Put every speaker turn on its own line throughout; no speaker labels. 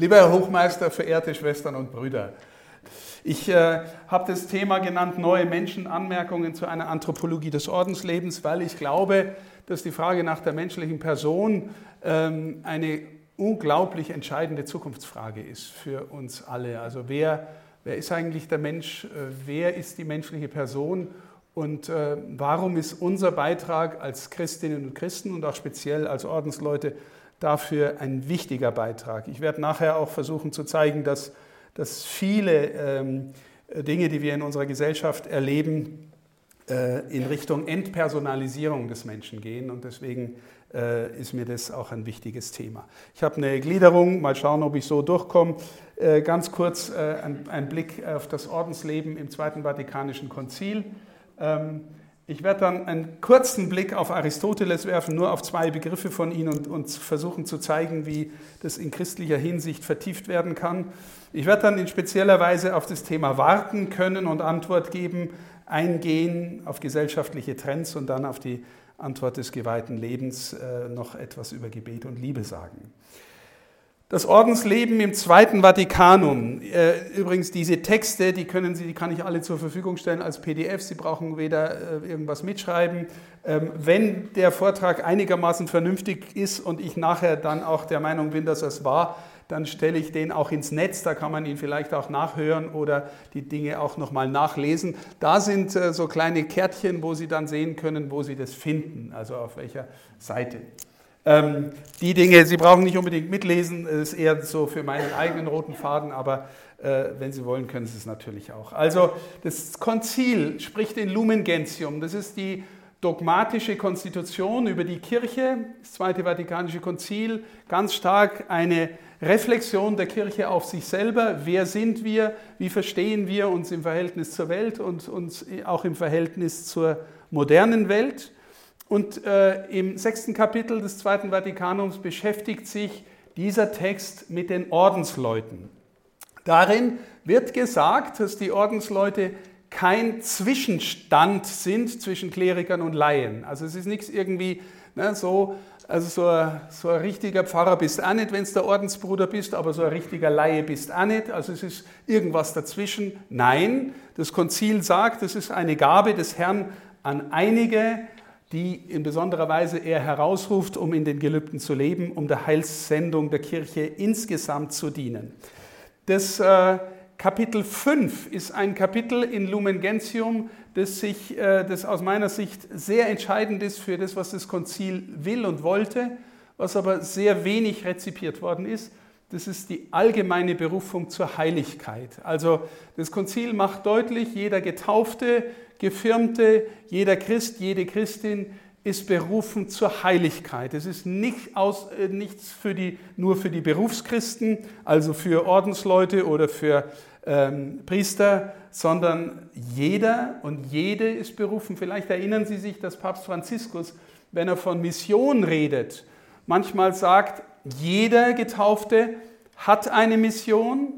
Lieber Herr Hochmeister, verehrte Schwestern und Brüder, ich äh, habe das Thema genannt, neue Menschen, Anmerkungen zu einer Anthropologie des Ordenslebens, weil ich glaube, dass die Frage nach der menschlichen Person ähm, eine unglaublich entscheidende Zukunftsfrage ist für uns alle. Also wer, wer ist eigentlich der Mensch, äh, wer ist die menschliche Person und äh, warum ist unser Beitrag als Christinnen und Christen und auch speziell als Ordensleute dafür ein wichtiger Beitrag. Ich werde nachher auch versuchen zu zeigen, dass, dass viele ähm, Dinge, die wir in unserer Gesellschaft erleben, äh, in Richtung Entpersonalisierung des Menschen gehen und deswegen äh, ist mir das auch ein wichtiges Thema. Ich habe eine Gliederung, mal schauen, ob ich so durchkomme. Äh, ganz kurz äh, ein, ein, Blick auf das Ordensleben im Zweiten Vatikanischen Konzil. Ähm, ich werde dann einen kurzen Blick auf Aristoteles werfen, nur auf zwei Begriffe von ihm und, und, versuchen zu zeigen, wie das in christlicher Hinsicht vertieft werden kann. Ich werde dann in spezieller Weise auf das Thema Warten können und Antwort geben, eingehen auf gesellschaftliche Trends und dann auf die Antwort des geweihten Lebens äh, noch etwas über Gebet und Liebe sagen. Das Ordensleben im Zweiten Vatikanum. Äh, übrigens, diese Texte, die können Sie, die kann ich alle zur Verfügung stellen als PDF. Sie brauchen weder äh, irgendwas mitschreiben. Ähm, wenn der Vortrag einigermaßen vernünftig ist und ich nachher dann auch der Meinung bin, dass es war, dann stelle ich den auch ins Netz. Da kann man ihn vielleicht auch nachhören oder die Dinge auch nochmal nachlesen. Da sind äh, so kleine Kärtchen, wo Sie dann sehen können, wo Sie das finden, also auf welcher Seite. Ähm, die Dinge, Sie brauchen nicht unbedingt mitlesen, ist eher so für meinen eigenen roten Faden, aber äh, wenn Sie wollen, können Sie es natürlich auch. Also das Konzil spricht in Lumen Gentium, das ist die dogmatische Konstitution über die Kirche, das Zweite Vatikanische Konzil, ganz stark eine Reflexion der Kirche auf sich selber. Wer sind wir? Wie verstehen wir uns im Verhältnis zur Welt und uns auch im Verhältnis zur modernen Welt? Und äh, im sechsten Kapitel des Zweiten Vatikanums beschäftigt sich dieser Text mit den Ordensleuten. Darin wird gesagt, dass die Ordensleute kein Zwischenstand sind zwischen Klerikern und Laien. Also es ist nichts irgendwie ne, so, also so ein, so ein richtiger Pfarrer bist auch nicht, wenn du der Ordensbruder bist, aber so ein richtiger Laie bist auch nicht. Also es ist irgendwas dazwischen. Nein, das Konzil sagt, es ist eine Gabe des Herrn an einige, die in besonderer Weise er herausruft, um in den Gelübden zu leben, um der Heilssendung der Kirche insgesamt zu dienen. Das äh, Kapitel 5 ist ein Kapitel in Lumen Gentium, das, sich, äh, das aus meiner Sicht sehr entscheidend ist für das, was das Konzil will und wollte, was aber sehr wenig rezipiert worden ist. Das ist die allgemeine Berufung zur Heiligkeit. Also das Konzil macht deutlich, jeder Getaufte, Gefirmte, jeder Christ, jede Christin ist berufen zur Heiligkeit. Es ist nicht aus, äh, nichts für die, nur für die Berufschristen, also für Ordensleute oder für ähm, Priester, sondern jeder und jede ist berufen. Vielleicht erinnern Sie sich, dass Papst Franziskus, wenn er von Mission redet, manchmal sagt, jeder Getaufte hat eine Mission.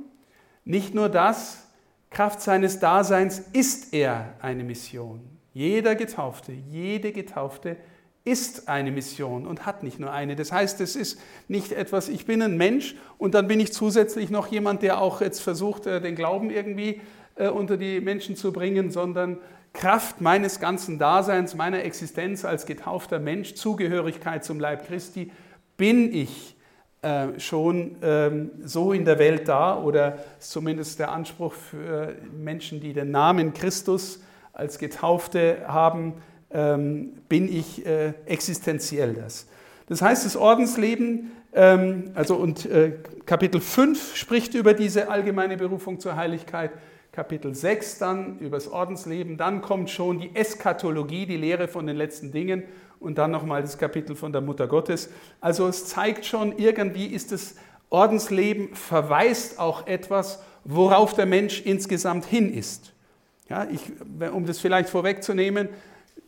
Nicht nur das, Kraft seines Daseins ist er eine Mission. Jeder Getaufte, jede Getaufte ist eine Mission und hat nicht nur eine. Das heißt, es ist nicht etwas, ich bin ein Mensch und dann bin ich zusätzlich noch jemand, der auch jetzt versucht, äh, den Glauben irgendwie äh, unter die Menschen zu bringen, sondern Kraft meines ganzen Daseins, meiner Existenz als getaufter Mensch, Zugehörigkeit zum Leib Christi, bin ich äh, schon ähm, so in der Welt da oder zumindest der Anspruch für Menschen, die den Namen Christus als Getaufte haben, ähm, bin ich äh, existenziell das. Das heißt, das Ordensleben, ähm, also und äh, Kapitel 5 spricht über diese allgemeine Berufung zur Heiligkeit, Kapitel 6 dann über das Ordensleben, dann kommt schon die Eschatologie, die Lehre von den letzten Dingen und dann nochmal das Kapitel von der Mutter Gottes. Also es zeigt schon, irgendwie ist das Ordensleben verweist auch etwas, worauf der Mensch insgesamt hin ist. Ja, ich, um das vielleicht vorwegzunehmen,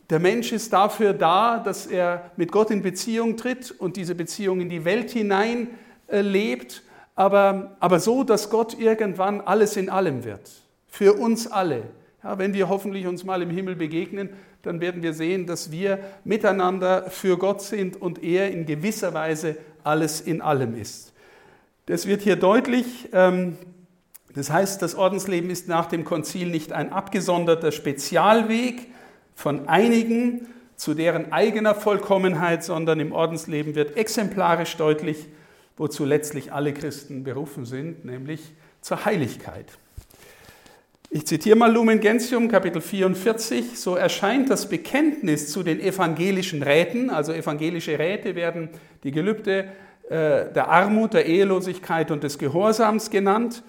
der Mensch ist dafür da, dass er mit Gott in Beziehung tritt und diese Beziehung in die Welt hinein äh, lebt, aber, aber so, dass Gott irgendwann alles in allem wird. Für uns alle. Ja, wenn wir hoffentlich uns mal im Himmel begegnen, dann werden wir sehen, dass wir miteinander für Gott sind und er in gewisser Weise alles in allem ist. Das wird hier deutlich. Ähm, das heißt, das Ordensleben ist nach dem Konzil nicht ein abgesonderter Spezialweg von einigen zu deren eigener Vollkommenheit, sondern im Ordensleben wird exemplarisch deutlich, wozu letztlich alle Christen berufen sind, nämlich zur Heiligkeit. Ich zitiere mal Lumen Gentium, Kapitel 44. So erscheint das Bekenntnis zu den evangelischen Räten, also evangelische Räte werden die Gelübde äh, der Armut, der Ehelosigkeit und des Gehorsams genannt.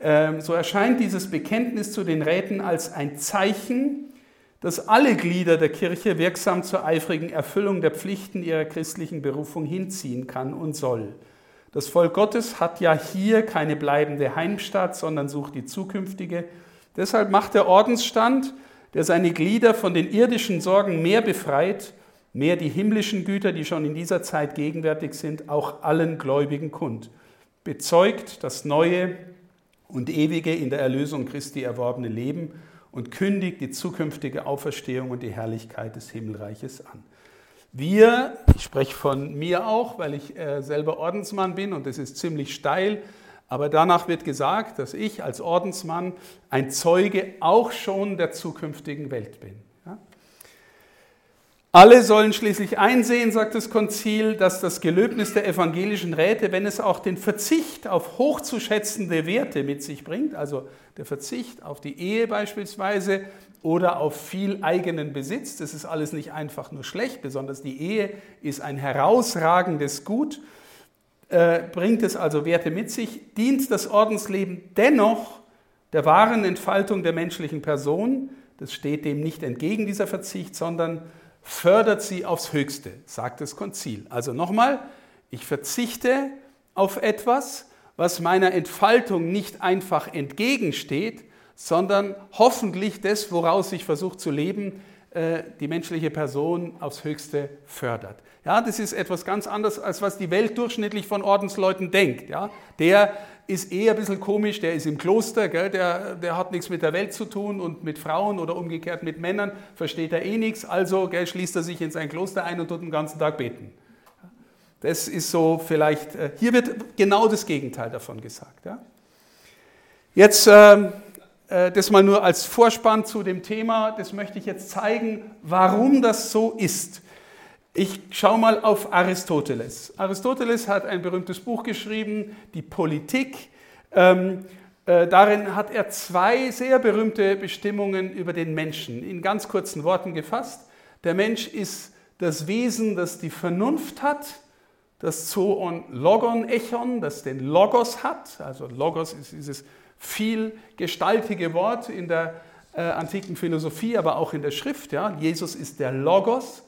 Ähm, so erscheint dieses Bekenntnis zu den Räten als ein Zeichen, dass alle Glieder der Kirche wirksam zur eifrigen Erfüllung der Pflichten ihrer christlichen Berufung hinziehen kann und soll. Das Volk Gottes hat ja hier keine bleibende Heimstatt, sondern sucht die zukünftige Deshalb macht der Ordensstand, der seine Glieder von den irdischen Sorgen mehr befreit, mehr die himmlischen Güter, die schon in dieser Zeit gegenwärtig sind, auch allen Gläubigen kund. Bezeugt das neue und ewige in der Erlösung Christi erworbene Leben und kündigt die zukünftige Auferstehung und die Herrlichkeit des Himmelreiches an. Wir, ich spreche von mir auch, weil ich äh, selber Ordensmann bin und das ist ziemlich steil, aber danach wird gesagt, dass ich als Ordensmann ein Zeuge auch schon der zukünftigen Welt bin. Alle sollen schließlich einsehen, sagt das Konzil, dass das Gelöbnis der evangelischen Räte, wenn es auch den Verzicht auf hochzuschätzende Werte mit sich bringt, also der Verzicht auf die Ehe beispielsweise oder auf viel eigenen Besitz, das ist alles nicht einfach nur schlecht, besonders die Ehe ist ein herausragendes Gut, äh, bringt es also Werte mit sich, dient das Ordensleben dennoch der wahren Entfaltung der menschlichen Person, das steht dem nicht entgegen, dieser Verzicht, sondern fördert sie aufs Höchste, sagt das Konzil. Also nochmal, ich verzichte auf etwas, was meiner Entfaltung nicht einfach entgegensteht, sondern hoffentlich das, woraus ich versuche zu leben, die menschliche Person aufs Höchste fördert. Ja, das ist etwas ganz anderes, als was die Welt durchschnittlich von Ordensleuten denkt. Ja, der ist eher ein bisschen komisch, der ist im Kloster, gell, der, der hat nichts mit der Welt zu tun und mit Frauen oder umgekehrt mit Männern versteht er eh nichts, also gell, schließt er sich in sein Kloster ein und tut den ganzen Tag beten. Das ist so vielleicht, äh, hier wird genau das Gegenteil davon gesagt. Ja. Jetzt ähm, äh, das mal nur als Vorspann zu dem Thema, das möchte ich jetzt zeigen, warum das so ist. Ich schaue mal auf Aristoteles. Aristoteles hat ein berühmtes Buch geschrieben, Die Politik. Ähm, äh, darin hat er zwei sehr berühmte Bestimmungen über den Menschen in ganz kurzen Worten gefasst. Der Mensch ist das Wesen, das die Vernunft hat, das Zoon Logon Echon, das den Logos hat. Also Logos ist dieses vielgestaltige Wort in der äh, antiken Philosophie, aber auch in der Schrift. Ja. Jesus ist der Logos.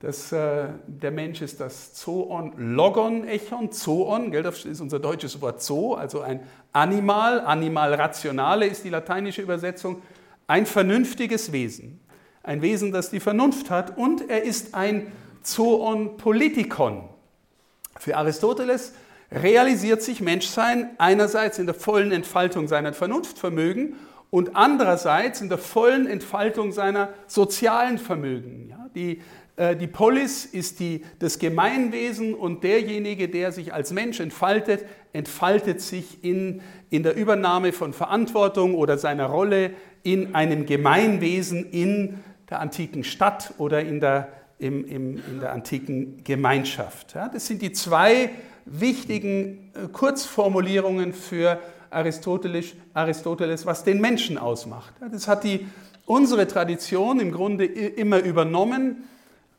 Das, äh, der Mensch ist das Zoon, Logon, Echon, Zoon, gell, das ist unser deutsches Wort Zoo, also ein Animal, Animal rationale ist die lateinische Übersetzung, ein vernünftiges Wesen, ein Wesen, das die Vernunft hat und er ist ein Zoon Politikon. Für Aristoteles realisiert sich Menschsein einerseits in der vollen Entfaltung seiner Vernunftvermögen und andererseits in der vollen Entfaltung seiner sozialen Vermögen. Ja, die äh, die Polis ist die, das Gemeinwesen und derjenige, der sich als Mensch entfaltet, entfaltet sich in, in der Übernahme von Verantwortung oder seiner Rolle in einem Gemeinwesen in der antiken Stadt oder in der, im, im, in der antiken Gemeinschaft. Ja, das sind die zwei wichtigen äh, Kurzformulierungen für Aristoteles, Aristoteles, was den Menschen ausmacht. Das hat die, unsere Tradition im Grunde immer übernommen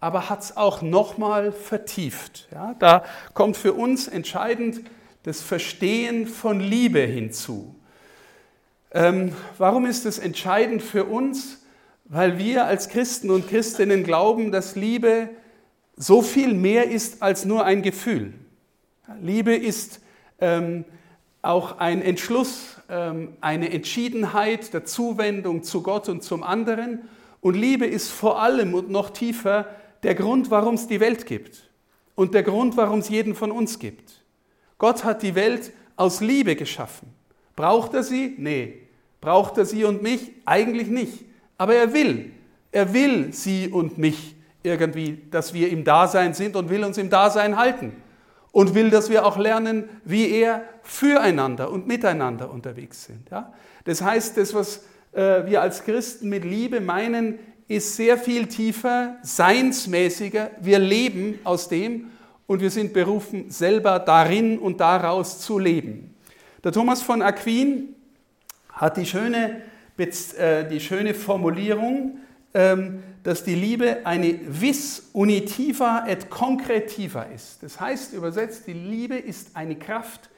aber hat es auch nochmal vertieft. Ja, da kommt für uns entscheidend das Verstehen von Liebe hinzu. Ähm, warum ist es entscheidend für uns? Weil wir als Christen und Christinnen glauben, dass Liebe so viel mehr ist als nur ein Gefühl. Liebe ist ähm, auch ein Entschluss, ähm, eine Entschiedenheit der Zuwendung zu Gott und zum anderen. Und Liebe ist vor allem und noch tiefer der Grund, warum es die Welt gibt und der Grund, warum es jeden von uns gibt. Gott hat die Welt aus Liebe geschaffen. Braucht er sie? Nee. Braucht er sie und mich? Eigentlich nicht. Aber er will. Er will sie und mich irgendwie, dass wir im Dasein sind und will uns im Dasein halten. Und will, dass wir auch lernen, wie er füreinander und miteinander unterwegs sind. Ja? Das heißt, das, was äh, wir als Christen mit Liebe meinen, ist sehr viel tiefer, seinsmäßiger. Wir leben aus dem und wir sind berufen, selber darin und daraus zu leben. Der Thomas von Aquin hat die schöne, äh, die schöne Formulierung, ähm, dass die Liebe eine vis unitiva et concretiva ist. Das heißt übersetzt, die Liebe ist eine Kraft,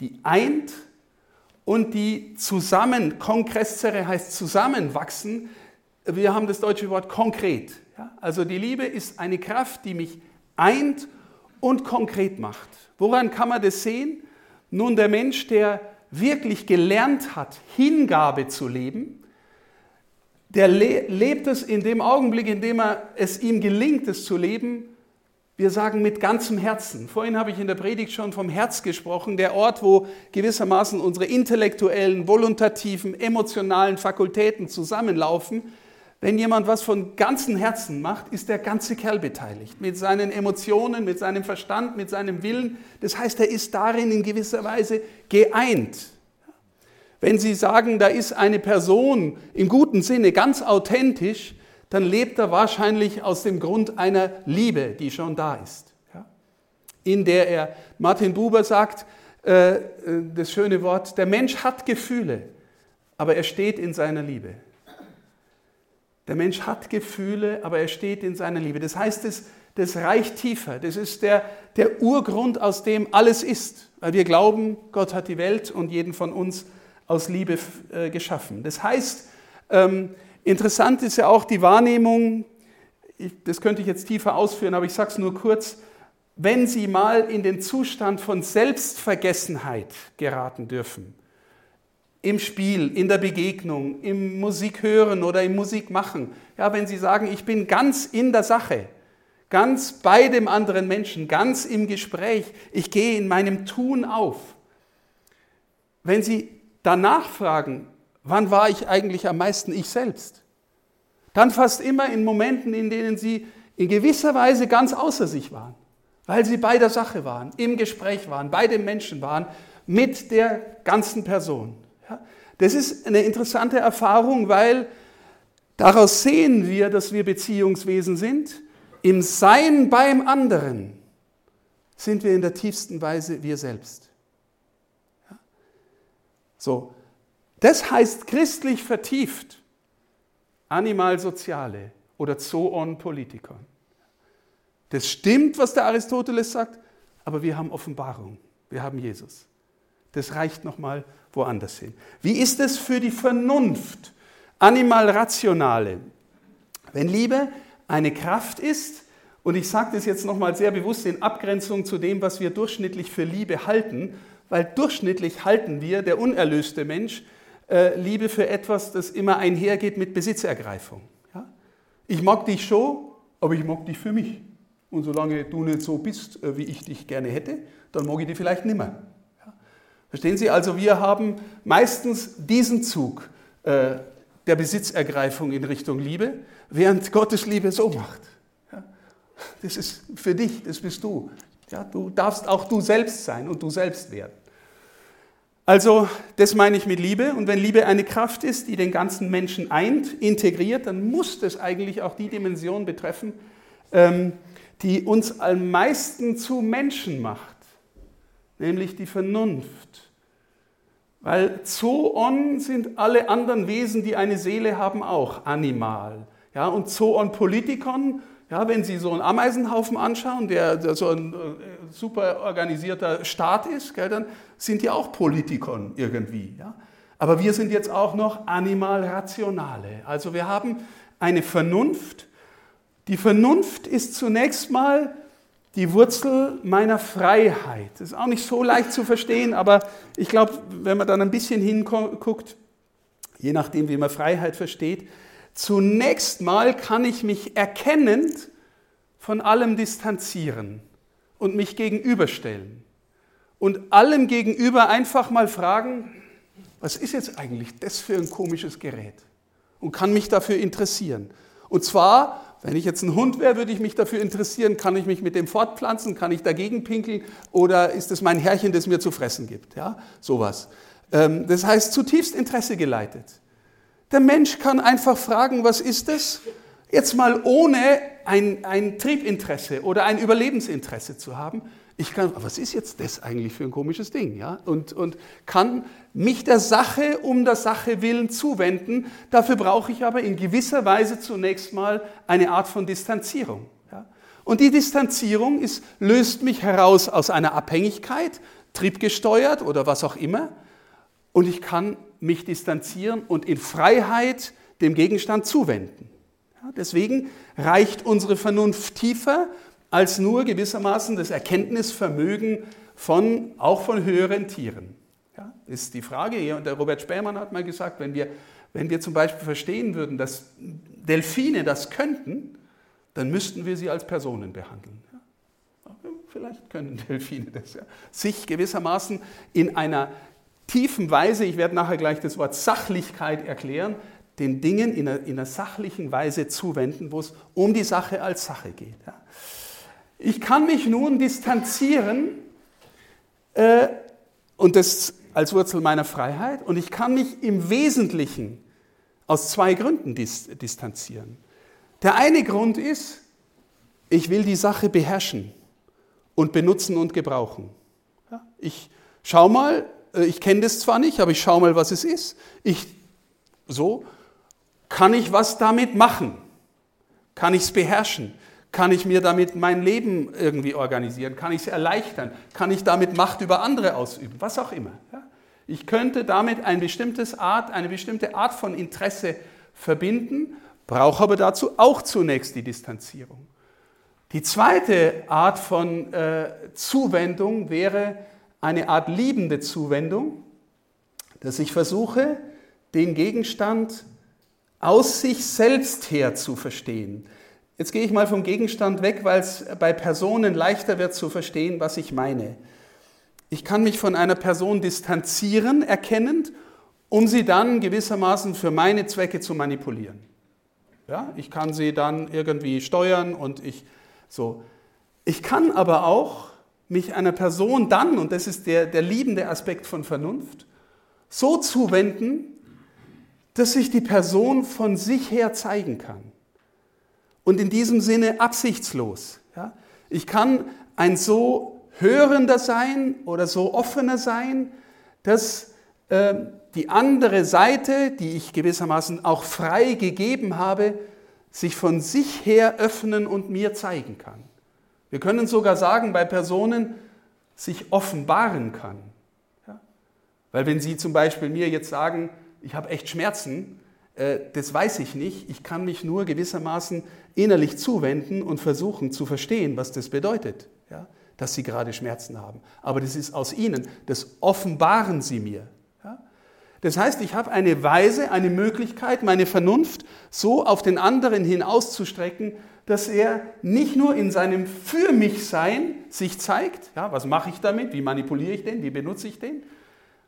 die eint und die zusammen, concrescere heißt zusammenwachsen. Wir haben das deutsche Wort konkret. Also die Liebe ist eine Kraft, die mich eint und konkret macht. Woran kann man das sehen? Nun, der Mensch, der wirklich gelernt hat, Hingabe zu leben, der le lebt es in dem Augenblick, in dem er, es ihm gelingt, es zu leben, wir sagen mit ganzem Herzen. Vorhin habe ich in der Predigt schon vom Herz gesprochen, der Ort, wo gewissermaßen unsere intellektuellen, voluntativen, emotionalen Fakultäten zusammenlaufen. Wenn jemand was von ganzem Herzen macht, ist der ganze Kerl beteiligt. Mit seinen Emotionen, mit seinem Verstand, mit seinem Willen. Das heißt, er ist darin in gewisser Weise geeint. Wenn Sie sagen, da ist eine Person im guten Sinne ganz authentisch, dann lebt er wahrscheinlich aus dem Grund einer Liebe, die schon da ist. In der er, Martin Buber sagt, äh, äh, das schöne Wort, der Mensch hat Gefühle, aber er steht in seiner Liebe. Der Mensch hat Gefühle, aber er steht in seiner Liebe. Das heißt, das, das reicht tiefer. Das ist der, der Urgrund, aus dem alles ist. Weil wir glauben, Gott hat die Welt und jeden von uns aus Liebe äh, geschaffen. Das heißt, ähm, interessant ist ja auch die Wahrnehmung, ich, das könnte ich jetzt tiefer ausführen, aber ich sage es nur kurz, wenn Sie mal in den Zustand von Selbstvergessenheit geraten dürfen, im Spiel, in der Begegnung, im Musikhören oder im Musikmachen, ja, wenn Sie sagen, ich bin ganz in der Sache, ganz bei dem anderen Menschen, ganz im Gespräch, ich gehe in meinem Tun auf. Wenn Sie danach fragen, wann war ich eigentlich am meisten ich selbst? Dann fast immer in Momenten, in denen sie in gewisser Weise ganz außer sich waren, weil sie bei der Sache waren, im Gespräch waren, bei dem Menschen waren, mit der ganzen Person. Das ist eine interessante Erfahrung, weil daraus sehen wir, dass wir Beziehungswesen sind. Im Sein beim anderen sind wir in der tiefsten Weise wir selbst. So, das heißt christlich vertieft, Animal Soziale oder Zoon Politikon. Das stimmt, was der Aristoteles sagt, aber wir haben Offenbarung, wir haben Jesus. Das reicht nochmal woanders hin. Wie ist es für die Vernunft, Animal Rationale? Wenn Liebe eine Kraft ist, und ich sage das jetzt nochmal sehr bewusst in Abgrenzung zu dem, was wir durchschnittlich für Liebe halten, weil durchschnittlich halten wir, der unerlöste Mensch, äh, Liebe für etwas, das immer einhergeht mit Besitzergreifung. Ich mag dich schon, aber ich mag dich für mich. Und solange du nicht so bist, äh, wie ich dich gerne hätte, dann mag ich dich vielleicht nimmer. Verstehen Sie? Also wir haben meistens diesen Zug äh, der Besitzergreifung in Richtung Liebe, während Gottes Liebe so macht. Das ist für dich, das bist du. Ja, du darfst auch du selbst sein und du selbst werden. Also das meine ich mit Liebe. Und wenn Liebe eine Kraft ist, die den ganzen Menschen eint, integriert, dann muss das eigentlich auch die Dimension betreffen, ähm, die uns am meisten zu Menschen macht, nämlich die Vernunft. Weil Zoon sind alle anderen Wesen, die eine Seele haben, auch animal. Ja, und Zoon Politikon ja, wenn Sie so einen Ameisenhaufen anschauen, der, der so ein äh, super organisierter Staat ist, gell, dann sind die auch Politikon irgendwie. Ja? Aber wir sind jetzt auch noch Animalrationale. Also wir haben eine Vernunft. Die Vernunft ist zunächst mal die Wurzel meiner Freiheit. Das ist auch nicht so leicht zu verstehen, aber ich glaube, wenn man dann ein bisschen hinguckt, je nachdem, wie man Freiheit versteht, Zunächst mal kann ich mich erkennend von allem distanzieren und mich gegenüberstellen. Und allem gegenüber einfach mal fragen, was ist jetzt eigentlich das für ein komisches Gerät? Und kann mich dafür interessieren. Und zwar, Wenn ich jetzt ein Hund wäre, würde ich mich dafür interessieren, kann ich mich mit dem fortpflanzen, kann ich dagegen pinkeln oder ist es mein Herrchen, das mir zu fressen gibt? Ja, sowas. Ähm, das heißt, zutiefst Interesse geleitet. Der Mensch kann einfach fragen, was ist es? Jetzt mal ohne ein, ein Triebinteresse oder ein Überlebensinteresse zu haben. Ich kann, was ist jetzt das eigentlich für ein komisches Ding? Ja? Und, und kann mich der Sache um der Sache willen zuwenden. Dafür brauche ich aber in gewisser Weise zunächst mal eine Art von Distanzierung. Ja? Und die Distanzierung ist, löst mich heraus aus einer Abhängigkeit, triebgesteuert oder was auch immer. Und ich kann mich distanzieren und in Freiheit dem Gegenstand zuwenden. Ja, deswegen reicht unsere Vernunft tiefer als nur gewissermaßen das Erkenntnisvermögen von, auch von höheren Tieren. Ja, ist die Frage hier, und der Robert Spähmann hat mal gesagt, wenn wir, wenn wir zum Beispiel verstehen würden, dass Delfine das könnten, dann müssten wir sie als Personen behandeln. Ja, vielleicht können Delfine das ja. Sich gewissermaßen in einer tiefen Weise, ich werde nachher gleich das Wort Sachlichkeit erklären, den Dingen in einer, in einer sachlichen Weise zuwenden, wo es um die Sache als Sache geht. Ja. Ich kann mich nun distanzieren äh, und das als Wurzel meiner Freiheit und ich kann mich im Wesentlichen aus zwei Gründen dis distanzieren. Der eine Grund ist, ich will die Sache beherrschen und benutzen und gebrauchen. Ja, ich schau mal, ich kenne das zwar nicht, aber ich schau mal, was es ist. Ich so kann ich was damit machen? Kann ich es beherrschen? Kann ich mir damit mein Leben irgendwie organisieren? Kann ich es erleichtern? Kann ich damit Macht über andere ausüben? Was auch immer. Ja? Ich könnte damit ein bestimmtes Art, eine bestimmte Art von Interesse verbinden, brauche aber dazu auch zunächst die Distanzierung. Die zweite Art von äh, Zuwendung wäre eine Art liebende Zuwendung, dass ich versuche, den Gegenstand aus sich selbst her zu verstehen. Jetzt gehe ich mal vom Gegenstand weg, weil es bei Personen leichter wird zu verstehen, was ich meine. Ich kann mich von einer Person distanzieren, erkennend, um sie dann gewissermaßen für meine Zwecke zu manipulieren. Ja, ich kann sie dann irgendwie steuern und ich so. Ich kann aber auch mich einer Person dann, und das ist der, der liebende Aspekt von Vernunft, so zuwenden, dass sich die Person von sich her zeigen kann und in diesem Sinne absichtslos. Ja? Ich kann ein so hörender sein oder so offener sein, dass äh, die andere Seite, die ich gewissermaßen auch frei gegeben habe, sich von sich her öffnen und mir zeigen kann. Wir können sogar sagen, bei Personen sich offenbaren kann. Ja? Weil wenn Sie zum Beispiel mir jetzt sagen, ich habe echt Schmerzen, äh, das weiß ich nicht. Ich kann mich nur gewissermaßen innerlich zuwenden und versuchen zu verstehen, was das bedeutet, ja? dass Sie gerade Schmerzen haben. Aber das ist aus Ihnen, das offenbaren Sie mir. Das heißt, ich habe eine Weise, eine Möglichkeit, meine Vernunft so auf den anderen hin auszustrecken, dass er nicht nur in seinem Für mich Sein sich zeigt, ja, was mache ich damit, wie manipuliere ich den, wie benutze ich den,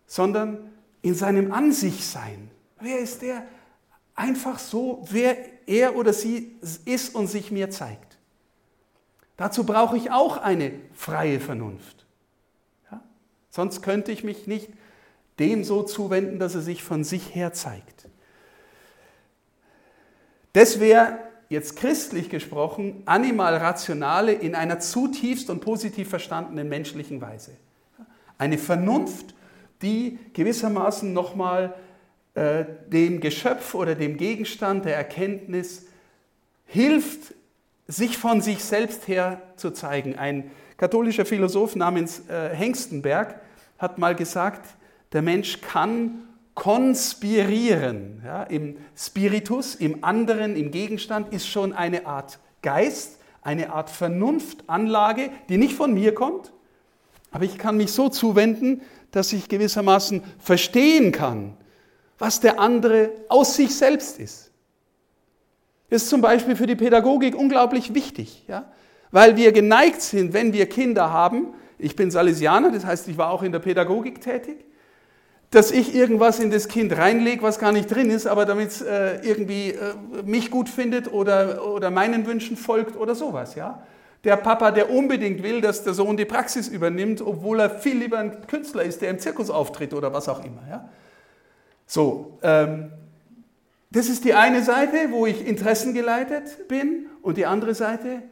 sondern in seinem An sich Sein. Wer ist der? Einfach so, wer er oder sie ist und sich mir zeigt. Dazu brauche ich auch eine freie Vernunft. Ja? Sonst könnte ich mich nicht dem so zuwenden, dass er sich von sich her zeigt. Das wäre jetzt christlich gesprochen animal-rationale in einer zutiefst und positiv verstandenen menschlichen Weise. Eine Vernunft, die gewissermaßen nochmal äh, dem Geschöpf oder dem Gegenstand der Erkenntnis hilft, sich von sich selbst her zu zeigen. Ein katholischer Philosoph namens äh, Hengstenberg hat mal gesagt, der Mensch kann konspirieren. Ja, Im Spiritus, im anderen, im Gegenstand ist schon eine Art Geist, eine Art Vernunftanlage, die nicht von mir kommt, aber ich kann mich so zuwenden, dass ich gewissermaßen verstehen kann, was der andere aus sich selbst ist. Das ist zum Beispiel für die Pädagogik unglaublich wichtig, ja? weil wir geneigt sind, wenn wir Kinder haben, ich bin Salesianer, das heißt, ich war auch in der Pädagogik tätig, dass ich irgendwas in das Kind reinlege, was gar nicht drin ist, aber damit es äh, irgendwie äh, mich gut findet oder, oder meinen Wünschen folgt oder sowas. Ja? Der Papa, der unbedingt will, dass der Sohn die Praxis übernimmt, obwohl er viel lieber ein Künstler ist, der im Zirkus auftritt oder was auch immer. Ja? So, ähm, das ist die eine Seite, wo ich interessengeleitet bin und die andere Seite,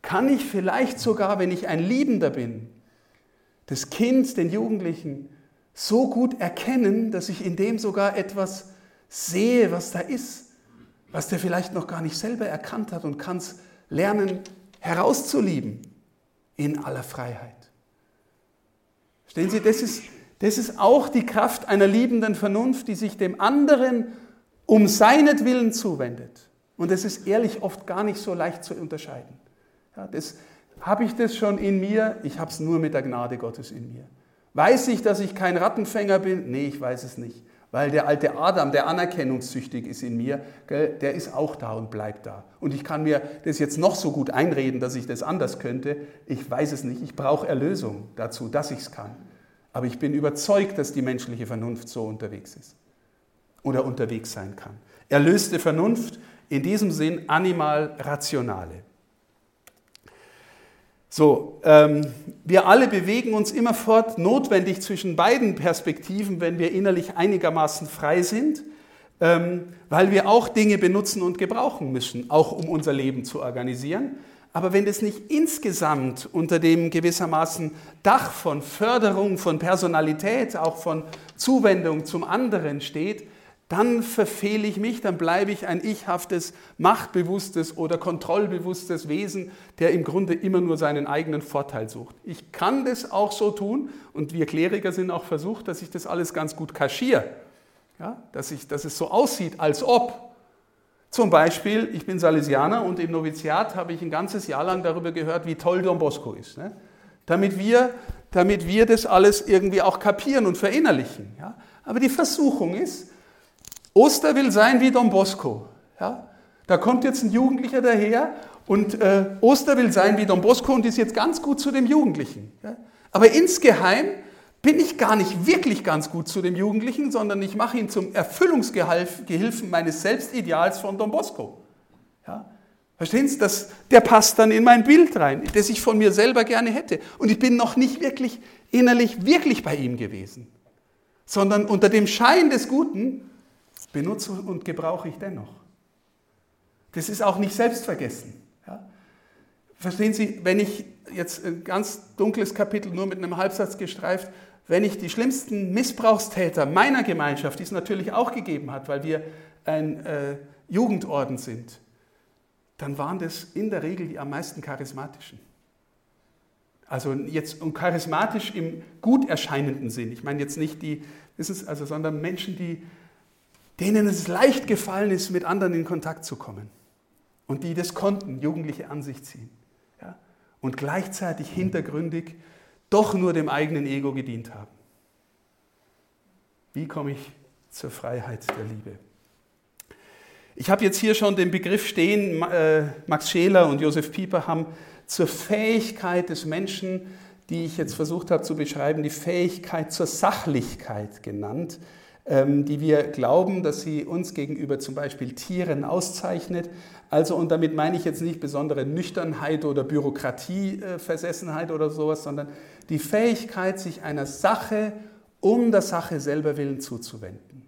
kann ich vielleicht sogar, wenn ich ein Liebender bin, das Kind, den Jugendlichen, so gut erkennen, dass ich in dem sogar etwas sehe, was da ist, was der vielleicht noch gar nicht selber erkannt hat und kann es lernen herauszulieben in aller Freiheit. Verstehen Sie, das ist, das ist auch die Kraft einer liebenden Vernunft, die sich dem anderen um seinetwillen zuwendet. Und das ist ehrlich oft gar nicht so leicht zu unterscheiden. Ja, das, habe ich das schon in mir? Ich habe es nur mit der Gnade Gottes in mir. Weiß ich, dass ich kein Rattenfänger bin? Nee, ich weiß es nicht. Weil der alte Adam, der anerkennungssüchtig ist in mir, der ist auch da und bleibt da. Und ich kann mir das jetzt noch so gut einreden, dass ich das anders könnte. Ich weiß es nicht. Ich brauche Erlösung dazu, dass ich es kann. Aber ich bin überzeugt, dass die menschliche Vernunft so unterwegs ist oder unterwegs sein kann. Erlöste Vernunft, in diesem Sinn animal-rationale. So, ähm, wir alle bewegen uns immerfort notwendig zwischen beiden Perspektiven, wenn wir innerlich einigermaßen frei sind, ähm, weil wir auch Dinge benutzen und gebrauchen müssen, auch um unser Leben zu organisieren. Aber wenn das nicht insgesamt unter dem gewissermaßen Dach von Förderung, von Personalität, auch von Zuwendung zum anderen steht, dann verfehle ich mich, dann bleibe ich ein ichhaftes, machtbewusstes oder kontrollbewusstes Wesen, der im Grunde immer nur seinen eigenen Vorteil sucht. Ich kann das auch so tun und wir Kleriker sind auch versucht, dass ich das alles ganz gut kaschiere, ja, dass, ich, dass es so aussieht, als ob. Zum Beispiel, ich bin Salesianer und im Noviziat habe ich ein ganzes Jahr lang darüber gehört, wie toll Don Bosco ist. Ne? Damit, wir, damit wir das alles irgendwie auch kapieren und verinnerlichen. Ja? Aber die Versuchung ist, Oster will sein wie Don Bosco. Ja? Da kommt jetzt ein Jugendlicher daher und äh, Oster will sein wie Don Bosco und ist jetzt ganz gut zu dem Jugendlichen. Ja? Aber insgeheim bin ich gar nicht wirklich ganz gut zu dem Jugendlichen, sondern ich mache ihn zum Erfüllungsgehilfen meines Selbstideals von Don Bosco. Ja? Verstehen Sie, das, der passt dann in mein Bild rein, das ich von mir selber gerne hätte. Und ich bin noch nicht wirklich innerlich wirklich bei ihm gewesen, sondern unter dem Schein des Guten benutze und gebrauche ich dennoch. Das ist auch nicht selbstvergessen. Ja? Verstehen Sie, wenn ich jetzt ein ganz dunkles Kapitel nur mit einem Halbsatz gestreift, wenn ich die schlimmsten Missbrauchstäter meiner Gemeinschaft, die es natürlich auch gegeben hat, weil wir ein äh, Jugendorden sind, dann waren das in der Regel die am meisten charismatischen. Also jetzt und charismatisch im gut erscheinenden Sinn. Ich meine jetzt nicht die, wissen Sie, also, sondern Menschen, die denen es leicht gefallen ist, mit anderen in Kontakt zu kommen und die das konnten, Jugendliche an sich ziehen. Ja? Und gleichzeitig hintergründig doch nur dem eigenen Ego gedient haben. Wie komme ich zur Freiheit der Liebe? Ich habe jetzt hier schon den Begriff stehen, äh, Max Scheler und Josef Pieper haben zur Fähigkeit des Menschen, die ich jetzt versucht habe zu beschreiben, die Fähigkeit zur Sachlichkeit genannt. Ähm, die wir glauben, dass sie uns gegenüber zum Beispiel Tieren auszeichnet. Also, und damit meine ich jetzt nicht besondere Nüchternheit oder Bürokratieversessenheit oder sowas, sondern die Fähigkeit, sich einer Sache um der Sache selber willen zuzuwenden.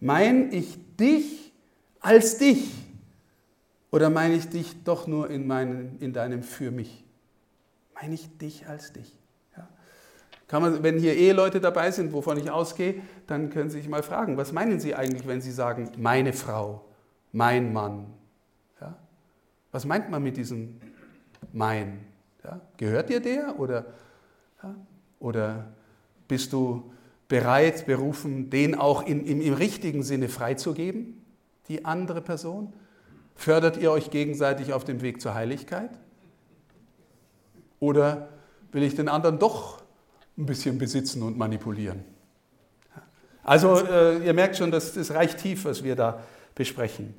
Meine ich dich als dich oder meine ich dich doch nur in, meinen, in deinem Für mich? Meine ich dich als dich? Man, wenn hier Eheleute dabei sind, wovon ich ausgehe, dann können Sie sich mal fragen, was meinen Sie eigentlich, wenn Sie sagen, meine Frau, mein Mann? Ja? Was meint man mit diesem mein? Ja? Gehört dir der oder, ja? oder bist du bereit, berufen, den auch in, im, im richtigen Sinne freizugeben, die andere Person? Fördert ihr euch gegenseitig auf dem Weg zur Heiligkeit? Oder will ich den anderen doch ein bisschen besitzen und manipulieren. Also äh, ihr merkt schon, das, das reicht tief, was wir da besprechen.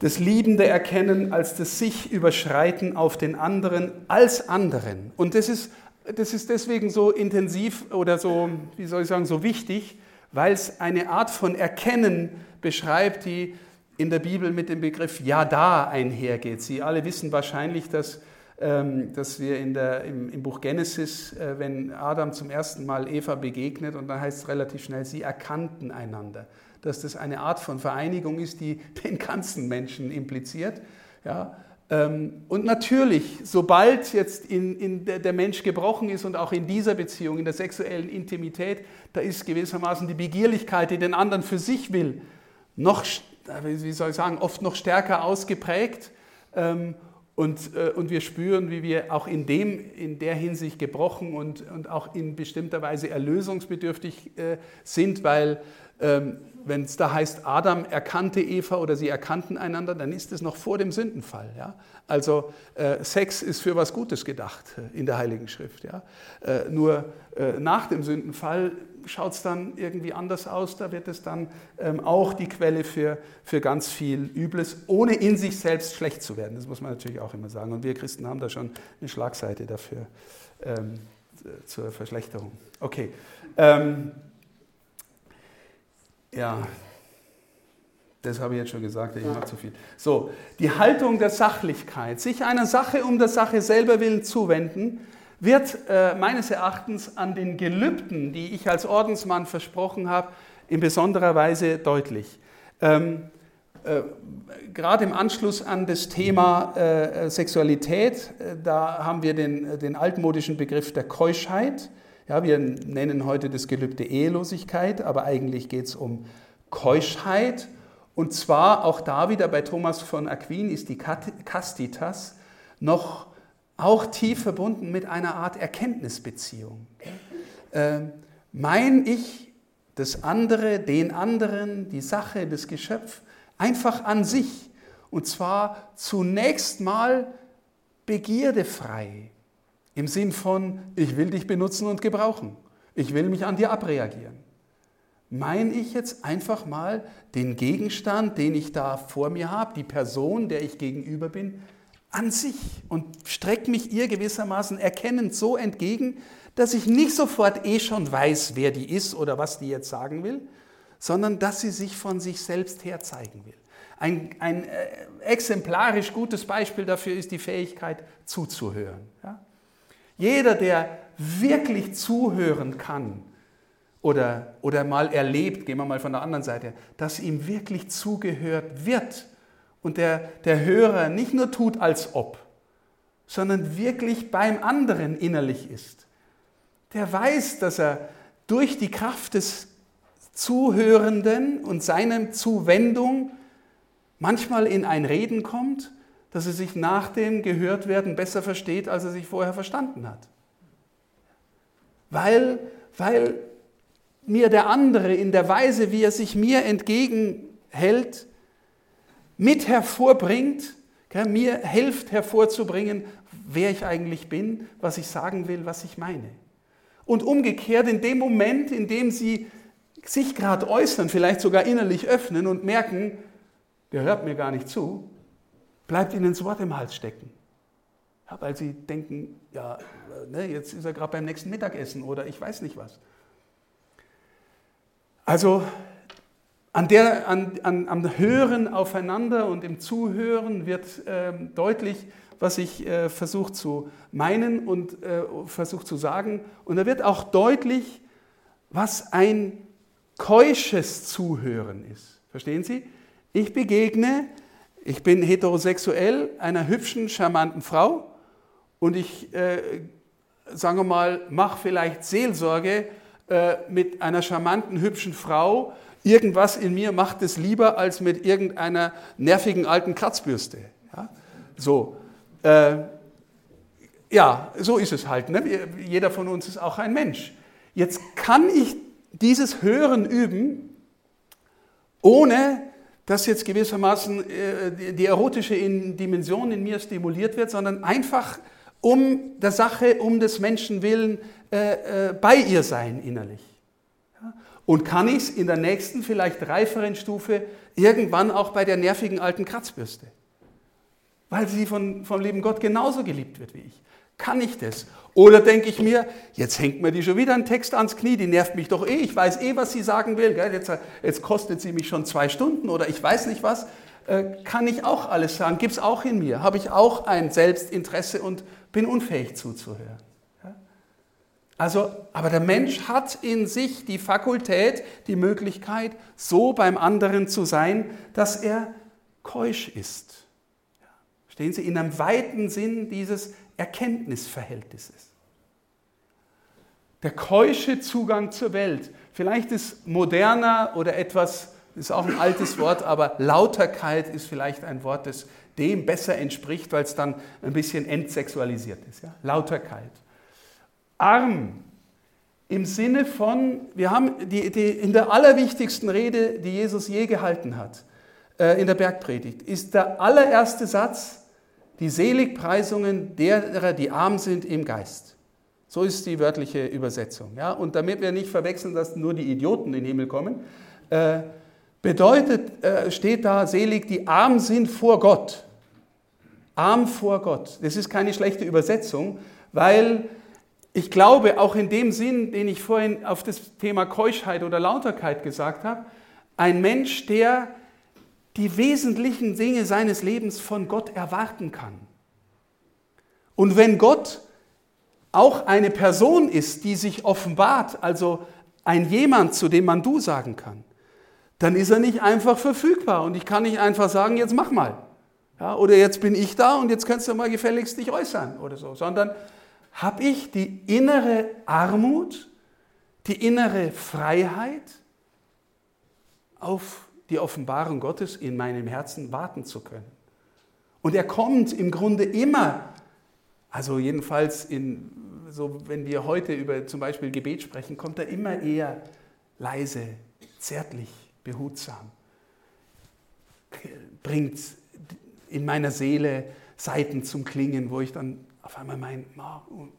Das liebende Erkennen als das sich überschreiten auf den anderen als anderen. Und das ist das ist deswegen so intensiv oder so, wie soll ich sagen, so wichtig, weil es eine Art von Erkennen beschreibt, die in der Bibel mit dem Begriff Yada einhergeht. Sie alle wissen wahrscheinlich, dass, dass wir in der, im, im Buch Genesis, äh, wenn Adam zum ersten Mal Eva begegnet, und dann heißt es relativ schnell, sie erkannten einander, dass das eine Art von Vereinigung ist, die den ganzen Menschen impliziert. Ja, ähm, und natürlich, sobald jetzt in, in der Mensch gebrochen ist und auch in dieser Beziehung, in der sexuellen Intimität, da ist gewissermaßen die Begierlichkeit, die den anderen für sich will, noch, wie soll ich sagen, oft noch stärker ausgeprägt. Und, äh, und wir spüren, wie wir auch in, dem, in der Hinsicht gebrochen und, und auch in bestimmter Weise erlösungsbedürftig äh, sind, weil ähm, wenn es da heißt, Adam erkannte Eva oder sie erkannten einander, dann ist es noch vor dem Sündenfall. Ja? Also äh, Sex ist für was Gutes gedacht äh, in der Heiligen Schrift. Ja? Äh, nur nach dem Sündenfall schaut es dann irgendwie anders aus. Da wird es dann ähm, auch die Quelle für, für ganz viel Übles, ohne in sich selbst schlecht zu werden. Das muss man natürlich auch immer sagen. Und wir Christen haben da schon eine Schlagseite dafür ähm, zur Verschlechterung. Okay. Ähm, ja, das habe ich jetzt schon gesagt, ich mache zu viel. So, die Haltung der Sachlichkeit, sich einer Sache um der Sache selber willen zuwenden, wird äh, meines Erachtens an den Gelübden, die ich als Ordensmann versprochen habe, in besonderer Weise deutlich. Ähm, äh, Gerade im Anschluss an das Thema äh, Sexualität, äh, da haben wir den, den altmodischen Begriff der Keuschheit. Ja, wir nennen heute das Gelübde Ehelosigkeit, aber eigentlich geht es um Keuschheit. Und zwar auch da wieder bei Thomas von Aquin ist die Castitas noch auch tief verbunden mit einer Art Erkenntnisbeziehung. Äh, mein Ich, das andere, den anderen, die Sache, das Geschöpf, einfach an sich. Und zwar zunächst mal begierdefrei. Im Sinn von, ich will dich benutzen und gebrauchen. Ich will mich an dir abreagieren. Meine ich jetzt einfach mal den Gegenstand, den ich da vor mir habe, die Person, der ich gegenüber bin, an sich und strecke mich ihr gewissermaßen erkennend so entgegen, dass ich nicht sofort eh schon weiß, wer die ist oder was die jetzt sagen will, sondern dass sie sich von sich selbst her zeigen will. Ein, ein äh, exemplarisch gutes Beispiel dafür ist die Fähigkeit zuzuhören. Ja? Jeder, der wirklich zuhören kann oder, oder mal erlebt, gehen wir mal von der anderen Seite, dass ihm wirklich zugehört wird und der, der Hörer nicht nur tut als ob, sondern wirklich beim anderen innerlich ist, der weiß, dass er durch die Kraft des Zuhörenden und seiner Zuwendung manchmal in ein Reden kommt dass er sich nach dem Gehörtwerden besser versteht, als er sich vorher verstanden hat. Weil, weil mir der andere in der Weise, wie er sich mir entgegenhält, mit hervorbringt, mir hilft hervorzubringen, wer ich eigentlich bin, was ich sagen will, was ich meine. Und umgekehrt, in dem Moment, in dem sie sich gerade äußern, vielleicht sogar innerlich öffnen und merken, der hört mir gar nicht zu, bleibt ihnen das Wort im Hals stecken. Ja, weil sie denken, ja, ne, jetzt ist er gerade beim nächsten Mittagessen oder ich weiß nicht was. Also an der, an, an, am Hören aufeinander und im Zuhören wird ähm, deutlich, was ich äh, versuche zu meinen und äh, versuche zu sagen. Und da wird auch deutlich, was ein keusches Zuhören ist. Verstehen Sie? Ich begegne ich bin heterosexuell, einer hübschen, charmanten Frau und ich, äh, sagen wir mal, mache vielleicht Seelsorge äh, mit einer charmanten, hübschen Frau. Irgendwas in mir macht es lieber als mit irgendeiner nervigen alten Kratzbürste. Ja? So. Äh, ja, so ist es halt. Ne? Jeder von uns ist auch ein Mensch. Jetzt kann ich dieses Hören üben, ohne dass jetzt gewissermaßen äh, die erotische Dimension in mir stimuliert wird, sondern einfach um der Sache, um des Menschen willen äh, äh, bei ihr sein innerlich. Und kann ich es in der nächsten, vielleicht reiferen Stufe irgendwann auch bei der nervigen alten Kratzbürste? Weil sie von, vom lieben Gott genauso geliebt wird wie ich. Kann ich das? Oder denke ich mir, jetzt hängt mir die schon wieder einen Text ans Knie, die nervt mich doch eh, ich weiß eh, was sie sagen will, jetzt, jetzt kostet sie mich schon zwei Stunden oder ich weiß nicht was. Äh, kann ich auch alles sagen, gibt es auch in mir, habe ich auch ein Selbstinteresse und bin unfähig zuzuhören. Also, aber der Mensch hat in sich die Fakultät, die Möglichkeit, so beim anderen zu sein, dass er keusch ist. Stehen Sie in einem weiten Sinn dieses Erkenntnisverhältnisses. Der keusche Zugang zur Welt. Vielleicht ist moderner oder etwas, ist auch ein altes Wort, aber Lauterkeit ist vielleicht ein Wort, das dem besser entspricht, weil es dann ein bisschen entsexualisiert ist. Ja? Lauterkeit. Arm im Sinne von, wir haben die, die, in der allerwichtigsten Rede, die Jesus je gehalten hat, äh, in der Bergpredigt, ist der allererste Satz, die Seligpreisungen derer, die arm sind im Geist. So ist die wörtliche Übersetzung. Ja? Und damit wir nicht verwechseln, dass nur die Idioten in den Himmel kommen, äh, bedeutet, äh, steht da selig, die arm sind vor Gott. Arm vor Gott. Das ist keine schlechte Übersetzung, weil ich glaube, auch in dem Sinn, den ich vorhin auf das Thema Keuschheit oder Lauterkeit gesagt habe, ein Mensch, der die wesentlichen Dinge seines Lebens von Gott erwarten kann. Und wenn Gott auch eine Person ist, die sich offenbart, also ein jemand, zu dem man du sagen kann, dann ist er nicht einfach verfügbar und ich kann nicht einfach sagen, jetzt mach mal. Ja, oder jetzt bin ich da und jetzt kannst du mal gefälligst dich äußern oder so, sondern habe ich die innere Armut, die innere Freiheit auf die Offenbarung Gottes in meinem Herzen warten zu können. Und er kommt im Grunde immer, also jedenfalls in, so wenn wir heute über zum Beispiel Gebet sprechen, kommt er immer eher leise, zärtlich, behutsam, bringt in meiner Seele Seiten zum Klingen, wo ich dann auf einmal mein,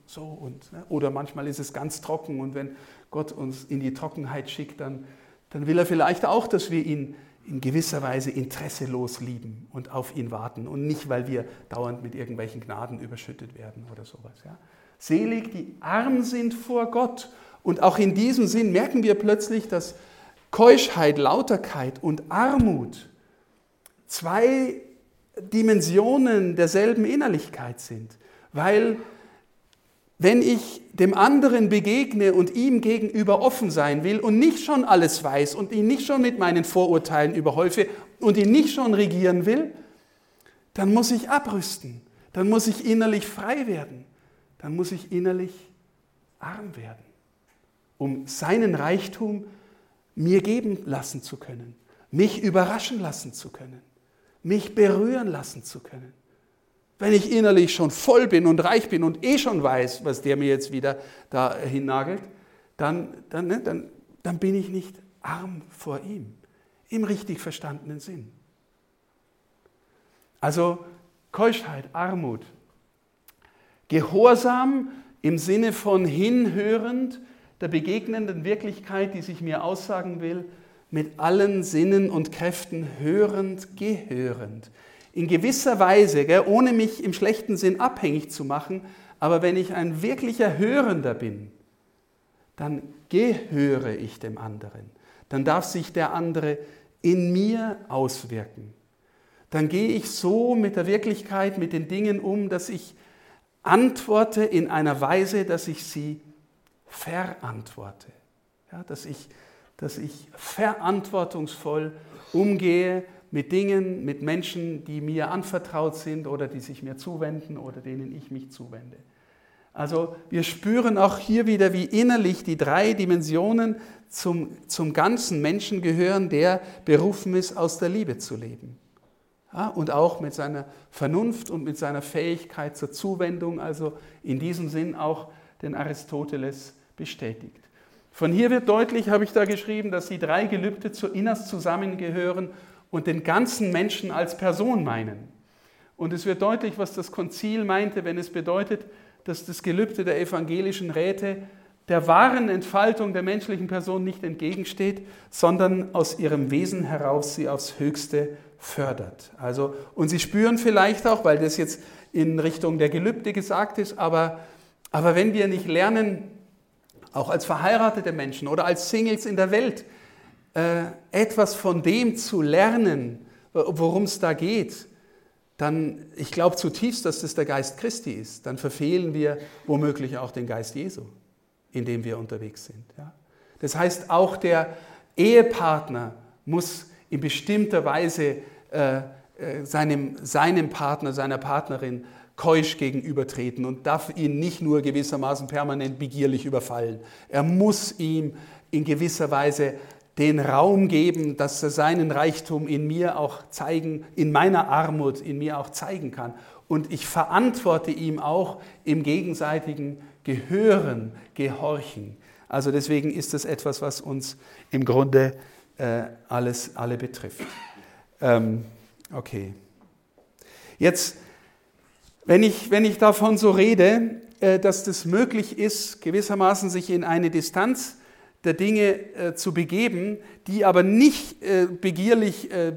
so und, ne? oder manchmal ist es ganz trocken und wenn Gott uns in die Trockenheit schickt, dann dann will er vielleicht auch, dass wir ihn in gewisser Weise interesselos lieben und auf ihn warten und nicht, weil wir dauernd mit irgendwelchen Gnaden überschüttet werden oder sowas. Ja. Selig, die arm sind vor Gott. Und auch in diesem Sinn merken wir plötzlich, dass Keuschheit, Lauterkeit und Armut zwei Dimensionen derselben Innerlichkeit sind, weil wenn ich dem anderen begegne und ihm gegenüber offen sein will und nicht schon alles weiß und ihn nicht schon mit meinen Vorurteilen überhäufe und ihn nicht schon regieren will, dann muss ich abrüsten, dann muss ich innerlich frei werden, dann muss ich innerlich arm werden, um seinen Reichtum mir geben lassen zu können, mich überraschen lassen zu können, mich berühren lassen zu können. Wenn ich innerlich schon voll bin und reich bin und eh schon weiß, was der mir jetzt wieder da hinnagelt, dann, dann, ne, dann, dann bin ich nicht arm vor ihm, im richtig verstandenen Sinn. Also Keuschheit, Armut, Gehorsam im Sinne von hinhörend der begegnenden Wirklichkeit, die sich mir aussagen will, mit allen Sinnen und Kräften hörend, gehörend in gewisser Weise, gell, ohne mich im schlechten Sinn abhängig zu machen, aber wenn ich ein wirklicher Hörender bin, dann gehöre ich dem anderen. Dann darf sich der andere in mir auswirken. Dann gehe ich so mit der Wirklichkeit, mit den Dingen um, dass ich antworte in einer Weise, dass ich sie verantworte. Ja, dass, ich, dass ich verantwortungsvoll umgehe mit Dingen, mit Menschen, die mir anvertraut sind oder die sich mir zuwenden oder denen ich mich zuwende. Also wir spüren auch hier wieder, wie innerlich die drei Dimensionen zum, zum ganzen Menschen gehören, der berufen ist, aus der Liebe zu leben. Ja, und auch mit seiner Vernunft und mit seiner Fähigkeit zur Zuwendung, also in diesem Sinn auch den Aristoteles bestätigt. Von hier wird deutlich, habe ich da geschrieben, dass die drei Gelübde zu innerst zusammengehören und den ganzen Menschen als Person meinen. Und es wird deutlich, was das Konzil meinte, wenn es bedeutet, dass das Gelübde der evangelischen Räte der wahren Entfaltung der menschlichen Person nicht entgegensteht, sondern aus ihrem Wesen heraus sie aufs Höchste fördert. Also, und Sie spüren vielleicht auch, weil das jetzt in Richtung der Gelübde gesagt ist, aber, aber wenn wir nicht lernen, auch als verheiratete Menschen oder als Singles in der Welt, etwas von dem zu lernen, worum es da geht, dann, ich glaube zutiefst, dass das der Geist Christi ist, dann verfehlen wir womöglich auch den Geist Jesu, in dem wir unterwegs sind. Ja? Das heißt, auch der Ehepartner muss in bestimmter Weise äh, äh, seinem, seinem Partner, seiner Partnerin keusch gegenübertreten und darf ihn nicht nur gewissermaßen permanent begierlich überfallen. Er muss ihm in gewisser Weise den Raum geben, dass er seinen Reichtum in mir auch zeigen, in meiner Armut in mir auch zeigen kann. Und ich verantworte ihm auch im gegenseitigen Gehören, Gehorchen. Also deswegen ist das etwas, was uns im Grunde äh, alles alle betrifft. Ähm, okay. Jetzt, wenn ich, wenn ich davon so rede, äh, dass das möglich ist, gewissermaßen sich in eine Distanz der Dinge äh, zu begeben, die aber nicht äh, begierlich äh,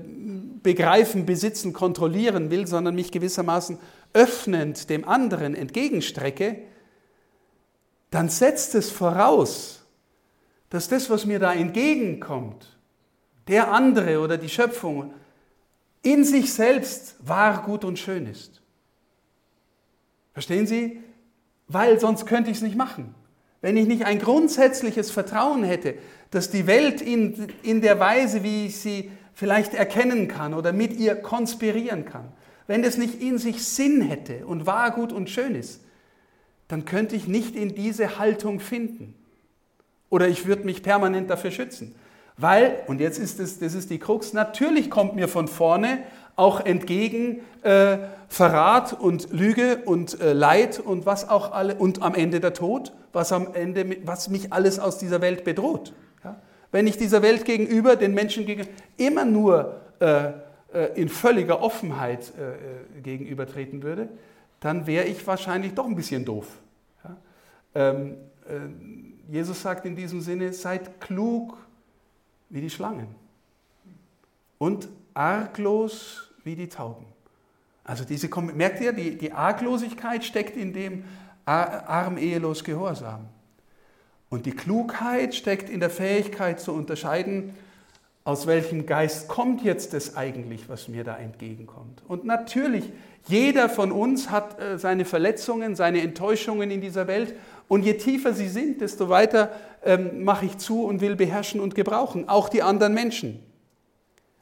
begreifen, besitzen, kontrollieren will, sondern mich gewissermaßen öffnend dem anderen entgegenstrecke, dann setzt es voraus, dass das, was mir da entgegenkommt, der andere oder die Schöpfung, in sich selbst wahr, gut und schön ist. Verstehen Sie? Weil sonst könnte ich es nicht machen. Wenn ich nicht ein grundsätzliches Vertrauen hätte, dass die Welt in, in der Weise, wie ich sie vielleicht erkennen kann oder mit ihr konspirieren kann, wenn das nicht in sich Sinn hätte und wahr, gut und schön ist, dann könnte ich nicht in diese Haltung finden. Oder ich würde mich permanent dafür schützen. Weil, und jetzt ist es, das ist die Krux, natürlich kommt mir von vorne auch entgegen äh, Verrat und Lüge und äh, Leid und was auch alle und am Ende der Tod, was am Ende was mich alles aus dieser Welt bedroht. Ja? Wenn ich dieser Welt gegenüber, den Menschen gegenüber immer nur äh, äh in völliger Offenheit äh, äh, gegenübertreten würde, dann wäre ich wahrscheinlich doch ein bisschen doof. Ja? Ähm, Jesus sagt in diesem Sinne, seid klug wie die Schlangen und arglos wie die Tauben. Also diese, merkt ihr, die, die Arglosigkeit steckt in dem arm ehelos Gehorsam. Und die Klugheit steckt in der Fähigkeit zu unterscheiden, aus welchem Geist kommt jetzt das eigentlich, was mir da entgegenkommt. Und natürlich, jeder von uns hat äh, seine Verletzungen, seine Enttäuschungen in dieser Welt. Und je tiefer sie sind, desto weiter ähm, mache ich zu und will beherrschen und gebrauchen, auch die anderen Menschen.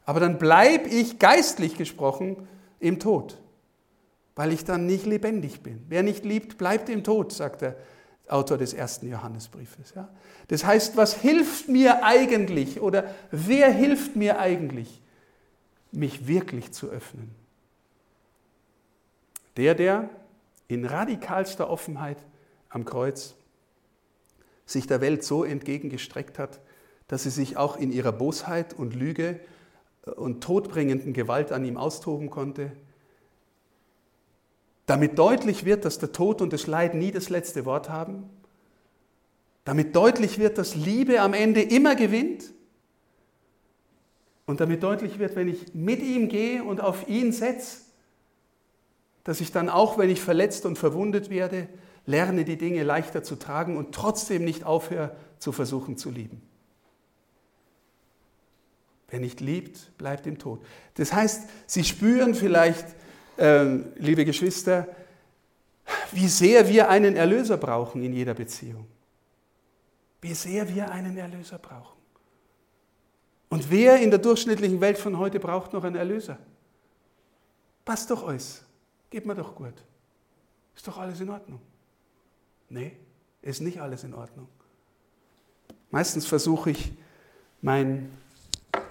Aber dann bleibe ich geistlich gesprochen im Tod, weil ich dann nicht lebendig bin. Wer nicht liebt, bleibt im Tod, sagt der Autor des ersten Johannesbriefes. Ja? Das heißt, was hilft mir eigentlich oder wer hilft mir eigentlich, mich wirklich zu öffnen? Der, der in radikalster Offenheit am Kreuz sich der Welt so entgegengestreckt hat, dass sie sich auch in ihrer Bosheit und Lüge und todbringenden Gewalt an ihm austoben konnte, damit deutlich wird, dass der Tod und das Leid nie das letzte Wort haben, damit deutlich wird, dass Liebe am Ende immer gewinnt. Und damit deutlich wird, wenn ich mit ihm gehe und auf ihn setze, dass ich dann auch, wenn ich verletzt und verwundet werde, lerne die Dinge leichter zu tragen und trotzdem nicht aufhöre zu versuchen zu lieben. Wer nicht liebt, bleibt im Tod. Das heißt, Sie spüren vielleicht, äh, liebe Geschwister, wie sehr wir einen Erlöser brauchen in jeder Beziehung. Wie sehr wir einen Erlöser brauchen. Und wer in der durchschnittlichen Welt von heute braucht noch einen Erlöser? Passt doch alles. Geht mir doch gut. Ist doch alles in Ordnung. Nee, ist nicht alles in Ordnung. Meistens versuche ich, mein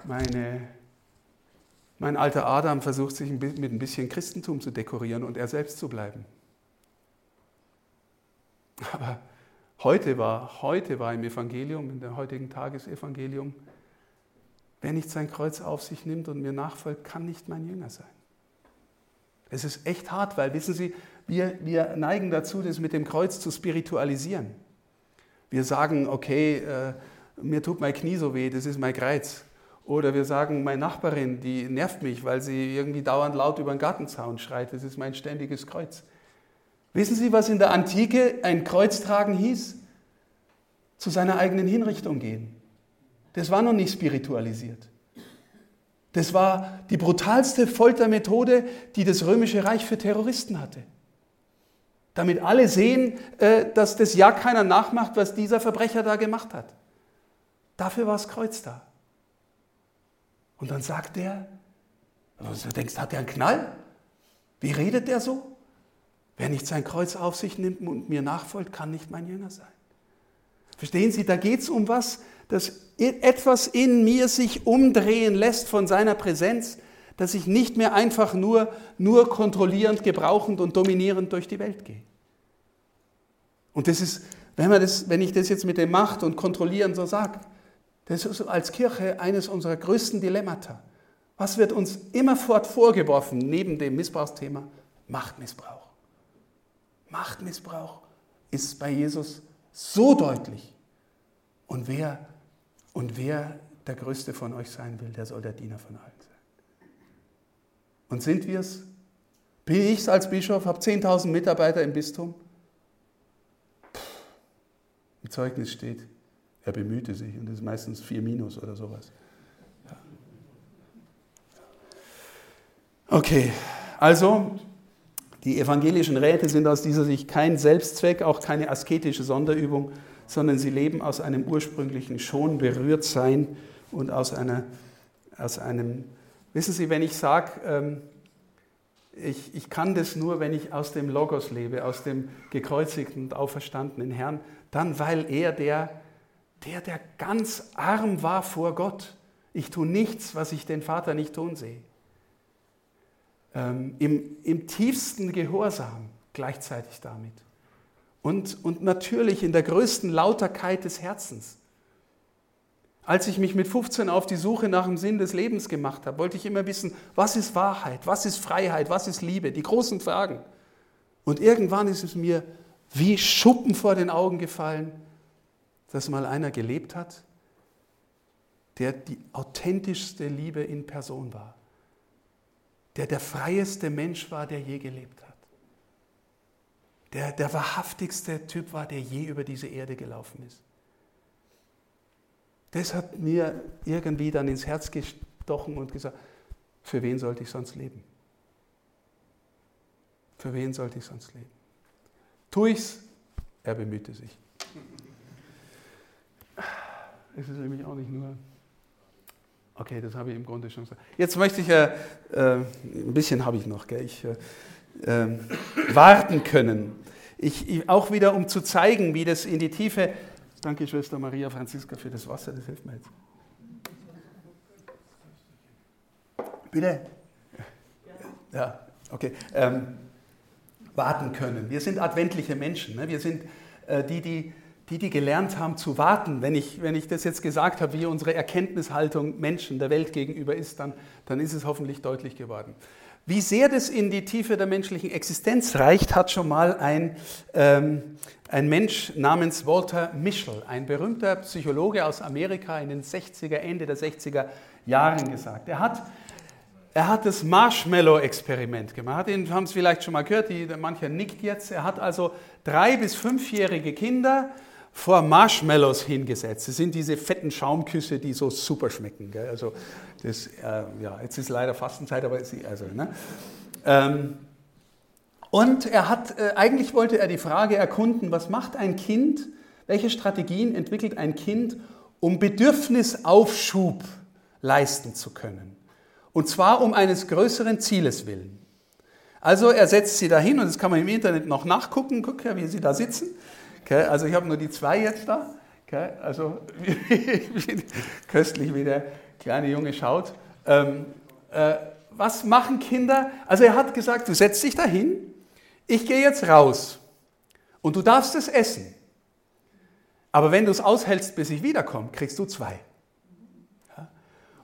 meine, mein alter Adam versucht sich mit ein bisschen Christentum zu dekorieren und er selbst zu bleiben. Aber heute war, heute war im Evangelium, in dem heutigen Tagesevangelium, wer nicht sein Kreuz auf sich nimmt und mir nachfolgt, kann nicht mein Jünger sein. Es ist echt hart, weil, wissen Sie, wir, wir neigen dazu, das mit dem Kreuz zu spiritualisieren. Wir sagen, okay, äh, mir tut mein Knie so weh, das ist mein Kreuz. Oder wir sagen, meine Nachbarin, die nervt mich, weil sie irgendwie dauernd laut über den Gartenzaun schreit, das ist mein ständiges Kreuz. Wissen Sie, was in der Antike ein Kreuz tragen hieß? Zu seiner eigenen Hinrichtung gehen. Das war noch nicht spiritualisiert. Das war die brutalste Foltermethode, die das römische Reich für Terroristen hatte. Damit alle sehen, äh, dass das ja keiner nachmacht, was dieser Verbrecher da gemacht hat. Dafür war das Kreuz da. Und dann sagt er, du denkst, hat er einen Knall? Wie redet der so? Wer nicht sein Kreuz auf sich nimmt und mir nachfolgt, kann nicht mein Jünger sein. Verstehen Sie, da geht es um was, dass etwas in mir sich umdrehen lässt von seiner Präsenz, dass ich nicht mehr einfach nur, nur kontrollierend, gebrauchend und dominierend durch die Welt gehe. Und das ist, wenn, man das, wenn ich das jetzt mit dem Macht und Kontrollieren so sage, das ist als Kirche eines unserer größten Dilemmata. Was wird uns immerfort vorgeworfen, neben dem Missbrauchsthema? Machtmissbrauch. Machtmissbrauch ist bei Jesus so deutlich. Und wer und wer der Größte von euch sein will, der soll der Diener von allen sein. Und sind wir es? Bin ich es als Bischof, habe 10.000 Mitarbeiter im Bistum? Puh, Im Zeugnis steht, er bemühte sich und das ist meistens 4 Minus oder sowas. Ja. Okay, also die evangelischen Räte sind aus dieser Sicht kein Selbstzweck, auch keine asketische Sonderübung, sondern sie leben aus einem ursprünglichen schon berührt sein und aus, einer, aus einem, wissen Sie, wenn ich sage, ähm, ich, ich kann das nur, wenn ich aus dem Logos lebe, aus dem gekreuzigten und auferstandenen Herrn, dann weil er der, der, der ganz arm war vor Gott. Ich tue nichts, was ich den Vater nicht tun sehe. Ähm, im, Im tiefsten Gehorsam gleichzeitig damit. Und, und natürlich in der größten Lauterkeit des Herzens. Als ich mich mit 15 auf die Suche nach dem Sinn des Lebens gemacht habe, wollte ich immer wissen, was ist Wahrheit, was ist Freiheit, was ist Liebe, die großen Fragen. Und irgendwann ist es mir wie Schuppen vor den Augen gefallen, dass mal einer gelebt hat, der die authentischste Liebe in Person war, der der freieste Mensch war, der je gelebt hat der, der wahrhaftigste Typ war, der je über diese Erde gelaufen ist. Das hat mir irgendwie dann ins Herz gestochen und gesagt, für wen sollte ich sonst leben? Für wen sollte ich sonst leben? Tue ich's? Er bemühte sich. Es ist nämlich auch nicht nur. Okay, das habe ich im Grunde schon gesagt. Jetzt möchte ich, äh, äh ein bisschen habe ich noch, gell? Ich, äh, ähm, warten können. Ich, ich, auch wieder, um zu zeigen, wie das in die Tiefe. Danke, Schwester Maria Franziska, für das Wasser, das hilft mir jetzt. Bitte? Ja, okay. Ähm, warten können. Wir sind adventliche Menschen. Ne? Wir sind äh, die, die, die, die gelernt haben zu warten. Wenn ich, wenn ich das jetzt gesagt habe, wie unsere Erkenntnishaltung Menschen der Welt gegenüber ist, dann, dann ist es hoffentlich deutlich geworden. Wie sehr das in die Tiefe der menschlichen Existenz reicht, hat schon mal ein, ähm, ein Mensch namens Walter Mischel, ein berühmter Psychologe aus Amerika in den 60er, Ende der 60er Jahren gesagt. Er hat, er hat das Marshmallow-Experiment gemacht. Den haben Sie vielleicht schon mal gehört, die, mancher nickt jetzt. Er hat also drei- bis fünfjährige Kinder vor Marshmallows hingesetzt. Das sind diese fetten Schaumküsse, die so super schmecken. Gell? Also das, äh, ja, jetzt ist leider Fastenzeit, aber sie, also, ne? Ähm, und er hat, äh, eigentlich wollte er die Frage erkunden, was macht ein Kind, welche Strategien entwickelt ein Kind, um Bedürfnisaufschub leisten zu können. Und zwar um eines größeren Zieles willen. Also er setzt sie dahin, und das kann man im Internet noch nachgucken, guck ja, wie sie da sitzen. Okay, also ich habe nur die zwei jetzt da. Okay, also köstlich, wie der kleine Junge schaut. Ähm, äh, was machen Kinder? Also er hat gesagt, du setzt dich dahin, ich gehe jetzt raus und du darfst es essen. Aber wenn du es aushältst, bis ich wiederkomme, kriegst du zwei.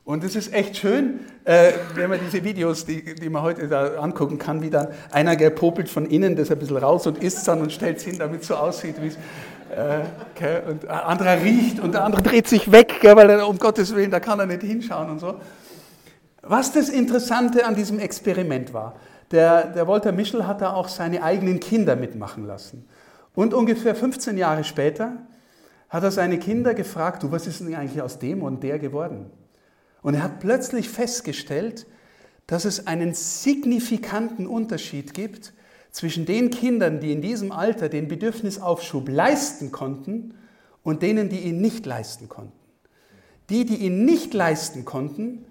Und es ist echt schön, äh, wenn man diese Videos, die, die man heute da angucken kann, wie dann einer, der popelt von innen das ein bisschen raus und isst dann und stellt es hin, damit es so aussieht, wie es. Äh, okay, und ein anderer riecht und der andere dreht sich weg, okay, weil er um Gottes Willen, da kann er nicht hinschauen und so. Was das Interessante an diesem Experiment war, der, der Walter Mischel hat da auch seine eigenen Kinder mitmachen lassen. Und ungefähr 15 Jahre später hat er seine Kinder gefragt, du, was ist denn eigentlich aus dem und der geworden? Und er hat plötzlich festgestellt, dass es einen signifikanten Unterschied gibt zwischen den Kindern, die in diesem Alter den Bedürfnisaufschub leisten konnten und denen, die ihn nicht leisten konnten. Die, die ihn nicht leisten konnten,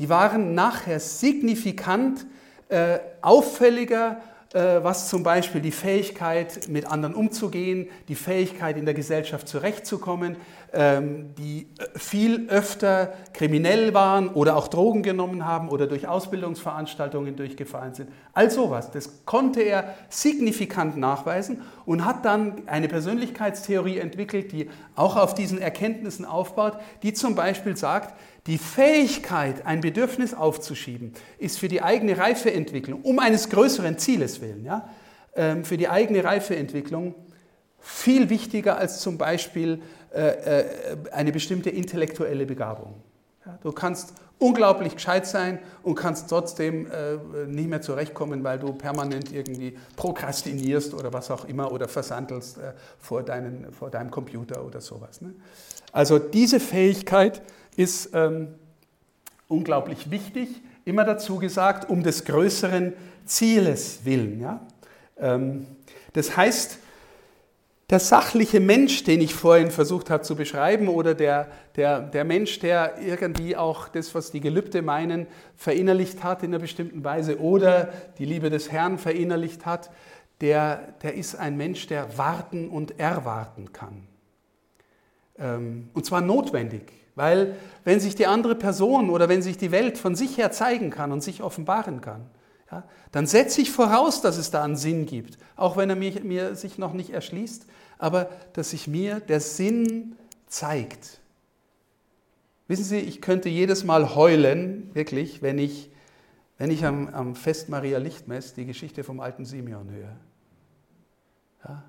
die waren nachher signifikant äh, auffälliger äh, was zum Beispiel die Fähigkeit, mit anderen umzugehen, die Fähigkeit, in der Gesellschaft zurechtzukommen, die äh, viel öfter kriminell waren oder auch Drogen genommen haben oder durch Ausbildungsveranstaltungen durchgefallen sind. All sowas, das konnte er signifikant nachweisen und hat dann eine Persönlichkeitstheorie entwickelt, die auch auf diesen Erkenntnissen aufbaut, die zum Beispiel sagt, die Fähigkeit, ein Bedürfnis aufzuschieben, ist für die eigene Reifeentwicklung, um eines größeren Zieles willen, ja, ähm, für die eigene Reifeentwicklung viel wichtiger als zum Beispiel eine bestimmte intellektuelle Begabung. Du kannst unglaublich gescheit sein und kannst trotzdem äh, nicht mehr zurechtkommen, weil du permanent irgendwie prokrastinierst oder was auch immer oder versandelst vor, deinen, vor deinem Computer oder sowas. Ne? Also diese Fähigkeit, ist ähm, unglaublich wichtig, immer dazu gesagt, um des größeren Zieles willen. Ähm, das heißt, der sachliche Mensch, den ich vorhin versucht habe zu beschreiben, oder der, der, der Mensch, der irgendwie auch das, was die Gelübde meinen, verinnerlicht hat in einer bestimmten Weise oder die Liebe des Herrn verinnerlicht hat, der, der ist ein Mensch, der warten und erwarten kann. Ähm, und zwar notwendig. Weil wenn sich die andere Person oder wenn sich die Welt von sich her zeigen kann und sich offenbaren kann, ja, dann setze ich voraus, dass es da einen Sinn gibt, auch wenn er mir, mir sich noch nicht erschließt, aber dass sich mir der Sinn zeigt. Wissen Sie, ich könnte jedes Mal heulen, wirklich, wenn ich, wenn ich am, am Fest Maria Lichtmess die Geschichte vom alten Simeon höre. Ja,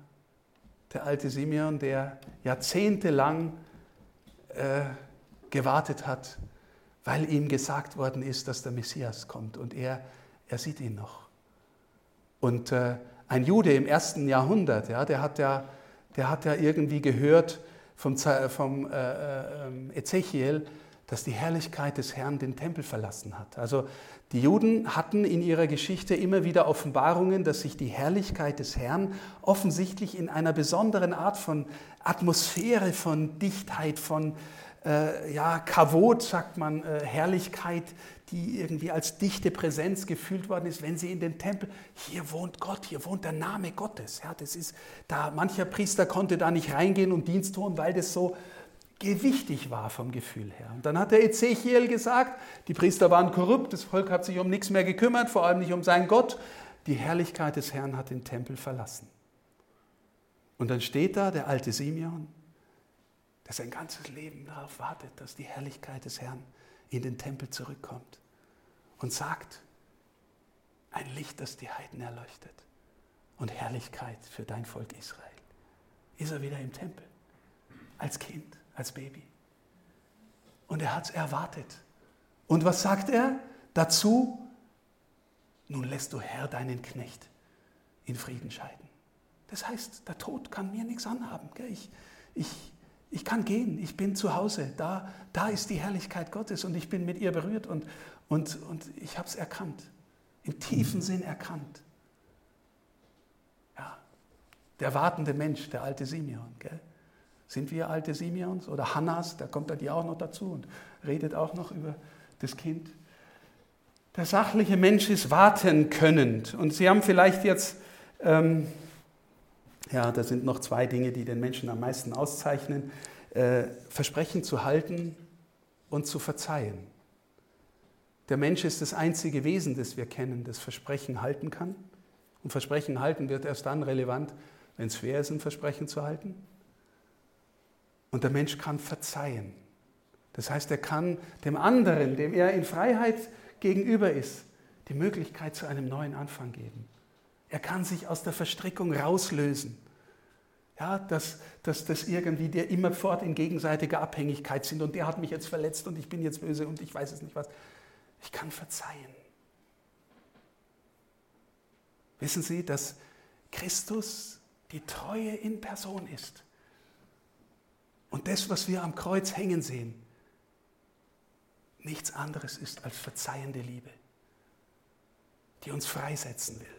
der alte Simeon, der jahrzehntelang äh, gewartet hat, weil ihm gesagt worden ist, dass der Messias kommt und er, er sieht ihn noch. Und äh, ein Jude im ersten Jahrhundert, ja, der, hat ja, der hat ja irgendwie gehört vom, vom äh, äh, Ezechiel, dass die Herrlichkeit des Herrn den Tempel verlassen hat. Also die Juden hatten in ihrer Geschichte immer wieder Offenbarungen, dass sich die Herrlichkeit des Herrn offensichtlich in einer besonderen Art von Atmosphäre, von Dichtheit, von äh, ja, Kavot, sagt man, äh, Herrlichkeit, die irgendwie als dichte Präsenz gefühlt worden ist, wenn sie in den Tempel, hier wohnt Gott, hier wohnt der Name Gottes. Ja, das ist, da, mancher Priester konnte da nicht reingehen und Dienst tun, weil das so gewichtig war vom Gefühl her. Und dann hat der Ezechiel gesagt, die Priester waren korrupt, das Volk hat sich um nichts mehr gekümmert, vor allem nicht um seinen Gott. Die Herrlichkeit des Herrn hat den Tempel verlassen. Und dann steht da der alte Simeon der sein ganzes Leben darauf wartet, dass die Herrlichkeit des Herrn in den Tempel zurückkommt und sagt, ein Licht, das die Heiden erleuchtet und Herrlichkeit für dein Volk Israel. Ist er wieder im Tempel, als Kind, als Baby. Und er hat es erwartet. Und was sagt er dazu? Nun lässt du Herr deinen Knecht in Frieden scheiden. Das heißt, der Tod kann mir nichts anhaben. Ich, ich, ich kann gehen, ich bin zu Hause, da, da ist die Herrlichkeit Gottes und ich bin mit ihr berührt und, und, und ich habe es erkannt, im tiefen Sinn erkannt. Ja, der wartende Mensch, der alte Simeon. Gell? Sind wir alte Simeons oder Hannas, da kommt er die auch noch dazu und redet auch noch über das Kind. Der sachliche Mensch ist warten könnend. Und Sie haben vielleicht jetzt ähm, ja, das sind noch zwei Dinge, die den Menschen am meisten auszeichnen. Äh, Versprechen zu halten und zu verzeihen. Der Mensch ist das einzige Wesen, das wir kennen, das Versprechen halten kann. Und Versprechen halten wird erst dann relevant, wenn es schwer ist, ein Versprechen zu halten. Und der Mensch kann verzeihen. Das heißt, er kann dem anderen, dem er in Freiheit gegenüber ist, die Möglichkeit zu einem neuen Anfang geben. Er kann sich aus der Verstrickung rauslösen. Ja, dass, dass das irgendwie der immerfort in gegenseitiger Abhängigkeit sind und der hat mich jetzt verletzt und ich bin jetzt böse und ich weiß es nicht was. Ich kann verzeihen. Wissen Sie, dass Christus die Treue in Person ist. Und das, was wir am Kreuz hängen sehen, nichts anderes ist als verzeihende Liebe, die uns freisetzen will.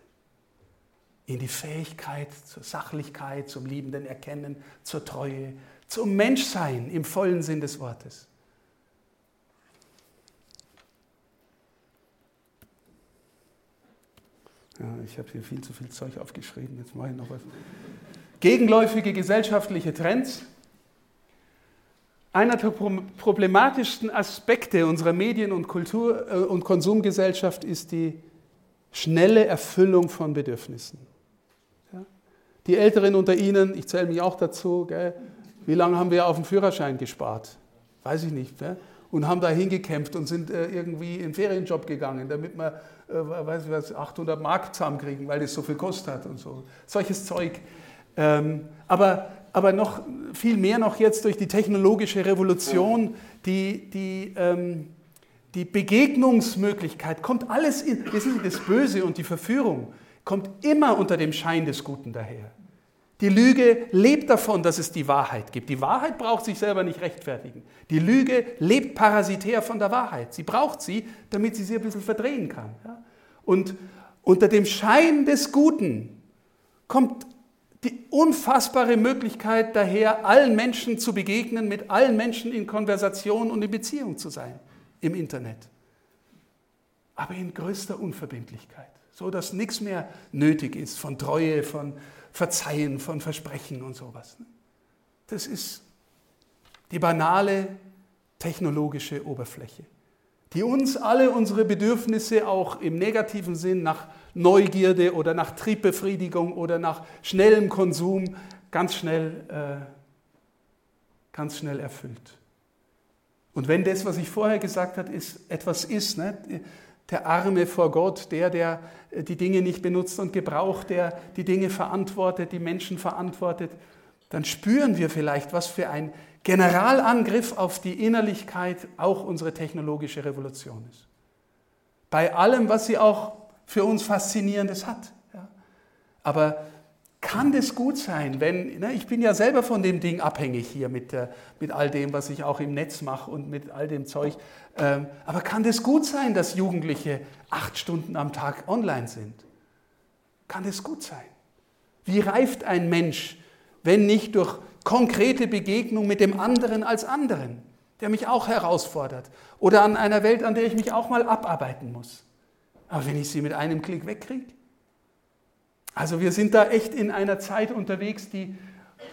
In die Fähigkeit zur Sachlichkeit, zum liebenden Erkennen, zur Treue, zum Menschsein im vollen Sinn des Wortes. Ja, ich habe hier viel zu viel Zeug aufgeschrieben, jetzt mache ich noch was. Gegenläufige gesellschaftliche Trends. Einer der problematischsten Aspekte unserer Medien- und Kultur- äh, und Konsumgesellschaft ist die schnelle Erfüllung von Bedürfnissen. Die Älteren unter Ihnen, ich zähle mich auch dazu, gell? wie lange haben wir auf den Führerschein gespart? Weiß ich nicht. Gell? Und haben da hingekämpft und sind äh, irgendwie in Ferienjob gegangen, damit wir äh, weiß ich was, 800 Mark zusammenkriegen, weil das so viel kostet hat und so. Solches Zeug. Ähm, aber, aber noch viel mehr noch jetzt durch die technologische Revolution, die, die, ähm, die Begegnungsmöglichkeit, kommt alles in, wissen Sie, das Böse und die Verführung kommt immer unter dem Schein des Guten daher. Die Lüge lebt davon, dass es die Wahrheit gibt. Die Wahrheit braucht sich selber nicht rechtfertigen. Die Lüge lebt parasitär von der Wahrheit. Sie braucht sie, damit sie sie ein bisschen verdrehen kann. Und unter dem Schein des Guten kommt die unfassbare Möglichkeit daher, allen Menschen zu begegnen, mit allen Menschen in Konversation und in Beziehung zu sein im Internet. Aber in größter Unverbindlichkeit, so dass nichts mehr nötig ist von Treue, von Verzeihen, von Versprechen und sowas. Das ist die banale technologische Oberfläche, die uns alle unsere Bedürfnisse auch im negativen Sinn nach Neugierde oder nach Triebbefriedigung oder nach schnellem Konsum ganz schnell, äh, ganz schnell erfüllt. Und wenn das, was ich vorher gesagt habe, ist, etwas ist, ne, der Arme vor Gott, der, der äh, die Dinge nicht benutzt und gebraucht, der die Dinge verantwortet, die Menschen verantwortet, dann spüren wir vielleicht, was für ein Generalangriff auf die Innerlichkeit auch unsere technologische Revolution ist. Bei allem, was sie auch für uns Faszinierendes hat. Aber kann das gut sein, wenn, ne, ich bin ja selber von dem Ding abhängig hier mit, äh, mit all dem, was ich auch im Netz mache und mit all dem Zeug. Ähm, aber kann das gut sein, dass Jugendliche acht Stunden am Tag online sind? Kann das gut sein? Wie reift ein Mensch, wenn nicht durch konkrete Begegnung mit dem anderen als anderen, der mich auch herausfordert oder an einer Welt, an der ich mich auch mal abarbeiten muss? Aber wenn ich sie mit einem Klick wegkriege? Also wir sind da echt in einer Zeit unterwegs, die,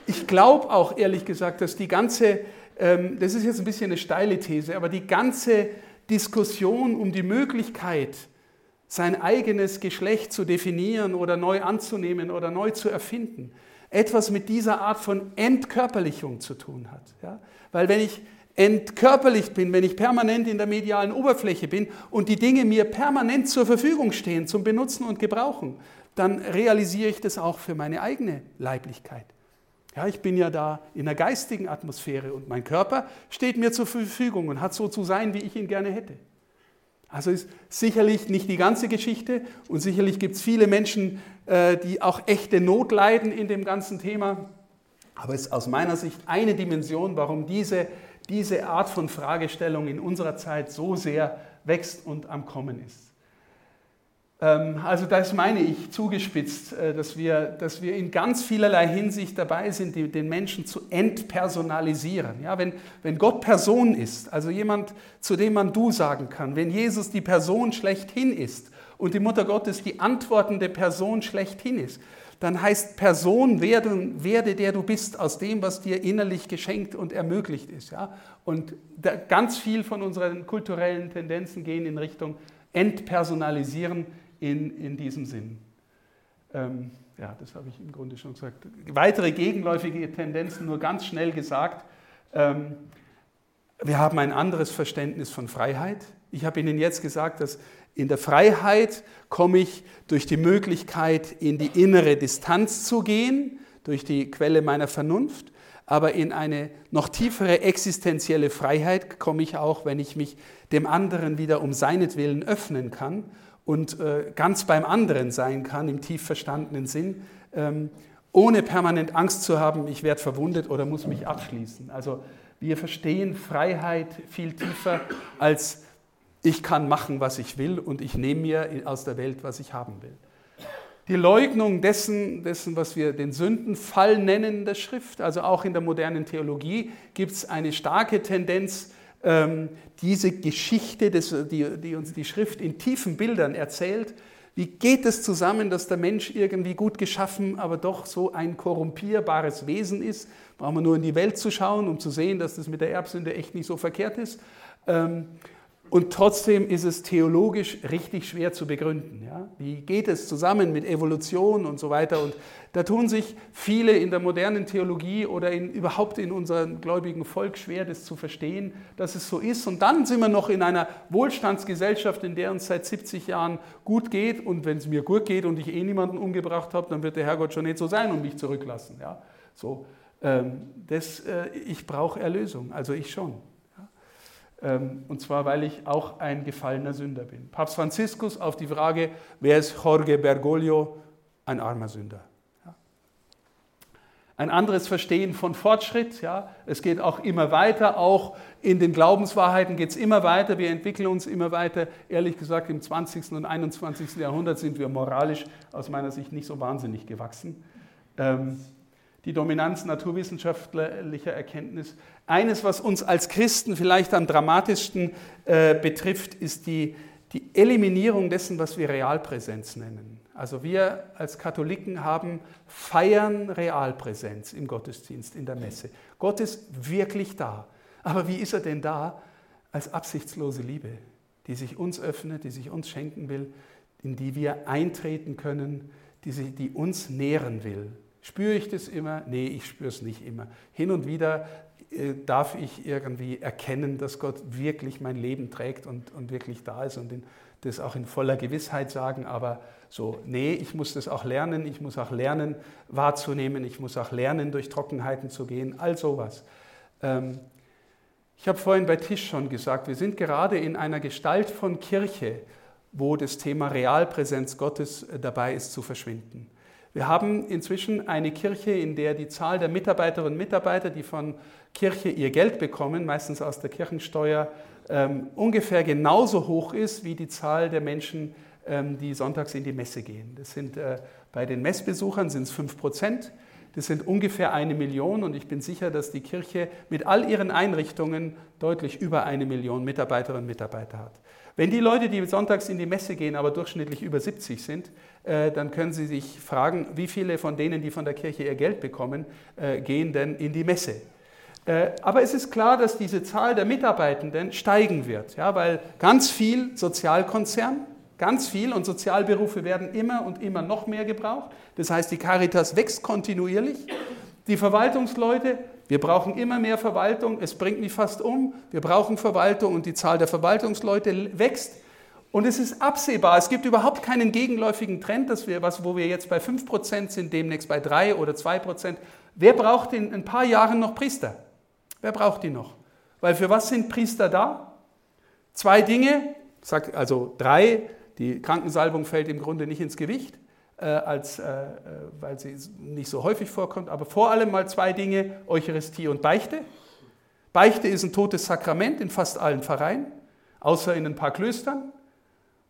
ich glaube auch ehrlich gesagt, dass die ganze, ähm, das ist jetzt ein bisschen eine steile These, aber die ganze Diskussion um die Möglichkeit, sein eigenes Geschlecht zu definieren oder neu anzunehmen oder neu zu erfinden, etwas mit dieser Art von Entkörperlichung zu tun hat. Ja? Weil wenn ich entkörperlicht bin, wenn ich permanent in der medialen Oberfläche bin und die Dinge mir permanent zur Verfügung stehen zum Benutzen und Gebrauchen, dann realisiere ich das auch für meine eigene Leiblichkeit. Ja, ich bin ja da in der geistigen Atmosphäre und mein Körper steht mir zur Verfügung und hat so zu sein, wie ich ihn gerne hätte. Also ist sicherlich nicht die ganze Geschichte und sicherlich gibt es viele Menschen, äh, die auch echte Not leiden in dem ganzen Thema. Aber es ist aus meiner Sicht eine Dimension, warum diese, diese Art von Fragestellung in unserer Zeit so sehr wächst und am Kommen ist. Ähm, also das meine ich zugespitzt, äh, dass wir, dass wir in ganz vielerlei Hinsicht dabei sind, den Menschen zu entpersonalisieren. Ja, wenn, wenn Gott Person ist, also jemand, zu dem man du sagen kann, wenn Jesus die Person schlechthin ist und die Mutter Gottes die antwortende Person schlechthin ist, dann heißt Person werde, werde der du bist aus dem, was dir innerlich geschenkt und ermöglicht ist. Ja? Und ganz viel von unseren kulturellen Tendenzen gehen in Richtung Entpersonalisieren in, in diesem Sinn. Ähm, ja, das habe ich im Grunde schon gesagt. Weitere gegenläufige Tendenzen nur ganz schnell gesagt. Ähm, wir haben ein anderes Verständnis von Freiheit. Ich habe Ihnen jetzt gesagt, dass in der Freiheit komme ich durch die Möglichkeit, in die innere Distanz zu gehen, durch die Quelle meiner Vernunft, aber in eine noch tiefere existenzielle Freiheit komme ich auch, wenn ich mich dem anderen wieder um seinetwillen öffnen kann und äh, ganz beim anderen sein kann, im tief verstandenen Sinn, ähm, ohne permanent Angst zu haben, ich werde verwundet oder muss mich abschließen. Also wir verstehen Freiheit viel tiefer als ich kann machen, was ich will und ich nehme mir aus der Welt, was ich haben will. Die Leugnung dessen, dessen, was wir den Sündenfall nennen der Schrift, also auch in der modernen Theologie, gibt es eine starke Tendenz, diese Geschichte, die, uns die Schrift in tiefen Bildern erzählt, wie geht es zusammen, dass der Mensch irgendwie gut geschaffen, aber doch so ein korrumpierbares Wesen ist? Brauchen wir nur in die Welt zu schauen, um zu sehen, dass das mit der Erbsünde echt nicht so verkehrt ist. Und trotzdem ist es theologisch richtig schwer zu begründen. Ja? Wie geht es zusammen mit Evolution und so weiter? Und da tun sich viele in der modernen Theologie oder in, überhaupt in unserem gläubigen Volk schwer, das zu verstehen, dass es so ist. Und dann sind wir noch in einer Wohlstandsgesellschaft, in der uns seit 70 Jahren gut geht. Und wenn es mir gut geht und ich eh niemanden umgebracht habe, dann wird der Herrgott schon nicht so sein und mich zurücklassen. Ja? So, ähm, das, äh, ich brauche Erlösung, also ich schon. Ähm, und zwar, weil ich auch ein gefallener Sünder bin. Papst Franziskus auf die Frage, wer ist Jorge Bergoglio? Ein armer Sünder. Ein anderes Verstehen von Fortschritt. Ja. Es geht auch immer weiter, auch in den Glaubenswahrheiten geht es immer weiter. Wir entwickeln uns immer weiter. Ehrlich gesagt, im 20. und 21. Jahrhundert sind wir moralisch aus meiner Sicht nicht so wahnsinnig gewachsen. Ähm, die Dominanz naturwissenschaftlicher Erkenntnis. Eines, was uns als Christen vielleicht am dramatischsten äh, betrifft, ist die, die Eliminierung dessen, was wir Realpräsenz nennen. Also wir als Katholiken haben, feiern Realpräsenz im Gottesdienst, in der Messe. Gott ist wirklich da. Aber wie ist er denn da? Als absichtslose Liebe, die sich uns öffnet, die sich uns schenken will, in die wir eintreten können, die, sie, die uns nähren will. Spüre ich das immer? Nee, ich spüre es nicht immer. Hin und wieder äh, darf ich irgendwie erkennen, dass Gott wirklich mein Leben trägt und, und wirklich da ist und in, das auch in voller Gewissheit sagen, aber so, nee, ich muss das auch lernen, ich muss auch lernen wahrzunehmen, ich muss auch lernen, durch Trockenheiten zu gehen, all sowas. Ähm, ich habe vorhin bei Tisch schon gesagt, wir sind gerade in einer Gestalt von Kirche, wo das Thema Realpräsenz Gottes äh, dabei ist zu verschwinden. Wir haben inzwischen eine Kirche, in der die Zahl der Mitarbeiterinnen und Mitarbeiter, die von Kirche ihr Geld bekommen, meistens aus der Kirchensteuer, ähm, ungefähr genauso hoch ist wie die Zahl der Menschen, ähm, die sonntags in die Messe gehen. Das sind äh, bei den Messbesuchern sind es 5 Prozent. Das sind ungefähr eine Million und ich bin sicher, dass die Kirche mit all ihren Einrichtungen deutlich über eine Million Mitarbeiterinnen und Mitarbeiter hat. Wenn die Leute, die sonntags in die Messe gehen, aber durchschnittlich über 70 sind, äh, dann können Sie sich fragen, wie viele von denen, die von der Kirche ihr Geld bekommen, äh, gehen denn in die Messe. Äh, aber es ist klar, dass diese Zahl der Mitarbeitenden steigen wird, ja, weil ganz viel Sozialkonzern, ganz viel und Sozialberufe werden immer und immer noch mehr gebraucht. Das heißt, die Caritas wächst kontinuierlich. Die Verwaltungsleute wir brauchen immer mehr Verwaltung, es bringt mich fast um. Wir brauchen Verwaltung und die Zahl der Verwaltungsleute wächst. Und es ist absehbar, es gibt überhaupt keinen gegenläufigen Trend, dass wir, was, wo wir jetzt bei 5% sind, demnächst bei 3 oder 2%. Wer braucht in ein paar Jahren noch Priester? Wer braucht die noch? Weil für was sind Priester da? Zwei Dinge, also drei, die Krankensalbung fällt im Grunde nicht ins Gewicht als, äh, äh, weil sie nicht so häufig vorkommt. Aber vor allem mal zwei Dinge, Eucharistie und Beichte. Beichte ist ein totes Sakrament in fast allen Pfarreien, außer in ein paar Klöstern.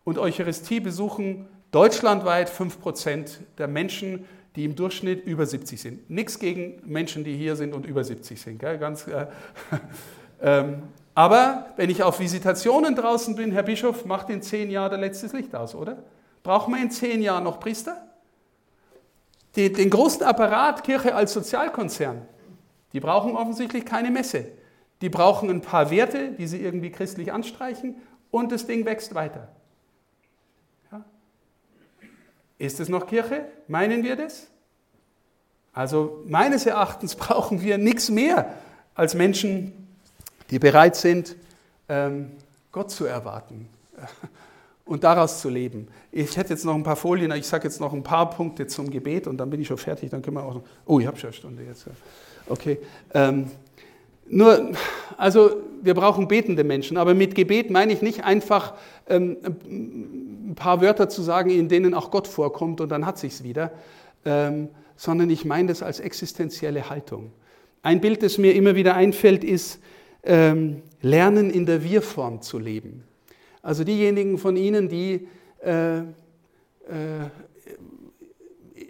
Und Eucharistie besuchen deutschlandweit 5% der Menschen, die im Durchschnitt über 70 sind. Nichts gegen Menschen, die hier sind und über 70 sind. Gell? Ganz, äh, ähm, aber wenn ich auf Visitationen draußen bin, Herr Bischof, macht in zehn Jahren der letztes Licht aus, oder? Brauchen wir in zehn Jahren noch Priester? Die, den großen Apparat Kirche als Sozialkonzern, die brauchen offensichtlich keine Messe. Die brauchen ein paar Werte, die sie irgendwie christlich anstreichen und das Ding wächst weiter. Ja? Ist es noch Kirche? Meinen wir das? Also meines Erachtens brauchen wir nichts mehr als Menschen, die bereit sind, ähm, Gott zu erwarten und daraus zu leben. Ich hätte jetzt noch ein paar Folien, ich sage jetzt noch ein paar Punkte zum Gebet und dann bin ich schon fertig. Dann können wir auch noch. Oh, ich habe schon eine Stunde jetzt. Okay. Ähm, nur, also wir brauchen betende Menschen, aber mit Gebet meine ich nicht einfach ähm, ein paar Wörter zu sagen, in denen auch Gott vorkommt und dann hat sich's wieder, ähm, sondern ich meine das als existenzielle Haltung. Ein Bild, das mir immer wieder einfällt, ist ähm, Lernen in der Wir-Form zu leben. Also diejenigen von Ihnen, die äh, äh,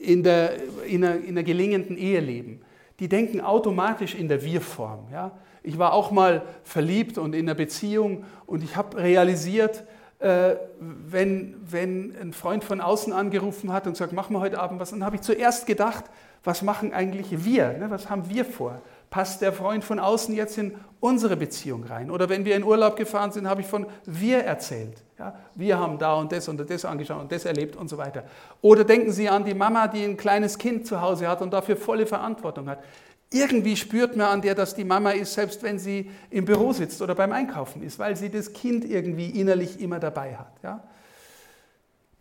in, der, in, einer, in einer gelingenden Ehe leben, die denken automatisch in der Wir-Form. Ja? Ich war auch mal verliebt und in einer Beziehung und ich habe realisiert, äh, wenn, wenn ein Freund von außen angerufen hat und sagt, machen wir heute Abend was, dann habe ich zuerst gedacht, was machen eigentlich wir? Ne? Was haben wir vor? Passt der Freund von außen jetzt in unsere Beziehung rein? Oder wenn wir in Urlaub gefahren sind, habe ich von wir erzählt. Ja, wir haben da und das und das angeschaut und das erlebt und so weiter. Oder denken Sie an die Mama, die ein kleines Kind zu Hause hat und dafür volle Verantwortung hat. Irgendwie spürt man an der, dass die Mama ist, selbst wenn sie im Büro sitzt oder beim Einkaufen ist, weil sie das Kind irgendwie innerlich immer dabei hat. Ja?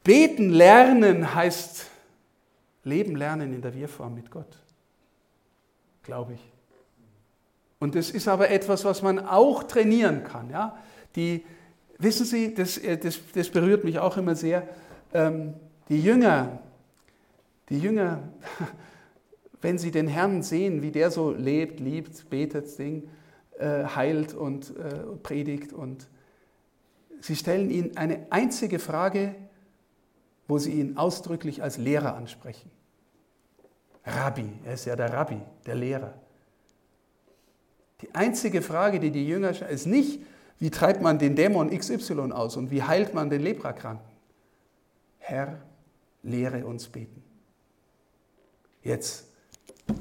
Beten lernen heißt Leben lernen in der Wir-Form mit Gott, glaube ich. Und das ist aber etwas, was man auch trainieren kann. Ja? Die, wissen Sie, das, äh, das, das berührt mich auch immer sehr. Ähm, die Jünger, die Jünger, wenn sie den Herrn sehen, wie der so lebt, liebt, betet, Ding, äh, heilt und äh, predigt und sie stellen ihn eine einzige Frage, wo sie ihn ausdrücklich als Lehrer ansprechen. Rabbi, er ist ja der Rabbi, der Lehrer. Die einzige Frage, die die Jünger stellen, ist nicht, wie treibt man den Dämon XY aus und wie heilt man den Leprakranken? Herr, lehre uns beten. Jetzt,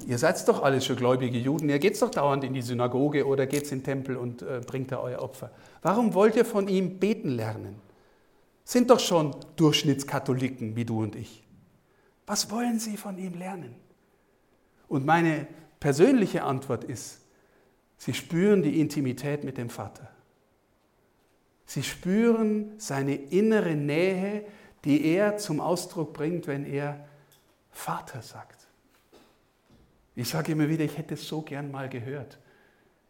ihr seid doch alles schon gläubige Juden, ihr geht doch dauernd in die Synagoge oder geht in den Tempel und äh, bringt da euer Opfer. Warum wollt ihr von ihm beten lernen? Sind doch schon Durchschnittskatholiken wie du und ich. Was wollen sie von ihm lernen? Und meine persönliche Antwort ist, Sie spüren die Intimität mit dem Vater. Sie spüren seine innere Nähe, die er zum Ausdruck bringt, wenn er Vater sagt. Ich sage immer wieder, ich hätte es so gern mal gehört,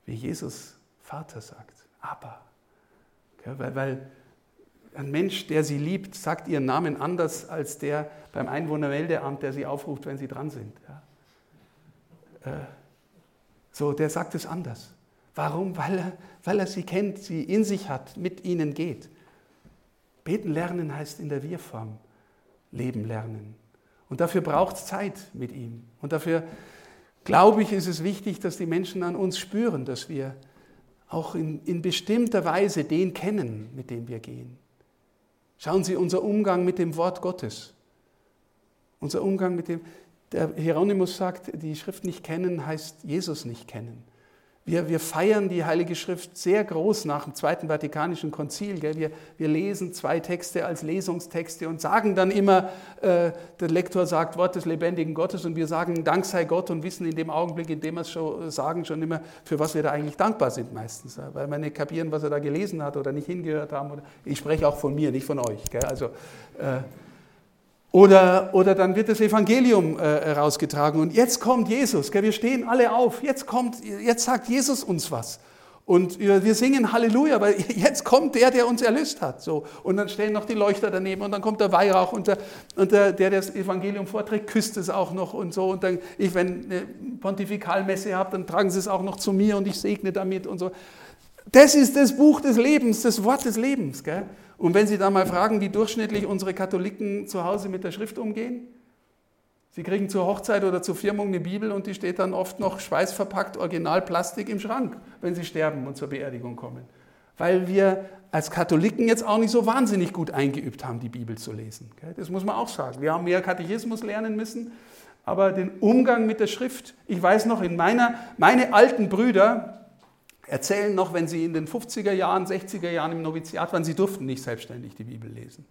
wie Jesus Vater sagt. Aber. weil, weil ein Mensch, der sie liebt, sagt ihren Namen anders als der beim Einwohnermeldeamt, der sie aufruft, wenn sie dran sind. Ja. Äh, so, der sagt es anders. Warum? Weil er, weil er sie kennt, sie in sich hat, mit ihnen geht. Beten lernen heißt in der Wir-Form leben lernen. Und dafür braucht es Zeit mit ihm. Und dafür, glaube ich, ist es wichtig, dass die Menschen an uns spüren, dass wir auch in, in bestimmter Weise den kennen, mit dem wir gehen. Schauen Sie, unser Umgang mit dem Wort Gottes, unser Umgang mit dem, der Hieronymus sagt, die Schrift nicht kennen heißt Jesus nicht kennen. Wir, wir feiern die Heilige Schrift sehr groß nach dem Zweiten Vatikanischen Konzil. Gell? Wir, wir lesen zwei Texte als Lesungstexte und sagen dann immer, äh, der Lektor sagt Wort des lebendigen Gottes und wir sagen Dank sei Gott und wissen in dem Augenblick, in dem wir es schon sagen, schon immer, für was wir da eigentlich dankbar sind meistens. Weil wir nicht kapieren, was er da gelesen hat oder nicht hingehört haben. Ich spreche auch von mir, nicht von euch. Gell? Also, äh, oder, oder dann wird das Evangelium äh, herausgetragen und jetzt kommt Jesus. Gell? Wir stehen alle auf. Jetzt kommt, jetzt sagt Jesus uns was. Und wir singen Halleluja, weil jetzt kommt der, der uns erlöst hat. So. Und dann stehen noch die Leuchter daneben und dann kommt der Weihrauch und der, und der, der das Evangelium vorträgt, küsst es auch noch und so. Und dann, ich, wenn eine Pontifikalmesse habt, dann tragen sie es auch noch zu mir und ich segne damit und so. Das ist das Buch des Lebens, das Wort des Lebens. Gell? Und wenn Sie da mal fragen, wie durchschnittlich unsere Katholiken zu Hause mit der Schrift umgehen, Sie kriegen zur Hochzeit oder zur Firmung eine Bibel und die steht dann oft noch schweißverpackt, Originalplastik im Schrank, wenn sie sterben und zur Beerdigung kommen. Weil wir als Katholiken jetzt auch nicht so wahnsinnig gut eingeübt haben, die Bibel zu lesen. Das muss man auch sagen. Wir haben mehr Katechismus lernen müssen, aber den Umgang mit der Schrift, ich weiß noch, in meiner, meine alten Brüder, erzählen noch, wenn sie in den 50er Jahren, 60er Jahren im Noviziat waren, sie durften nicht selbstständig die Bibel lesen,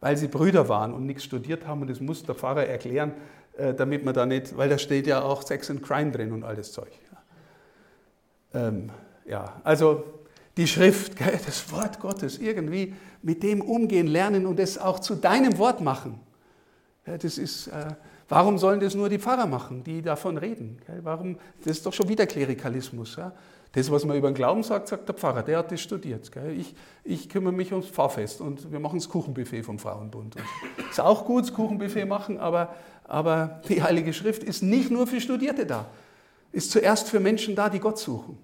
weil sie Brüder waren und nichts studiert haben und das muss der Pfarrer erklären, äh, damit man da nicht, weil da steht ja auch Sex and Crime drin und all das Zeug. Ja, ähm, ja also die Schrift, das Wort Gottes, irgendwie mit dem umgehen lernen und es auch zu deinem Wort machen. Das ist, äh, warum sollen das nur die Pfarrer machen, die davon reden? Warum, das ist doch schon wieder Klerikalismus. Ja? Das, was man über den Glauben sagt, sagt der Pfarrer, der hat das studiert. Ich, ich, kümmere mich ums Pfarrfest und wir machen das Kuchenbuffet vom Frauenbund. Und ist auch gut, das Kuchenbuffet machen, aber, aber die Heilige Schrift ist nicht nur für Studierte da, ist zuerst für Menschen da, die Gott suchen.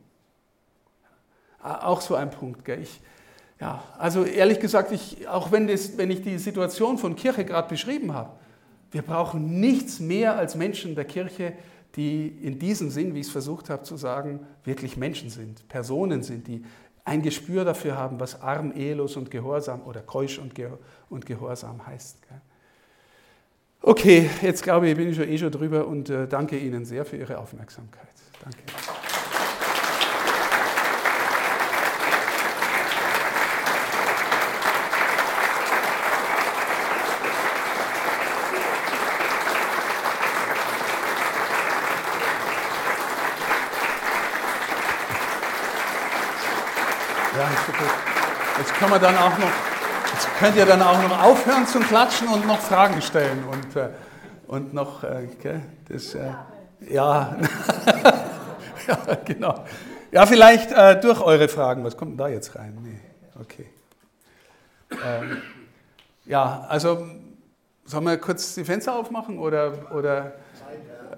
Auch so ein Punkt. Gell? Ich, ja, also ehrlich gesagt, ich, auch wenn, das, wenn ich die Situation von Kirche gerade beschrieben habe, wir brauchen nichts mehr als Menschen der Kirche, die in diesem Sinn, wie ich es versucht habe zu sagen, wirklich Menschen sind, Personen sind, die ein Gespür dafür haben, was arm, ehelos und gehorsam oder keusch und, ge und gehorsam heißt. Okay, jetzt glaube ich, bin ich schon eh schon drüber und äh, danke Ihnen sehr für Ihre Aufmerksamkeit. Danke. Jetzt können wir dann auch noch, jetzt könnt ihr dann auch noch aufhören zum Klatschen und noch Fragen stellen und, äh, und noch, äh, das, äh, ja, ja, genau. Ja, vielleicht äh, durch eure Fragen. Was kommt denn da jetzt rein? Nee, okay. Ähm, ja, also sollen wir kurz die Fenster aufmachen oder, oder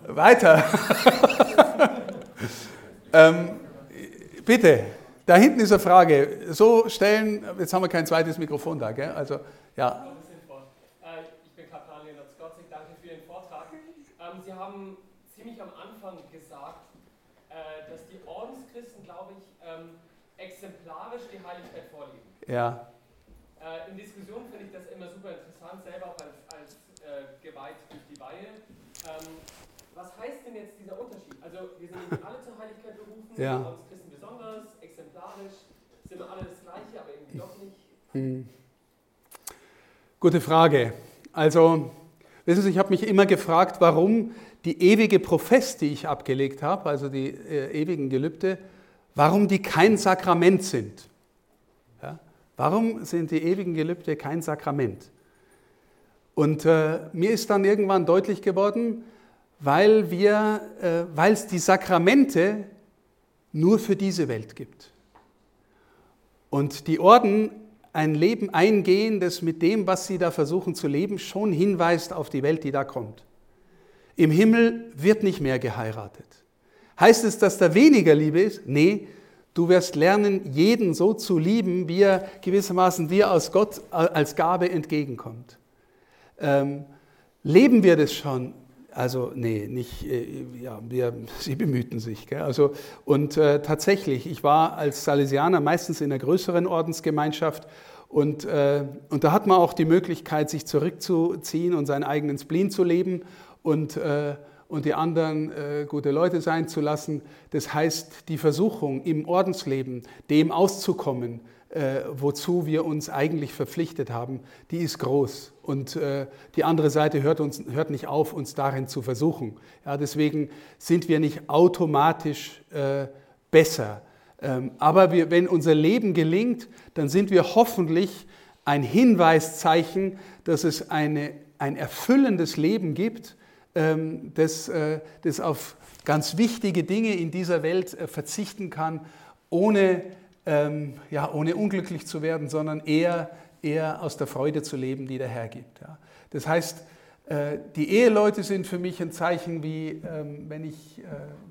weiter? weiter. ähm, bitte. Da hinten ist eine Frage. So stellen, jetzt haben wir kein zweites Mikrofon da, gell? Also, ja.
Ich bin Kaplan Leonard Skotzig, danke für Ihren Vortrag. Ähm, Sie haben ziemlich am Anfang gesagt, äh, dass die Ordenschristen, glaube ich, ähm, exemplarisch die Heiligkeit vorleben.
Ja.
Äh, in Diskussionen finde ich das immer super interessant, selber auch als, als äh, geweiht durch die Weihe. Ähm, was heißt denn jetzt dieser Unterschied? Also, wir sind alle zur Heiligkeit berufen,
ja.
die Ordenschristen besonders, exemplarisch, sind wir alle das Gleiche, aber irgendwie doch nicht? Hm.
Gute Frage. Also, wissen Sie, ich habe mich immer gefragt, warum die ewige Profess, die ich abgelegt habe, also die äh, ewigen Gelübde, warum die kein Sakrament sind. Ja? Warum sind die ewigen Gelübde kein Sakrament? Und äh, mir ist dann irgendwann deutlich geworden, weil äh, weil es die Sakramente nur für diese Welt gibt. Und die Orden ein Leben eingehen, das mit dem, was sie da versuchen zu leben, schon hinweist auf die Welt, die da kommt. Im Himmel wird nicht mehr geheiratet. Heißt es, dass da weniger Liebe ist? Nee, du wirst lernen, jeden so zu lieben, wie er gewissermaßen dir aus Gott als Gabe entgegenkommt. Ähm, leben wir das schon? Also nee, nicht, äh, ja, wir, sie bemühten sich. Gell? Also, und äh, tatsächlich, ich war als Salesianer meistens in einer größeren Ordensgemeinschaft und, äh, und da hat man auch die Möglichkeit, sich zurückzuziehen und seinen eigenen Spleen zu leben und, äh, und die anderen äh, gute Leute sein zu lassen. Das heißt, die Versuchung im Ordensleben, dem auszukommen, äh, wozu wir uns eigentlich verpflichtet haben, die ist groß. Und äh, die andere Seite hört, uns, hört nicht auf, uns darin zu versuchen. Ja, deswegen sind wir nicht automatisch äh, besser. Ähm, aber wir, wenn unser Leben gelingt, dann sind wir hoffentlich ein Hinweiszeichen, dass es eine, ein erfüllendes Leben gibt, ähm, das, äh, das auf ganz wichtige Dinge in dieser Welt äh, verzichten kann, ohne ähm, ja, ohne unglücklich zu werden, sondern eher, eher aus der Freude zu leben, die der Herr gibt. Ja. Das heißt, äh, die Eheleute sind für mich ein Zeichen, wie ähm, wenn ich, äh,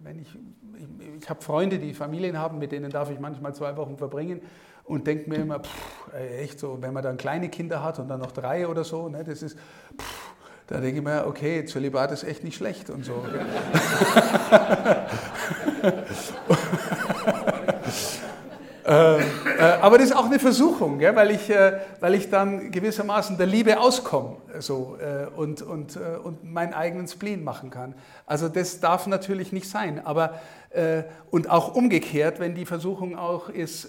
wenn ich, ich, ich habe Freunde, die Familien haben, mit denen darf ich manchmal zwei Wochen verbringen und denke mir immer, pff, echt so, wenn man dann kleine Kinder hat und dann noch drei oder so, ne, das ist, pff, da denke ich mir, okay, Zölibat ist echt nicht schlecht und so. Äh, äh, aber das ist auch eine Versuchung, gell? Weil, ich, äh, weil ich dann gewissermaßen der Liebe auskomme so, äh, und, und, äh, und meinen eigenen Spleen machen kann. Also das darf natürlich nicht sein. Aber, und auch umgekehrt, wenn die Versuchung auch ist,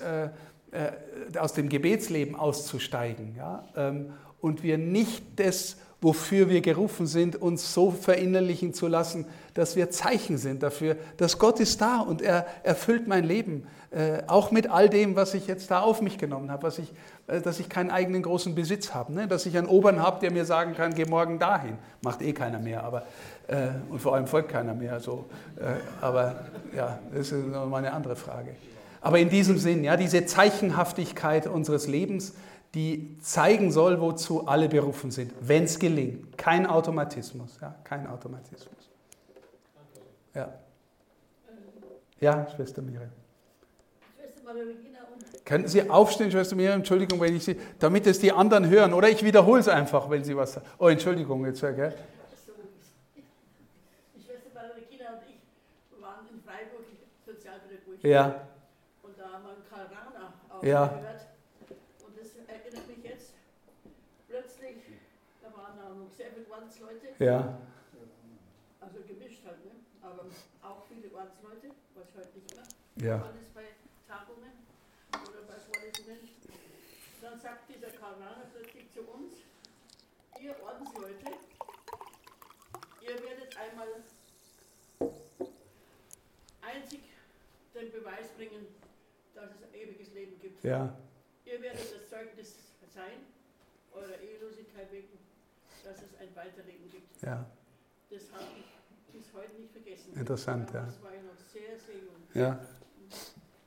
aus dem Gebetsleben auszusteigen ja? Ähm, und wir nicht das wofür wir gerufen sind, uns so verinnerlichen zu lassen, dass wir Zeichen sind dafür, dass Gott ist da und er erfüllt mein Leben, äh, auch mit all dem, was ich jetzt da auf mich genommen habe, was ich, äh, dass ich keinen eigenen großen Besitz habe, ne? dass ich einen Obern habe, der mir sagen kann, geh morgen dahin. Macht eh keiner mehr, aber äh, und vor allem folgt keiner mehr. So. Äh, aber ja, das ist nochmal eine andere Frage. Aber in diesem Sinn, ja, diese Zeichenhaftigkeit unseres Lebens, die zeigen soll, wozu alle berufen sind, wenn es gelingt. Kein Automatismus, ja, kein Automatismus. Ja. Ja, Schwester Miriam. Könnten Sie aufstehen, Schwester Miriam? Entschuldigung, wenn ich Sie, damit es die anderen hören. Oder ich wiederhole es einfach, wenn Sie was sagen. Oh, Entschuldigung, jetzt, gell?
Und.
Ja.
Und da haben wir Karl Rahner auch
Ja.
gehört. Und das erinnert mich jetzt plötzlich, da waren auch noch sehr viele Ortsleute,
Ja.
also gemischt halt, ne? aber auch viele Ortsleute, was heute nicht mehr.
Ja.
Alles bei Tagungen oder bei Vorlesungen. Dann sagt dieser Karl Rahner plötzlich zu uns, ihr Ordensleute, ihr werdet einmal einzig den Beweis bringen, dass es ein ewiges Leben gibt.
Ja.
Ihr werdet das Zeugnis sein, eurer Ehelosigkeit wegen, dass es ein Weiterleben gibt.
Ja.
Das habe ich bis heute nicht vergessen.
Interessant, ja.
Das war ich noch sehr, sehr jung.
Ja.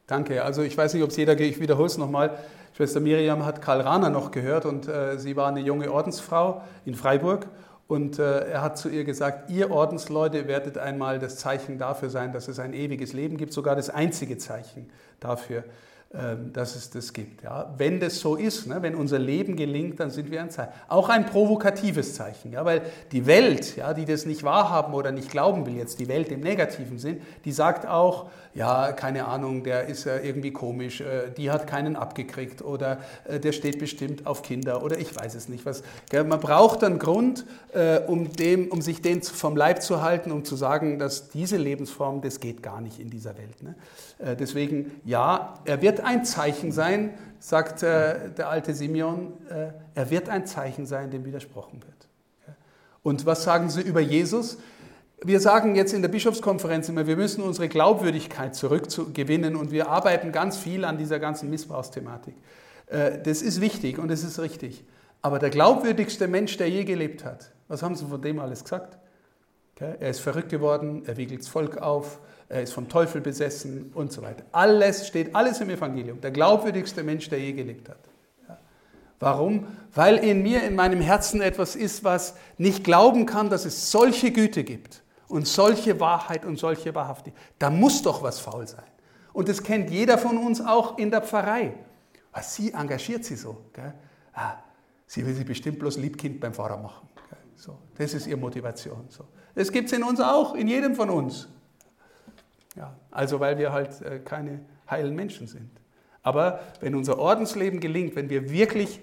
Danke. Also ich weiß nicht, ob es jeder, ich wiederhole es nochmal. Schwester Miriam hat Karl Rahner noch gehört und äh, sie war eine junge Ordensfrau in Freiburg und äh, er hat zu ihr gesagt, ihr Ordensleute werdet einmal das Zeichen dafür sein, dass es ein ewiges Leben gibt, sogar das einzige Zeichen dafür, dass es das gibt. Ja? Wenn das so ist, ne, wenn unser Leben gelingt, dann sind wir ein Zeichen. Auch ein provokatives Zeichen, ja? weil die Welt, ja, die das nicht wahrhaben oder nicht glauben will, jetzt die Welt im negativen Sinn, die sagt auch, ja, keine Ahnung, der ist ja irgendwie komisch, äh, die hat keinen abgekriegt oder äh, der steht bestimmt auf Kinder oder ich weiß es nicht was. Man braucht einen Grund, äh, um, dem, um sich den vom Leib zu halten, um zu sagen, dass diese Lebensform, das geht gar nicht in dieser Welt. Ne? Äh, Deswegen, ja, er wird ein Zeichen sein, sagt äh, der alte Simeon, äh, er wird ein Zeichen sein, dem widersprochen wird. Und was sagen Sie über Jesus? Wir sagen jetzt in der Bischofskonferenz immer, wir müssen unsere Glaubwürdigkeit zurückgewinnen und wir arbeiten ganz viel an dieser ganzen Missbrauchsthematik. Äh, Das ist wichtig und es ist richtig. Aber der glaubwürdigste Mensch, der je gelebt hat, was haben Sie von dem alles gesagt? Er ist verrückt geworden, er wiegelt das Volk auf, er ist vom Teufel besessen und so weiter. Alles steht, alles im Evangelium. Der glaubwürdigste Mensch, der je gelebt hat. Warum? Weil in mir, in meinem Herzen etwas ist, was nicht glauben kann, dass es solche Güte gibt und solche Wahrheit und solche Wahrhaftigkeit. Da muss doch was faul sein. Und das kennt jeder von uns auch in der Pfarrei. Was sie engagiert sie so. Gell? Ah, sie will sich bestimmt bloß Liebkind beim Pfarrer machen. So, das ist ihre Motivation. So. Das gibt es in uns auch, in jedem von uns. Ja, also weil wir halt äh, keine heilen Menschen sind. Aber wenn unser Ordensleben gelingt, wenn wir wirklich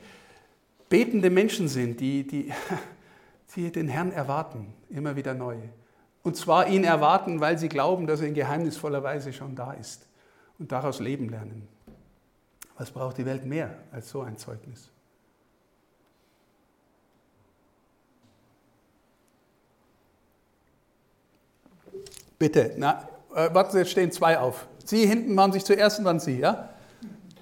betende Menschen sind, die, die, die den Herrn erwarten, immer wieder neu. Und zwar ihn erwarten, weil sie glauben, dass er in geheimnisvoller Weise schon da ist und daraus leben lernen. Was braucht die Welt mehr als so ein Zeugnis? Bitte, na, äh, warten Sie, jetzt stehen zwei auf. Sie hinten machen sich zuerst und dann Sie, ja?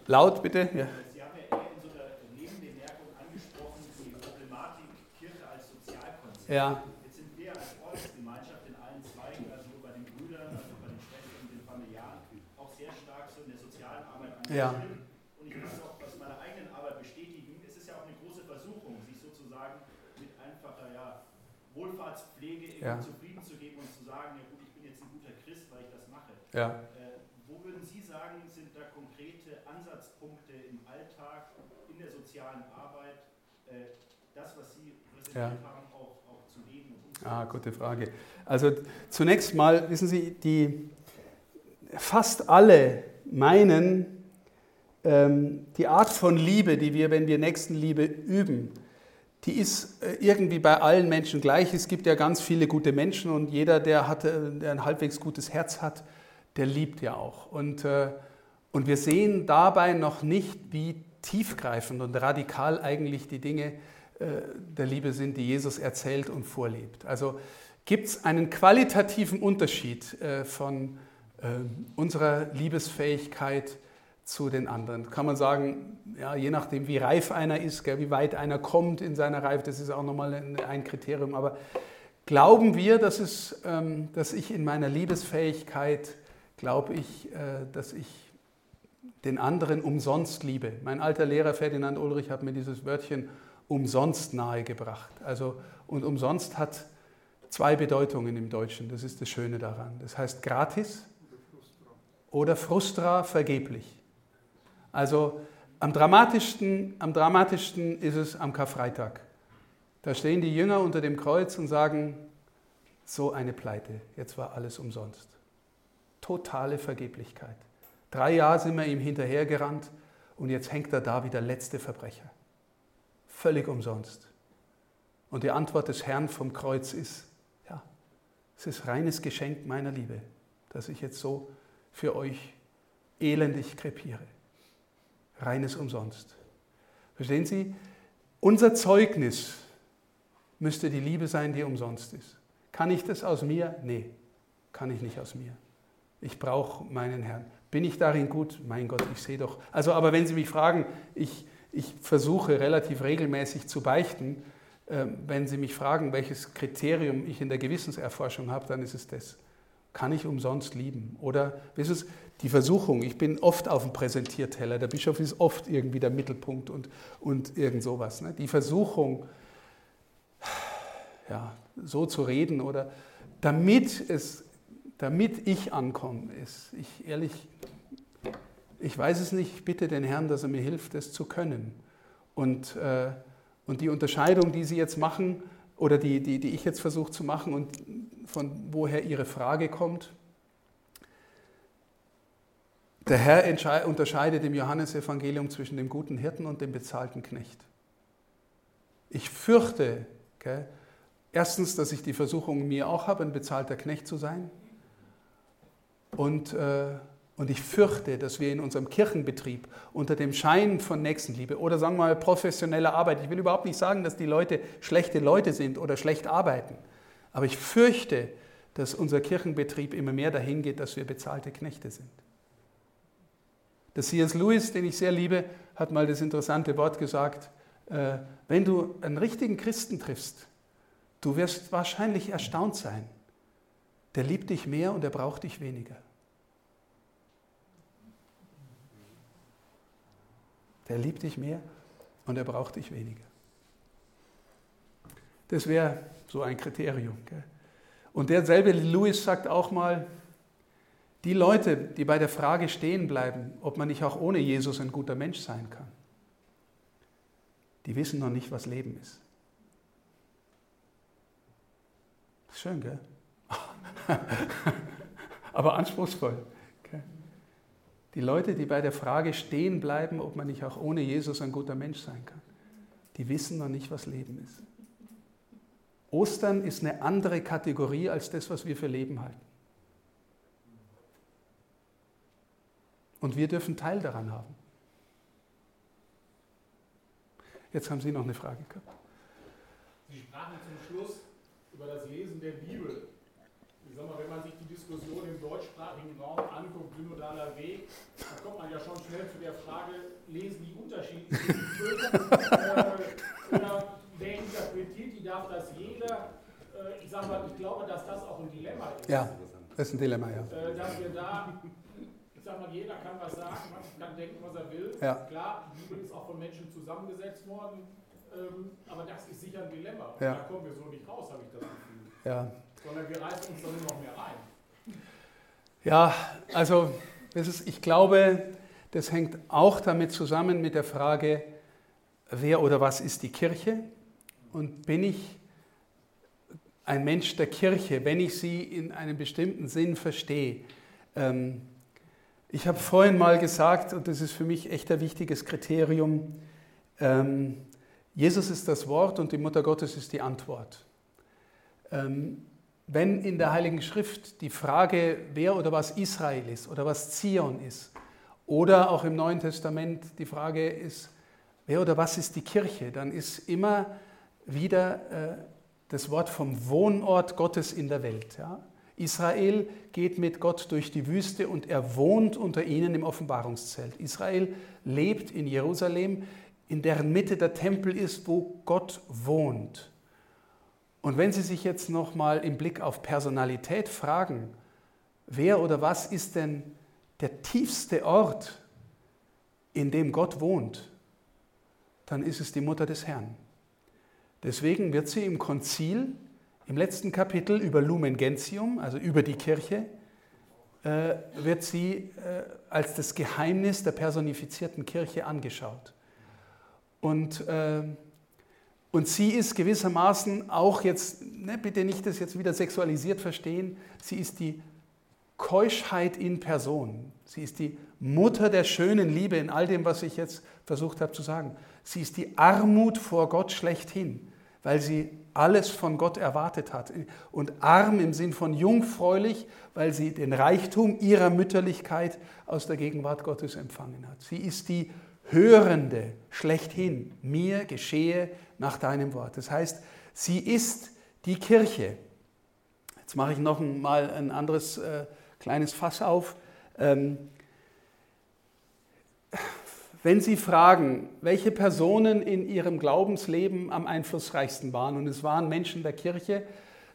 Laut, bitte. Ja.
Sie haben ja eher in so einer Nebenbemerkung angesprochen, die Problematik Kirche als Sozialkonzept.
Ja.
Jetzt sind wir als Ordensgemeinschaft in allen Zweigen, also bei den Brüdern, also bei den Schwestern und den Familiaren, auch sehr stark so in der sozialen Arbeit
Ja.
engagiert. Und ich es auch aus meiner eigenen Arbeit bestätigen. Es ist ja auch eine große Versuchung, sich sozusagen mit einfacher ja, Wohlfahrtspflege
Ja.
zufrieden zu geben und zu sagen, ja gut, ich bin jetzt ein guter Christ, weil ich das mache.
Ja.
Äh, wo würden Sie sagen, sind da konkrete Ansatzpunkte im Alltag, in der sozialen Arbeit, äh, das, was Sie präsentiert
Ja.
haben, auch, auch zu leben?
Ah, gute Frage. Also zunächst mal, wissen Sie, die, fast alle meinen, ähm, die Art von Liebe, die wir, wenn wir Nächstenliebe üben, die ist äh, irgendwie bei allen Menschen gleich. Es gibt ja ganz viele gute Menschen und jeder, der, hat, der ein halbwegs gutes Herz hat, der liebt ja auch. Und, äh, und wir sehen dabei noch nicht, wie tiefgreifend und radikal eigentlich die Dinge äh, der Liebe sind, die Jesus erzählt und vorlebt. Also gibt es einen qualitativen Unterschied äh, von äh, unserer Liebesfähigkeit zu den anderen. Kann man sagen, ja, je nachdem, wie reif einer ist, gell, wie weit einer kommt in seiner Reife, das ist auch nochmal ein, ein Kriterium. Aber glauben wir, dass, es, ähm, dass ich in meiner Liebesfähigkeit, glaube ich, äh, dass ich den anderen umsonst liebe. Mein alter Lehrer Ferdinand Ulrich hat mir dieses Wörtchen umsonst nahegebracht. Also, und umsonst hat zwei Bedeutungen im Deutschen. Das ist das Schöne daran. Das heißt gratis oder frustra vergeblich. Also am dramatischsten, am dramatischsten ist es am Karfreitag. Da stehen die Jünger unter dem Kreuz und sagen, so eine Pleite, jetzt war alles umsonst. Totale Vergeblichkeit. Drei Jahre sind wir ihm hinterhergerannt und jetzt hängt er da wie der letzte Verbrecher. Völlig umsonst. Und die Antwort des Herrn vom Kreuz ist, ja, es ist reines Geschenk meiner Liebe, dass ich jetzt so für euch elendig krepiere reines umsonst. Verstehen Sie? Unser Zeugnis müsste die Liebe sein, die umsonst ist. Kann ich das aus mir? Nee, kann ich nicht aus mir. Ich brauche meinen Herrn. Bin ich darin gut? Mein Gott, ich sehe doch. Also, aber wenn Sie mich fragen, ich, ich versuche relativ regelmäßig zu beichten. Äh, wenn Sie mich fragen, welches Kriterium ich in der Gewissenserforschung habe, dann ist es das. Kann ich umsonst lieben? Oder, wissen Sie, die Versuchung, ich bin oft auf dem Präsentierteller, der Bischof ist oft irgendwie der Mittelpunkt und, und irgend sowas. Ne? Die Versuchung, ja, so zu reden oder damit, es, damit ich ankomme, ist, ich ehrlich, ich weiß es nicht, ich bitte den Herrn, dass er mir hilft, es zu können. Und, äh, und die Unterscheidung, die Sie jetzt machen, oder die, die, die ich jetzt versuche zu machen und von woher Ihre Frage kommt, der Herr unterscheidet im Johannesevangelium zwischen dem guten Hirten und dem bezahlten Knecht. Ich fürchte, okay, erstens, dass ich die Versuchung mir auch habe, ein bezahlter Knecht zu sein. Und, äh, und ich fürchte, dass wir in unserem Kirchenbetrieb unter dem Schein von Nächstenliebe oder sagen wir mal professioneller Arbeit, ich will überhaupt nicht sagen, dass die Leute schlechte Leute sind oder schlecht arbeiten, aber ich fürchte, dass unser Kirchenbetrieb immer mehr dahin geht, dass wir bezahlte Knechte sind. Der C.S. Lewis, den ich sehr liebe, hat mal das interessante Wort gesagt, äh, wenn du einen richtigen Christen triffst, du wirst wahrscheinlich erstaunt sein. Der liebt dich mehr und er braucht dich weniger. Der liebt dich mehr und er braucht dich weniger. Das wäre so ein Kriterium. Gell? Und derselbe Lewis sagt auch mal, die Leute, die bei der Frage stehen bleiben, ob man nicht auch ohne Jesus ein guter Mensch sein kann, die wissen noch nicht, was Leben ist. Schön, gell? Aber anspruchsvoll. Die Leute, die bei der Frage stehen bleiben, ob man nicht auch ohne Jesus ein guter Mensch sein kann, die wissen noch nicht, was Leben ist. Ostern ist eine andere Kategorie als das, was wir für Leben halten. Und wir dürfen Teil daran haben. Jetzt haben Sie noch eine Frage gehabt.
Sie sprachen zum Schluss über das Lesen der Bibel. Ich sag mal, wenn man sich die Diskussion im deutschsprachigen Raum anguckt, synodaler Weg, dann kommt man ja schon schnell zu der Frage, lesen die unterschiedlichen Völker äh, oder wer interpretiert die, darf das jeder? Äh, ich sag mal, ich glaube, dass das auch ein Dilemma ist.
Ja, das ist ein Dilemma, ja.
Äh, dass wir da sag mal, jeder kann was sagen, man kann denken, was er will.
Ja.
Klar, die Bibel ist auch von Menschen zusammengesetzt worden, ähm, aber das ist sicher ein Dilemma.
Ja.
Da kommen wir so nicht raus, habe ich das Gefühl.
Ja.
Sondern wir reißen uns da nur noch mehr rein.
Ja, also ist, ich glaube, das hängt auch damit zusammen mit der Frage, wer oder was ist die Kirche und bin ich ein Mensch der Kirche, wenn ich sie in einem bestimmten Sinn verstehe. Ähm, ich habe vorhin mal gesagt, und das ist für mich echt ein wichtiges Kriterium, ähm, Jesus ist das Wort und die Mutter Gottes ist die Antwort. Ähm, wenn in der Heiligen Schrift die Frage, wer oder was Israel ist oder was Zion ist, oder auch im Neuen Testament die Frage ist, wer oder was ist die Kirche, dann ist immer wieder äh, das Wort vom Wohnort Gottes in der Welt. Ja? Israel geht mit Gott durch die Wüste und er wohnt unter ihnen im Offenbarungszelt. Israel lebt in Jerusalem, in deren Mitte der Tempel ist, wo Gott wohnt. Und wenn Sie sich jetzt noch mal im Blick auf Personalität fragen, wer oder was ist denn der tiefste Ort, in dem Gott wohnt, dann ist es die Mutter des Herrn. Deswegen wird sie im Konzil im letzten Kapitel über Lumen Gentium, also über die Kirche, äh, wird sie äh, als das Geheimnis der personifizierten Kirche angeschaut. Und, äh, und sie ist gewissermaßen auch jetzt, ne, bitte nicht das jetzt wieder sexualisiert verstehen, sie ist die Keuschheit in Person. Sie ist die Mutter der schönen Liebe in all dem, was ich jetzt versucht habe zu sagen. Sie ist die Armut vor Gott schlechthin, weil sie alles von Gott erwartet hat. Und arm im Sinn von jungfräulich, weil sie den Reichtum ihrer Mütterlichkeit aus der Gegenwart Gottes empfangen hat. Sie ist die Hörende schlechthin. Mir geschehe nach deinem Wort. Das heißt, sie ist die Kirche. Jetzt mache ich noch mal ein anderes äh, kleines Fass auf. Ähm, wenn Sie fragen, welche Personen in Ihrem Glaubensleben am einflussreichsten waren, und es waren Menschen der Kirche,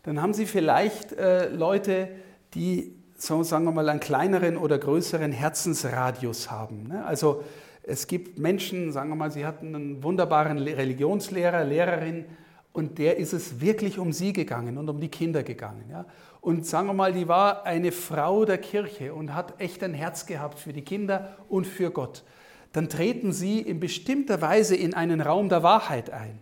dann haben Sie vielleicht äh, Leute, die, so sagen wir mal, einen kleineren oder größeren Herzensradius haben. Ne? Also es gibt Menschen, sagen wir mal, Sie hatten einen wunderbaren Religionslehrer, Lehrerin, und der ist es wirklich um sie gegangen und um die Kinder gegangen. Ja? Und sagen wir mal, die war eine Frau der Kirche und hat echt ein Herz gehabt für die Kinder und für Gott dann treten sie in bestimmter Weise in einen Raum der Wahrheit ein.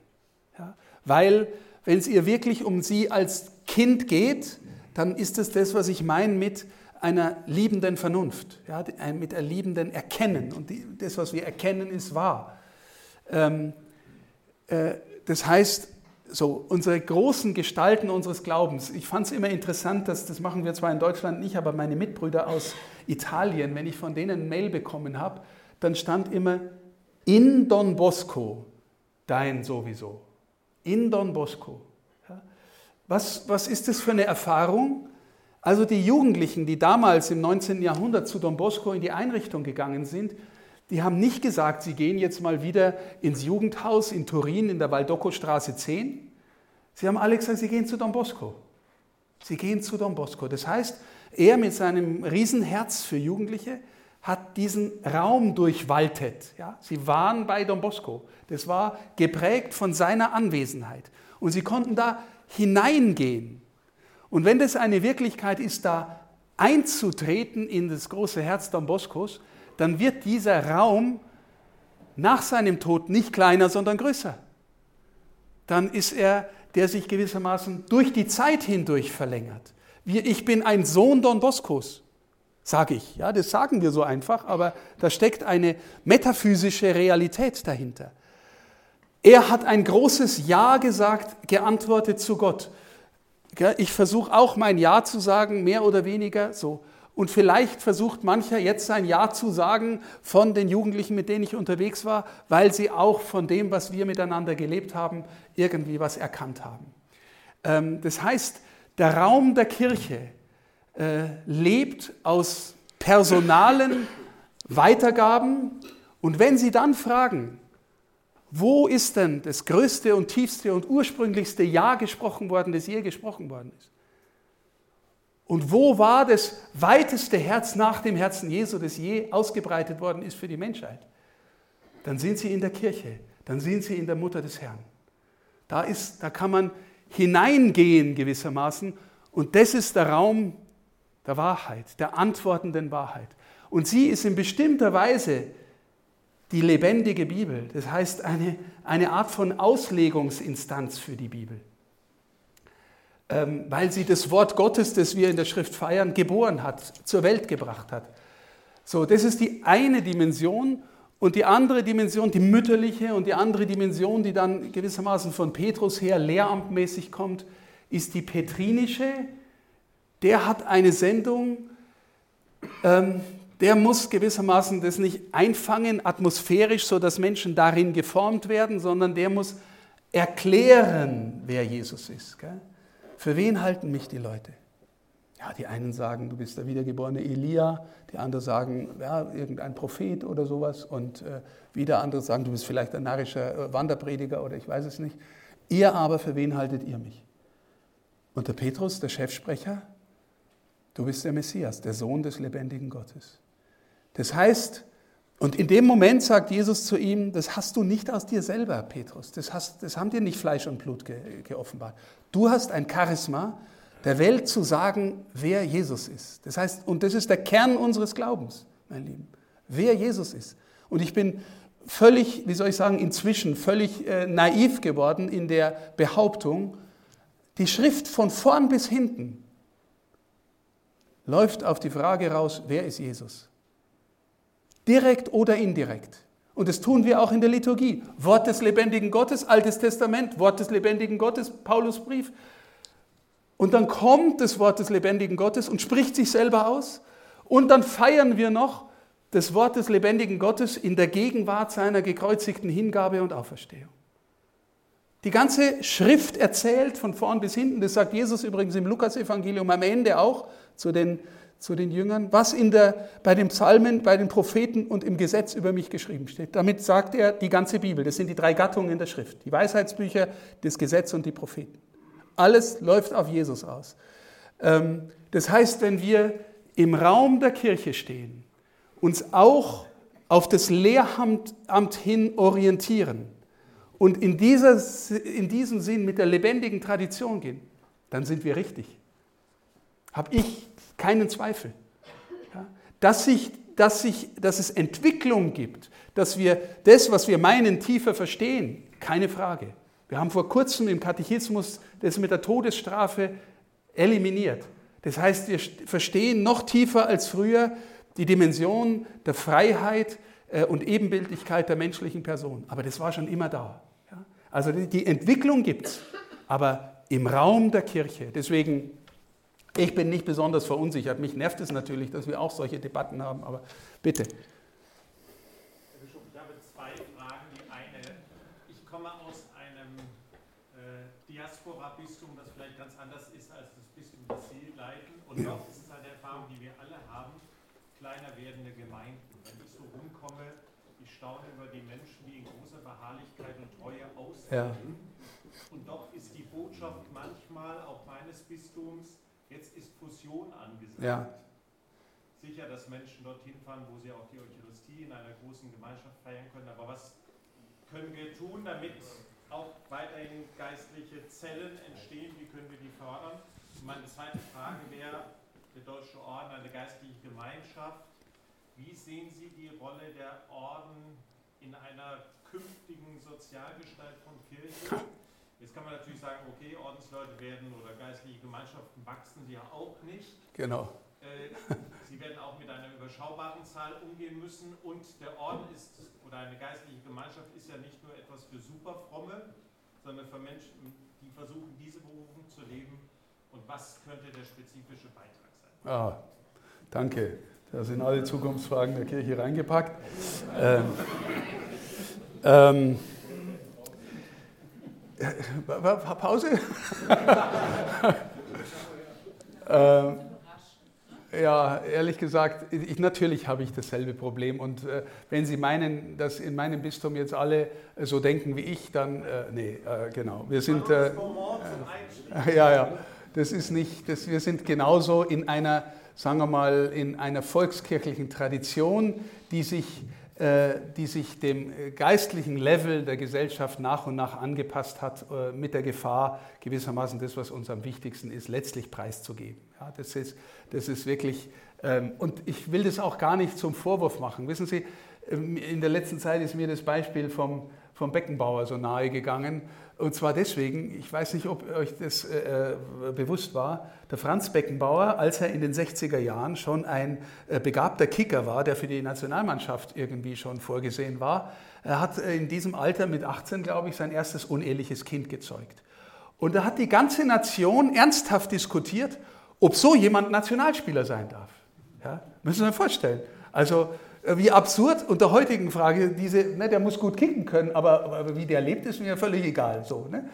Ja? Weil, wenn es ihr wirklich um sie als Kind geht, dann ist es das, was ich meine mit einer liebenden Vernunft, ja? mit einem liebenden Erkennen. Und die, das, was wir erkennen, ist wahr. Ähm, äh, das heißt, so, unsere großen Gestalten unseres Glaubens, ich fand es immer interessant, dass, das machen wir zwar in Deutschland nicht, aber meine Mitbrüder aus Italien, wenn ich von denen ein Mail bekommen habe, dann stand immer in Don Bosco, dein sowieso. In Don Bosco. Was, was ist das für eine Erfahrung? Also die Jugendlichen, die damals im 19. Jahrhundert zu Don Bosco in die Einrichtung gegangen sind, die haben nicht gesagt, sie gehen jetzt mal wieder ins Jugendhaus in Turin in der Valdocco-Straße 10. Sie haben alle gesagt, sie gehen zu Don Bosco. Sie gehen zu Don Bosco. Das heißt, er mit seinem Riesenherz für Jugendliche hat diesen Raum durchwaltet. Ja? Sie waren bei Don Bosco. Das war geprägt von seiner Anwesenheit. Und sie konnten da hineingehen. Und wenn das eine Wirklichkeit ist, da einzutreten in das große Herz Don Boscos, dann wird dieser Raum nach seinem Tod nicht kleiner, sondern größer. Dann ist er, der sich gewissermaßen durch die Zeit hindurch verlängert. Ich bin ein Sohn Don Boscos sage ich. Ja, das sagen wir so einfach, aber da steckt eine metaphysische Realität dahinter. Er hat ein großes Ja gesagt, geantwortet zu Gott. Ich versuche auch mein Ja zu sagen, mehr oder weniger so. Und vielleicht versucht mancher jetzt sein Ja zu sagen von den Jugendlichen, mit denen ich unterwegs war, weil sie auch von dem, was wir miteinander gelebt haben, irgendwie was erkannt haben. Ähm, das heißt, der Raum der Kirche äh, lebt aus personalen Weitergaben. Und wenn Sie dann fragen, wo ist denn das größte und tiefste und ursprünglichste Ja gesprochen worden, das je gesprochen worden ist? Und wo war das weiteste Herz nach dem Herzen Jesu, das je ausgebreitet worden ist für die Menschheit? Dann sind Sie in der Kirche, dann sind Sie in der Mutter des Herrn. Da, ist, da kann man hineingehen gewissermaßen und das ist der Raum, der Wahrheit, der antwortenden Wahrheit. Und sie ist in bestimmter Weise die lebendige Bibel, das heißt eine, eine Art von Auslegungsinstanz für die Bibel, ähm, weil sie das Wort Gottes, das wir in der Schrift feiern, geboren hat, zur Welt gebracht hat. So, das ist die eine Dimension und die andere Dimension, die mütterliche und die andere Dimension, die dann gewissermaßen von Petrus her lehramtmäßig kommt, ist die petrinische, der hat eine Sendung, ähm, der muss gewissermaßen das nicht einfangen, atmosphärisch, so dass Menschen darin geformt werden, sondern der muss erklären, wer Jesus ist. Gell? Für wen halten mich die Leute? Ja, die einen sagen, du bist der wiedergeborene Elia, die anderen sagen, ja, irgendein Prophet oder sowas und äh, wieder andere sagen, du bist vielleicht ein narrischer äh, Wanderprediger oder ich weiß es nicht. Ihr aber, für wen haltet ihr mich? Und der Petrus, der Chefsprecher, du bist der Messias, der Sohn des lebendigen Gottes. Das heißt, und in dem Moment sagt Jesus zu ihm, das hast du nicht aus dir selber, Petrus, das, hast, das haben dir nicht Fleisch und Blut ge, geoffenbart. Du hast ein Charisma, der Welt zu sagen, wer Jesus ist. Das heißt, und das ist der Kern unseres Glaubens, mein Lieben, wer Jesus ist. Und ich bin völlig, wie soll ich sagen, inzwischen völlig äh, naiv geworden in der Behauptung, die Schrift von vorn bis hinten läuft auf die Frage raus, wer ist Jesus? Direkt oder indirekt. Und das tun wir auch in der Liturgie. Wort des lebendigen Gottes, Altes Testament, Wort des lebendigen Gottes, Paulusbrief. Und dann kommt das Wort des lebendigen Gottes und spricht sich selber aus. Und dann feiern wir noch das Wort des lebendigen Gottes in der Gegenwart seiner gekreuzigten Hingabe und Auferstehung. Die ganze Schrift erzählt von vorn bis hinten, das sagt Jesus übrigens im Lukasevangelium am Ende auch zu den zu den Jüngern, was in der, bei den Psalmen, bei den Propheten und im Gesetz über mich geschrieben steht. Damit sagt er die ganze Bibel. Das sind die drei Gattungen in der Schrift. Die Weisheitsbücher, das Gesetz und die Propheten. Alles läuft auf Jesus aus. Ähm, das heißt, wenn wir im Raum der Kirche stehen, uns auch auf das Lehramt hin orientieren und in, dieser, in diesem Sinn mit der lebendigen Tradition gehen, dann sind wir richtig. Habe ich keinen Zweifel. Ja, dass, sich, dass, sich, dass es Entwicklung gibt, dass wir das, was wir meinen, tiefer verstehen, keine Frage. Wir haben vor kurzem im Katechismus das mit der Todesstrafe eliminiert. Das heißt, wir verstehen noch tiefer als früher die Dimension der Freiheit äh, und Ebenbildlichkeit der menschlichen Person. Aber das war schon immer da. Also die Entwicklung gibt es, aber im Raum der Kirche. Deswegen ich bin nicht besonders verunsichert. Mich nervt es natürlich, dass wir auch solche Debatten haben, aber bitte.
Herr Bischof, ich habe zwei Fragen. Die eine, ich komme aus einem äh, Diaspora-Bistum, das vielleicht ganz anders ist als das Bistum, das Sie leiten. Und ja. doch ist es eine Erfahrung, die wir alle haben, kleiner werdende Gemeinden. Wenn ich so rumkomme, ich staune über die Menschen, die in großer Beharrlichkeit und Treue aussehen. Ja. Und doch ist die Botschaft manchmal auch meines Bistums, Fusion angesagt. Ja. Sicher, dass Menschen dorthin fahren, wo sie auch die Eucharistie in einer großen Gemeinschaft feiern können. Aber was können wir tun, damit auch weiterhin geistliche Zellen entstehen? Wie können wir die fördern? Und meine zweite Frage wäre, der Deutsche Orden, eine geistliche Gemeinschaft. Wie sehen Sie die Rolle der Orden in einer künftigen Sozialgestalt von Kirche? Jetzt kann man natürlich sagen, okay, Ordensleute werden oder geistliche Gemeinschaften wachsen ja auch nicht.
Genau.
Äh, sie werden auch mit einer überschaubaren Zahl umgehen müssen und der Orden ist oder eine geistliche Gemeinschaft ist ja nicht nur etwas für Superfromme, sondern für Menschen, die versuchen, diese Berufung zu leben. Und was könnte der spezifische Beitrag sein?
Ah, danke. Da sind alle Zukunftsfragen der Kirche reingepackt. ähm, ähm, Pause? ähm, ja, ehrlich gesagt, ich, natürlich habe ich dasselbe Problem. Und äh, wenn Sie meinen, dass in meinem Bistum jetzt alle äh, so denken wie ich, dann, äh, nee, äh, genau. Wir sind, äh, ja, ja, das ist nicht, das, wir sind genauso in einer, sagen wir mal, in einer volkskirchlichen Tradition, die sich die sich dem äh, geistlichen Level der Gesellschaft nach und nach angepasst hat, äh, mit der Gefahr, gewissermaßen das, was uns am wichtigsten ist, letztlich preiszugeben. Ja, das, ist, das ist wirklich, ähm, und ich will das auch gar nicht zum Vorwurf machen. Wissen Sie, ähm, in der letzten Zeit ist mir das Beispiel vom, vom Beckenbauer so nahe gegangen. Und zwar deswegen, ich weiß nicht, ob euch das äh, bewusst war, der Franz Beckenbauer, als er in den 60er Jahren schon ein äh, begabter Kicker war, der für die Nationalmannschaft irgendwie schon vorgesehen war, er hat in diesem Alter mit 18, glaube ich, sein erstes uneheliches Kind gezeugt. Und da hat die ganze Nation ernsthaft diskutiert, ob so jemand Nationalspieler sein darf. Ja? Müssen Sie sich vorstellen. Also äh, wie absurd unter heutigen Frage, diese, ne, der muss gut kicken können, aber, aber wie der lebt, ist mir völlig egal. So, ne?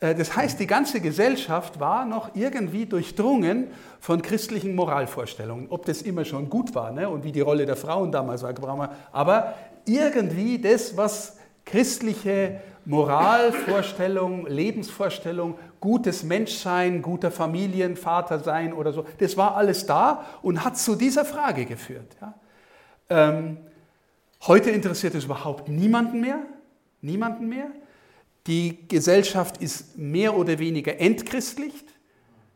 Äh, das heißt, die ganze Gesellschaft war noch irgendwie durchdrungen von christlichen Moralvorstellungen. Ob das immer schon gut war ne? und wie die Rolle der Frauen damals war, aber irgendwie das, was christliche Moralvorstellung, Lebensvorstellung, gutes Menschsein, guter Familienvater sein oder so, das war alles da und hat zu dieser Frage geführt. Ja? Ähm, heute interessiert es überhaupt niemanden mehr, niemanden mehr. Die Gesellschaft ist mehr oder weniger entchristlicht.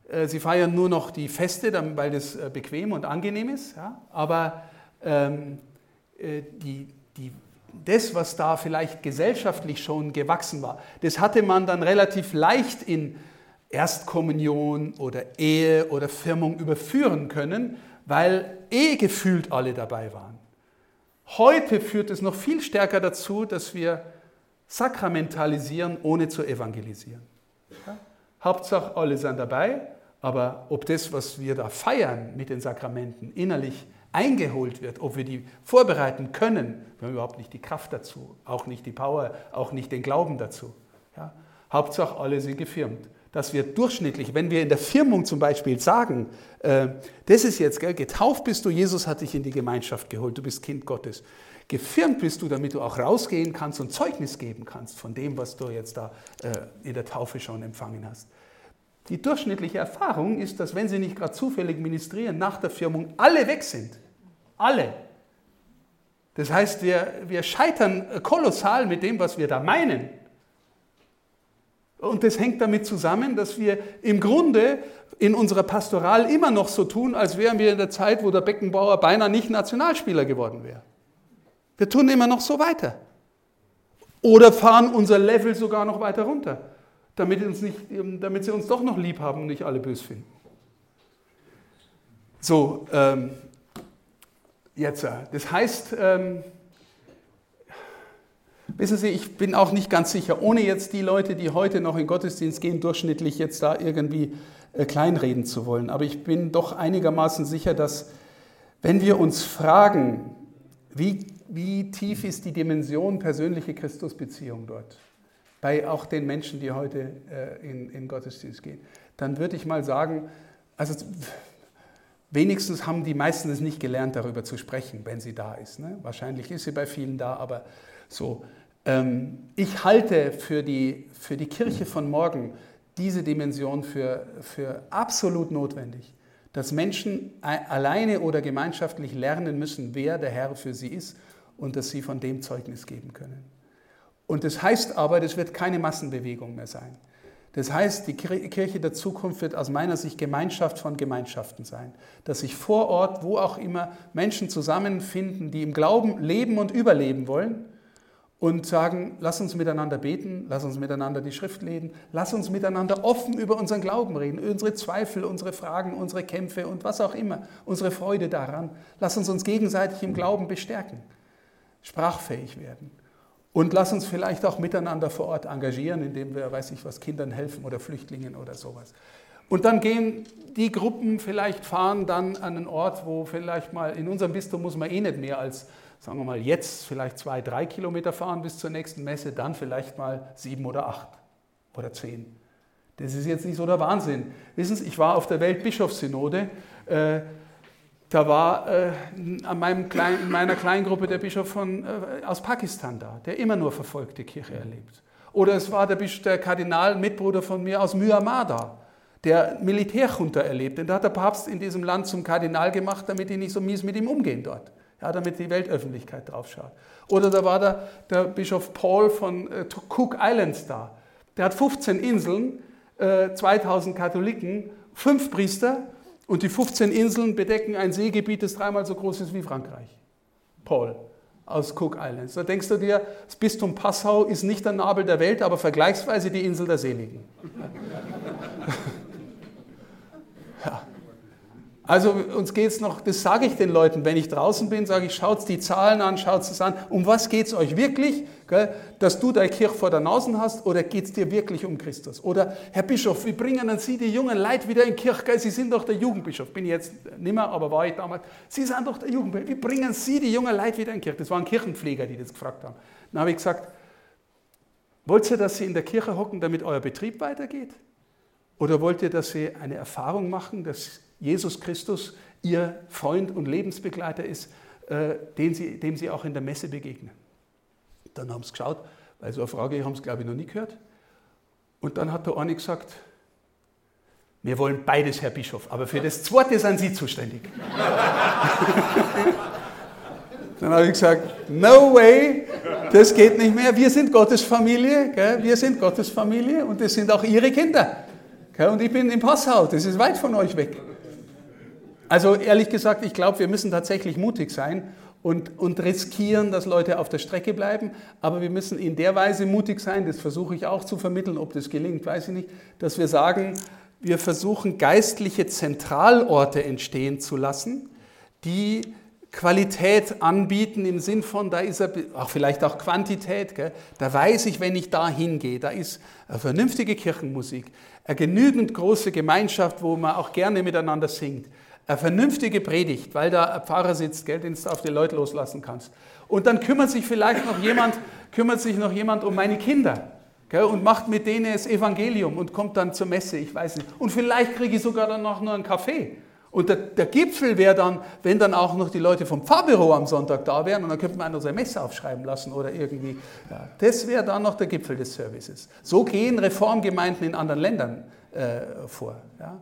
Äh, sie feiern nur noch die Feste, weil das äh, bequem und angenehm ist. Aber ähm, äh, die, die, das, was da vielleicht gesellschaftlich schon gewachsen war, das hatte man dann relativ leicht in Erstkommunion oder Ehe oder Firmung überführen können, weil eh gefühlt alle dabei waren. Heute führt es noch viel stärker dazu, dass wir sakramentalisieren, ohne zu evangelisieren. Ja? Hauptsache, alle sind dabei, aber ob das, was wir da feiern mit den Sakramenten, innerlich eingeholt wird, ob wir die vorbereiten können, wir haben überhaupt nicht die Kraft dazu, auch nicht die Power, auch nicht den Glauben dazu. Ja? Hauptsache, alle sind gefirmt. Dass wir durchschnittlich, wenn wir in der Firmung zum Beispiel sagen, äh, das ist jetzt, gell, getauft bist du, Jesus hat dich in die Gemeinschaft geholt, du bist Kind Gottes. Gefirmt bist du, damit du auch rausgehen kannst und Zeugnis geben kannst von dem, was du jetzt da äh, in der Taufe schon empfangen hast. Die durchschnittliche Erfahrung ist, dass wenn sie nicht gerade zufällig ministrieren, nach der Firmung alle weg sind. Alle. Das heißt, wir, wir scheitern kolossal mit dem, was wir da meinen. Und das hängt damit zusammen, dass wir im Grunde in unserer Pastoral immer noch so tun, als wären wir in der Zeit, wo der Beckenbauer beinahe nicht Nationalspieler geworden wäre. Wir tun immer noch so weiter. Oder fahren unser Level sogar noch weiter runter, damit, uns nicht, damit sie uns doch noch lieb haben und nicht alle bös finden. So, ähm, jetzt, äh, das heißt, ähm, wissen Sie, ich bin auch nicht ganz sicher, ohne jetzt die Leute, die heute noch in Gottesdienst gehen, durchschnittlich jetzt da irgendwie äh, kleinreden zu wollen, aber ich bin doch einigermaßen sicher, dass wenn wir uns fragen, wie wie tief ist die Dimension persönliche Christusbeziehung dort? Bei auch den Menschen, die heute äh, in, in Gottesdienst gehen. Dann würde ich mal sagen, also wenigstens haben die meisten es nicht gelernt, darüber zu sprechen, wenn sie da ist. Ne? Wahrscheinlich ist sie bei vielen da, aber so. Ähm, ich halte für die, für die Kirche von morgen diese Dimension für, für absolut notwendig dass Menschen alleine oder gemeinschaftlich lernen müssen, wer der Herr für sie ist und dass sie von dem Zeugnis geben können. Und das heißt aber, das wird keine Massenbewegung mehr sein. Das heißt, die Kirche der Zukunft wird aus meiner Sicht Gemeinschaft von Gemeinschaften sein. Dass sich vor Ort, wo auch immer, Menschen zusammenfinden, die im Glauben leben und überleben wollen und sagen, lass uns miteinander beten, lass uns miteinander die Schrift lesen, lass uns miteinander offen über unseren Glauben reden, unsere Zweifel, unsere Fragen, unsere Kämpfe und was auch immer, unsere Freude daran. Lass uns uns gegenseitig im Glauben bestärken sprachfähig werden. Und lass uns vielleicht auch miteinander vor Ort engagieren, indem wir, weiß ich was, Kindern helfen oder Flüchtlingen oder sowas. Und dann gehen die Gruppen vielleicht fahren dann an einen Ort, wo vielleicht mal, in unserem Bistum muss man eh nicht mehr als, sagen wir mal, jetzt vielleicht zwei, drei Kilometer fahren bis zur nächsten Messe, dann vielleicht mal sieben oder acht oder zehn. Das ist jetzt nicht so der Wahnsinn. Wissen Sie, ich war auf der Weltbischofssynode. Äh, da war äh, an meinem Klein, in meiner Kleingruppe der Bischof von, äh, aus Pakistan da, der immer nur verfolgte Kirche erlebt. Oder es war der, Bischof, der Kardinal, Mitbruder von mir aus Myanmar da, der Militärjunta erlebt. Denn da hat der Papst in diesem Land zum Kardinal gemacht, damit die nicht so mies mit ihm umgehen dort. Ja, damit die Weltöffentlichkeit draufschaut. Oder da war der, der Bischof Paul von äh, Cook Islands da. Der hat 15 Inseln, 2000 äh, Katholiken, fünf Priester und die 15 Inseln bedecken ein Seegebiet, das dreimal so groß ist wie Frankreich. Paul aus Cook Islands. Da denkst du dir, das Bistum Passau ist nicht der Nabel der Welt, aber vergleichsweise die Insel der Seligen. ja. Also uns geht es noch, das sage ich den Leuten, wenn ich draußen bin, sage ich, schaut die Zahlen an, schaut es an. Um was geht es euch wirklich? Gell? Dass du deine Kirche vor der Nase hast oder geht es dir wirklich um Christus? Oder Herr Bischof, wie bringen dann Sie die jungen Leute wieder in die Kirche? Gell? Sie sind doch der Jugendbischof. Bin ich jetzt nicht mehr, aber war ich damals. Sie sind doch der Jugendbischof. Wie bringen Sie die jungen Leute wieder in die Kirche? Das waren Kirchenpfleger, die das gefragt haben. Dann habe ich gesagt, wollt ihr, dass Sie in der Kirche hocken, damit euer Betrieb weitergeht? Oder wollt ihr, dass Sie eine Erfahrung machen, dass Jesus Christus ihr Freund und Lebensbegleiter ist, äh, dem sie, dem sie auch in der Messe begegnen. Dann haben sie geschaut, weil so eine Frage haben sie, glaube ich, noch nie gehört. Und dann hat der eine gesagt, wir wollen beides, Herr Bischof, aber für das zweite sind Sie zuständig. dann habe ich gesagt, no way, das geht nicht mehr. Wir sind Gottes Familie, gell? wir sind Gottes Familie und das sind auch Ihre Kinder. Gell? Und ich bin im Passau, das ist weit von euch weg. Also ehrlich gesagt, ich glaube, wir müssen tatsächlich mutig sein und, und riskieren, dass Leute auf der Strecke bleiben. Aber wir müssen in der Weise mutig sein, das versuche ich auch zu vermitteln, ob das gelingt, weiß ich nicht, dass wir sagen, wir versuchen geistliche Zentralorte entstehen zu lassen, die Qualität anbieten im Sinn von, da ist er, auch vielleicht auch Quantität, gell? da weiß ich, wenn ich da hingehe, da ist eine vernünftige Kirchenmusik, eine genügend große Gemeinschaft, wo man auch gerne miteinander singt eine vernünftige Predigt, weil da ein Pfarrer sitzt, gell, den du auf die Leute loslassen kannst. Und dann kümmert sich vielleicht noch jemand, kümmert sich noch jemand um meine Kinder gell, und macht mit denen das Evangelium und kommt dann zur Messe, ich weiß nicht. Und vielleicht kriege ich sogar dann noch einen Kaffee. Und der, der Gipfel wäre dann, wenn dann auch noch die Leute vom Pfarrbüro am Sonntag da wären und dann könnte man einer seine Messe aufschreiben lassen oder irgendwie. Ja, das wäre dann noch der Gipfel des Services. So gehen Reformgemeinden in anderen Ländern äh, vor. Ja.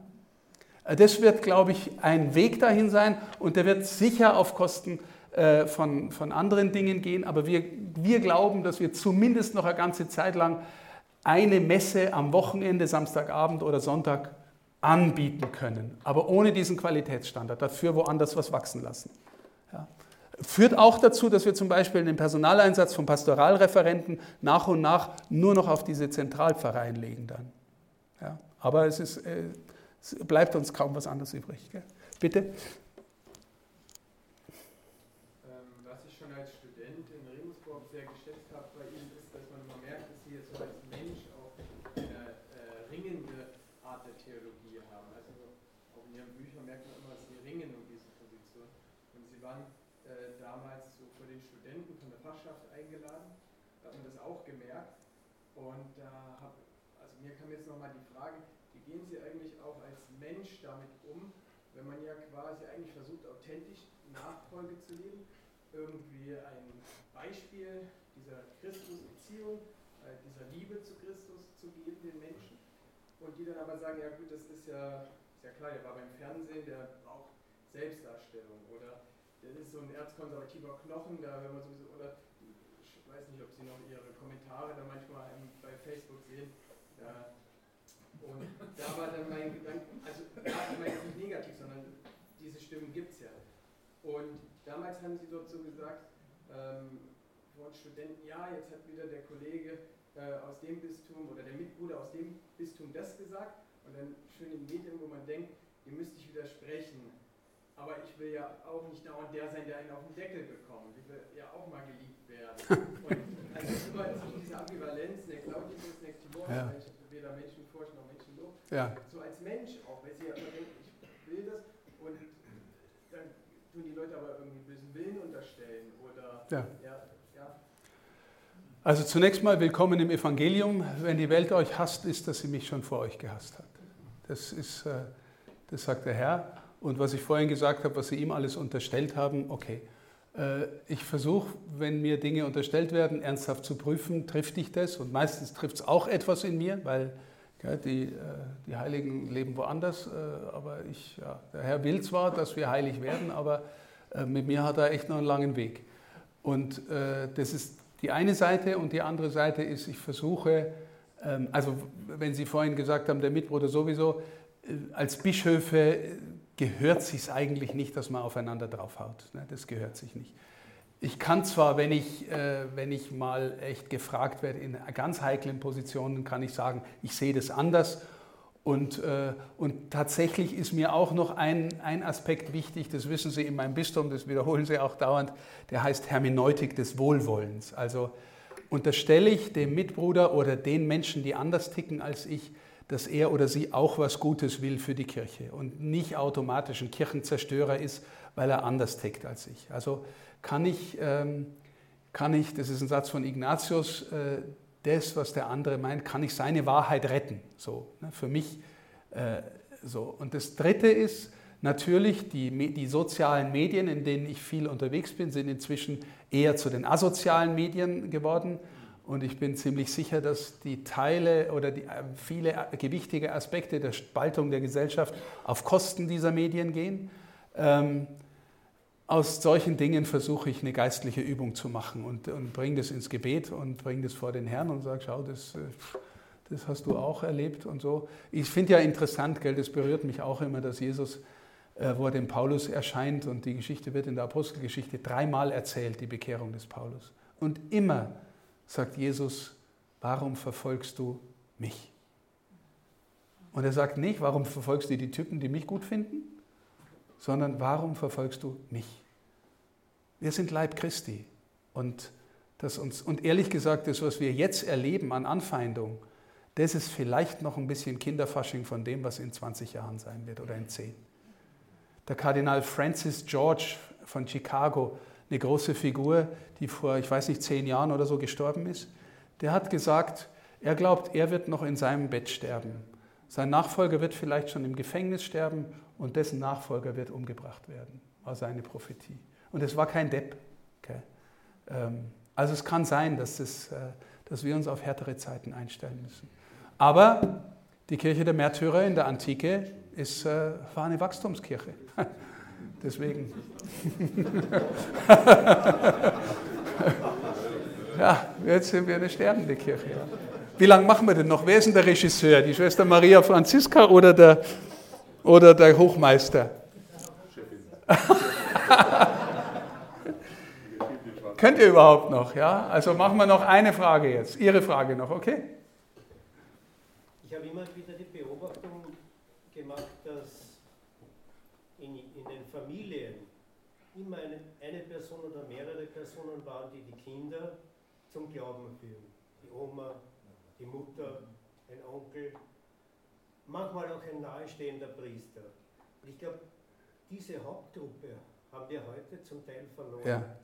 Das wird, glaube ich, ein Weg dahin sein und der wird sicher auf Kosten äh, von, von anderen Dingen gehen. Aber wir, wir glauben, dass wir zumindest noch eine ganze Zeit lang eine Messe am Wochenende, Samstagabend oder Sonntag anbieten können, aber ohne diesen Qualitätsstandard, dafür woanders was wachsen lassen. Ja. Führt auch dazu, dass wir zum Beispiel den Personaleinsatz von Pastoralreferenten nach und nach nur noch auf diese Zentralpfarreien legen dann. Ja. Aber es ist, äh, es bleibt uns kaum was anderes übrig. Gell? Bitte?
Ähm, was ich schon als Student in Regensburg sehr geschätzt habe bei Ihnen, ist, dass man immer merkt, dass Sie als Mensch auch eine äh, ringende Art der Theologie haben. Also auch in Ihren Büchern merkt man immer, dass Sie ringen um diese Position. Und Sie waren äh, damals so vor den Studenten von der Fachschaft eingeladen, da hat man das auch gemerkt. Und da habe, also mir kam jetzt nochmal die Frage, gehen Sie eigentlich auch als Mensch damit um, wenn man ja quasi eigentlich versucht, authentisch Nachfolge zu leben, irgendwie ein Beispiel dieser Christusbeziehung, äh, dieser Liebe zu Christus zu geben den Menschen. Und die dann aber sagen, ja gut, das ist ja, ist ja klar, der war beim Fernsehen, der braucht Selbstdarstellung oder? Das ist so ein erzkonservativer Knochen, da wenn man sowieso, oder ich weiß nicht, ob Sie noch Ihre Kommentare da manchmal bei Facebook sehen, da und da war dann mein Gedanke, also ich meine jetzt nicht negativ, sondern diese Stimmen gibt es ja. Und damals haben sie dort so gesagt, ähm, von Studenten, ja, jetzt hat wieder der Kollege äh, aus dem Bistum oder der Mitbruder aus dem Bistum das gesagt und dann schön in Medien, wo man denkt, ihr müsst ich widersprechen. Aber ich will ja auch nicht dauernd der sein, der einen auf den Deckel bekommt. Ich will ja auch mal geliebt werden. Und also immer diese Ambivalenz, ne Claudius, ne Timor, ja. weder Menschen forscht noch ja. So als Mensch auch, weil sie ja immer denken, ich will das und dann tun die Leute aber irgendwie bösen Willen unterstellen oder
ja. ja, ja. Also zunächst mal willkommen im Evangelium. Wenn die Welt euch hasst, ist, dass sie mich schon vor euch gehasst hat. Das ist, äh, das sagt der Herr. Und was ich vorhin gesagt habe, was sie ihm alles unterstellt haben, okay. Äh, ich versuche, wenn mir Dinge unterstellt werden, ernsthaft zu prüfen, trifft dich das? Und meistens trifft es auch etwas in mir, weil die, äh, die Heiligen leben woanders, äh, aber ich, ja, der Herr will zwar, dass wir heilig werden, aber äh, mit mir hat er echt noch einen langen Weg. Und das ist die eine Seite und die andere Seite ist, ich versuche, ähm, also wenn Sie vorhin gesagt haben, der Mitbruder sowieso, als Bischöfe gehört sich eigentlich nicht, dass man aufeinander draufhaut. Ne? Das gehört sich nicht. Ich kann zwar, wenn ich, äh, wenn ich mal echt gefragt werde, in ganz heiklen Positionen, kann ich sagen, ich sehe das anders Und, äh, und tatsächlich ist mir auch noch ein, ein Aspekt wichtig, das wissen Sie in meinem Bistum, das wiederholen Sie auch dauernd, der heißt Hermeneutik des Wohlwollens. Also unterstelle ich dem Mitbruder oder den Menschen, die anders ticken als ich, dass er oder sie auch was Gutes will für die Kirche und nicht automatisch ein Kirchenzerstörer ist, weil er anders tickt als ich. Also kann ich, ähm, kann ich das ist ein Satz von Ignatius, äh, das, was der andere meint, kann ich seine Wahrheit retten. So, ne, für mich äh, so. Und das Dritte ist, Natürlich, die, die, sozialen Medien, in denen ich viel unterwegs bin, sind inzwischen eher zu den asozialen Medien geworden. Und ich bin ziemlich sicher, dass die Teile oder die, äh, viele äh, gewichtige Aspekte der Spaltung der Gesellschaft auf Kosten dieser Medien gehen. Ähm, aus solchen Dingen versuche ich eine geistliche Übung zu machen und, und bringe das ins Gebet und bringe das vor den Herrn und sage, schau, das, äh, das hast du auch erlebt und so. Ich finde ja interessant, gell, das berührt mich auch immer, dass Jesus, wo er dem Paulus erscheint und die Geschichte wird in der Apostelgeschichte dreimal erzählt, die Bekehrung des Paulus. Und immer sagt Jesus, warum verfolgst du mich? Und er sagt nicht, warum verfolgst du die Typen, die mich gut finden, sondern warum verfolgst du mich? Wir sind Leib Christi. Und, das uns, und ehrlich gesagt, das, was wir jetzt erleben an Anfeindung, das ist vielleicht noch ein bisschen Kinderfasching von dem, was in 20 Jahren sein wird oder in 10. Der Kardinal Francis George von Chicago eine große Figur, die vor, ich weiß nicht, zehn Jahren oder so gestorben ist, der hat gesagt, er glaubt, er wird noch in seinem Bett sterben. Sein Nachfolger wird vielleicht schon im Gefängnis sterben und dessen Nachfolger wird umgebracht werden. War seine Prophetie. Und es war kein Depp. Okay. Ähm, also es kann sein, dass, es, äh, dass wir uns auf härtere Zeiten einstellen müssen. Aber die Kirche der Märtyrer in der Antike ist, äh, war eine Wachstumskirche. Deswegen. ja, jetzt sind wir eine sterbende Kirche. Wie lange machen wir denn noch? Wer ist denn der Regisseur? Die Schwester Maria Franziska oder der, oder der Hochmeister? Könnt ihr überhaupt noch? Ja? Also machen wir noch eine Frage jetzt. Ihre Frage noch, okay?
Ich habe immer wieder die Beobachtung gemacht, immer eine, eine Person oder mehrere Personen waren, die die Kinder zum Glauben führen. Die Oma, die Mutter, ein Onkel, manchmal auch ein nahestehender Priester. Und ich glaube, diese Hauptgruppe haben wir heute zum Teil verloren. Ja.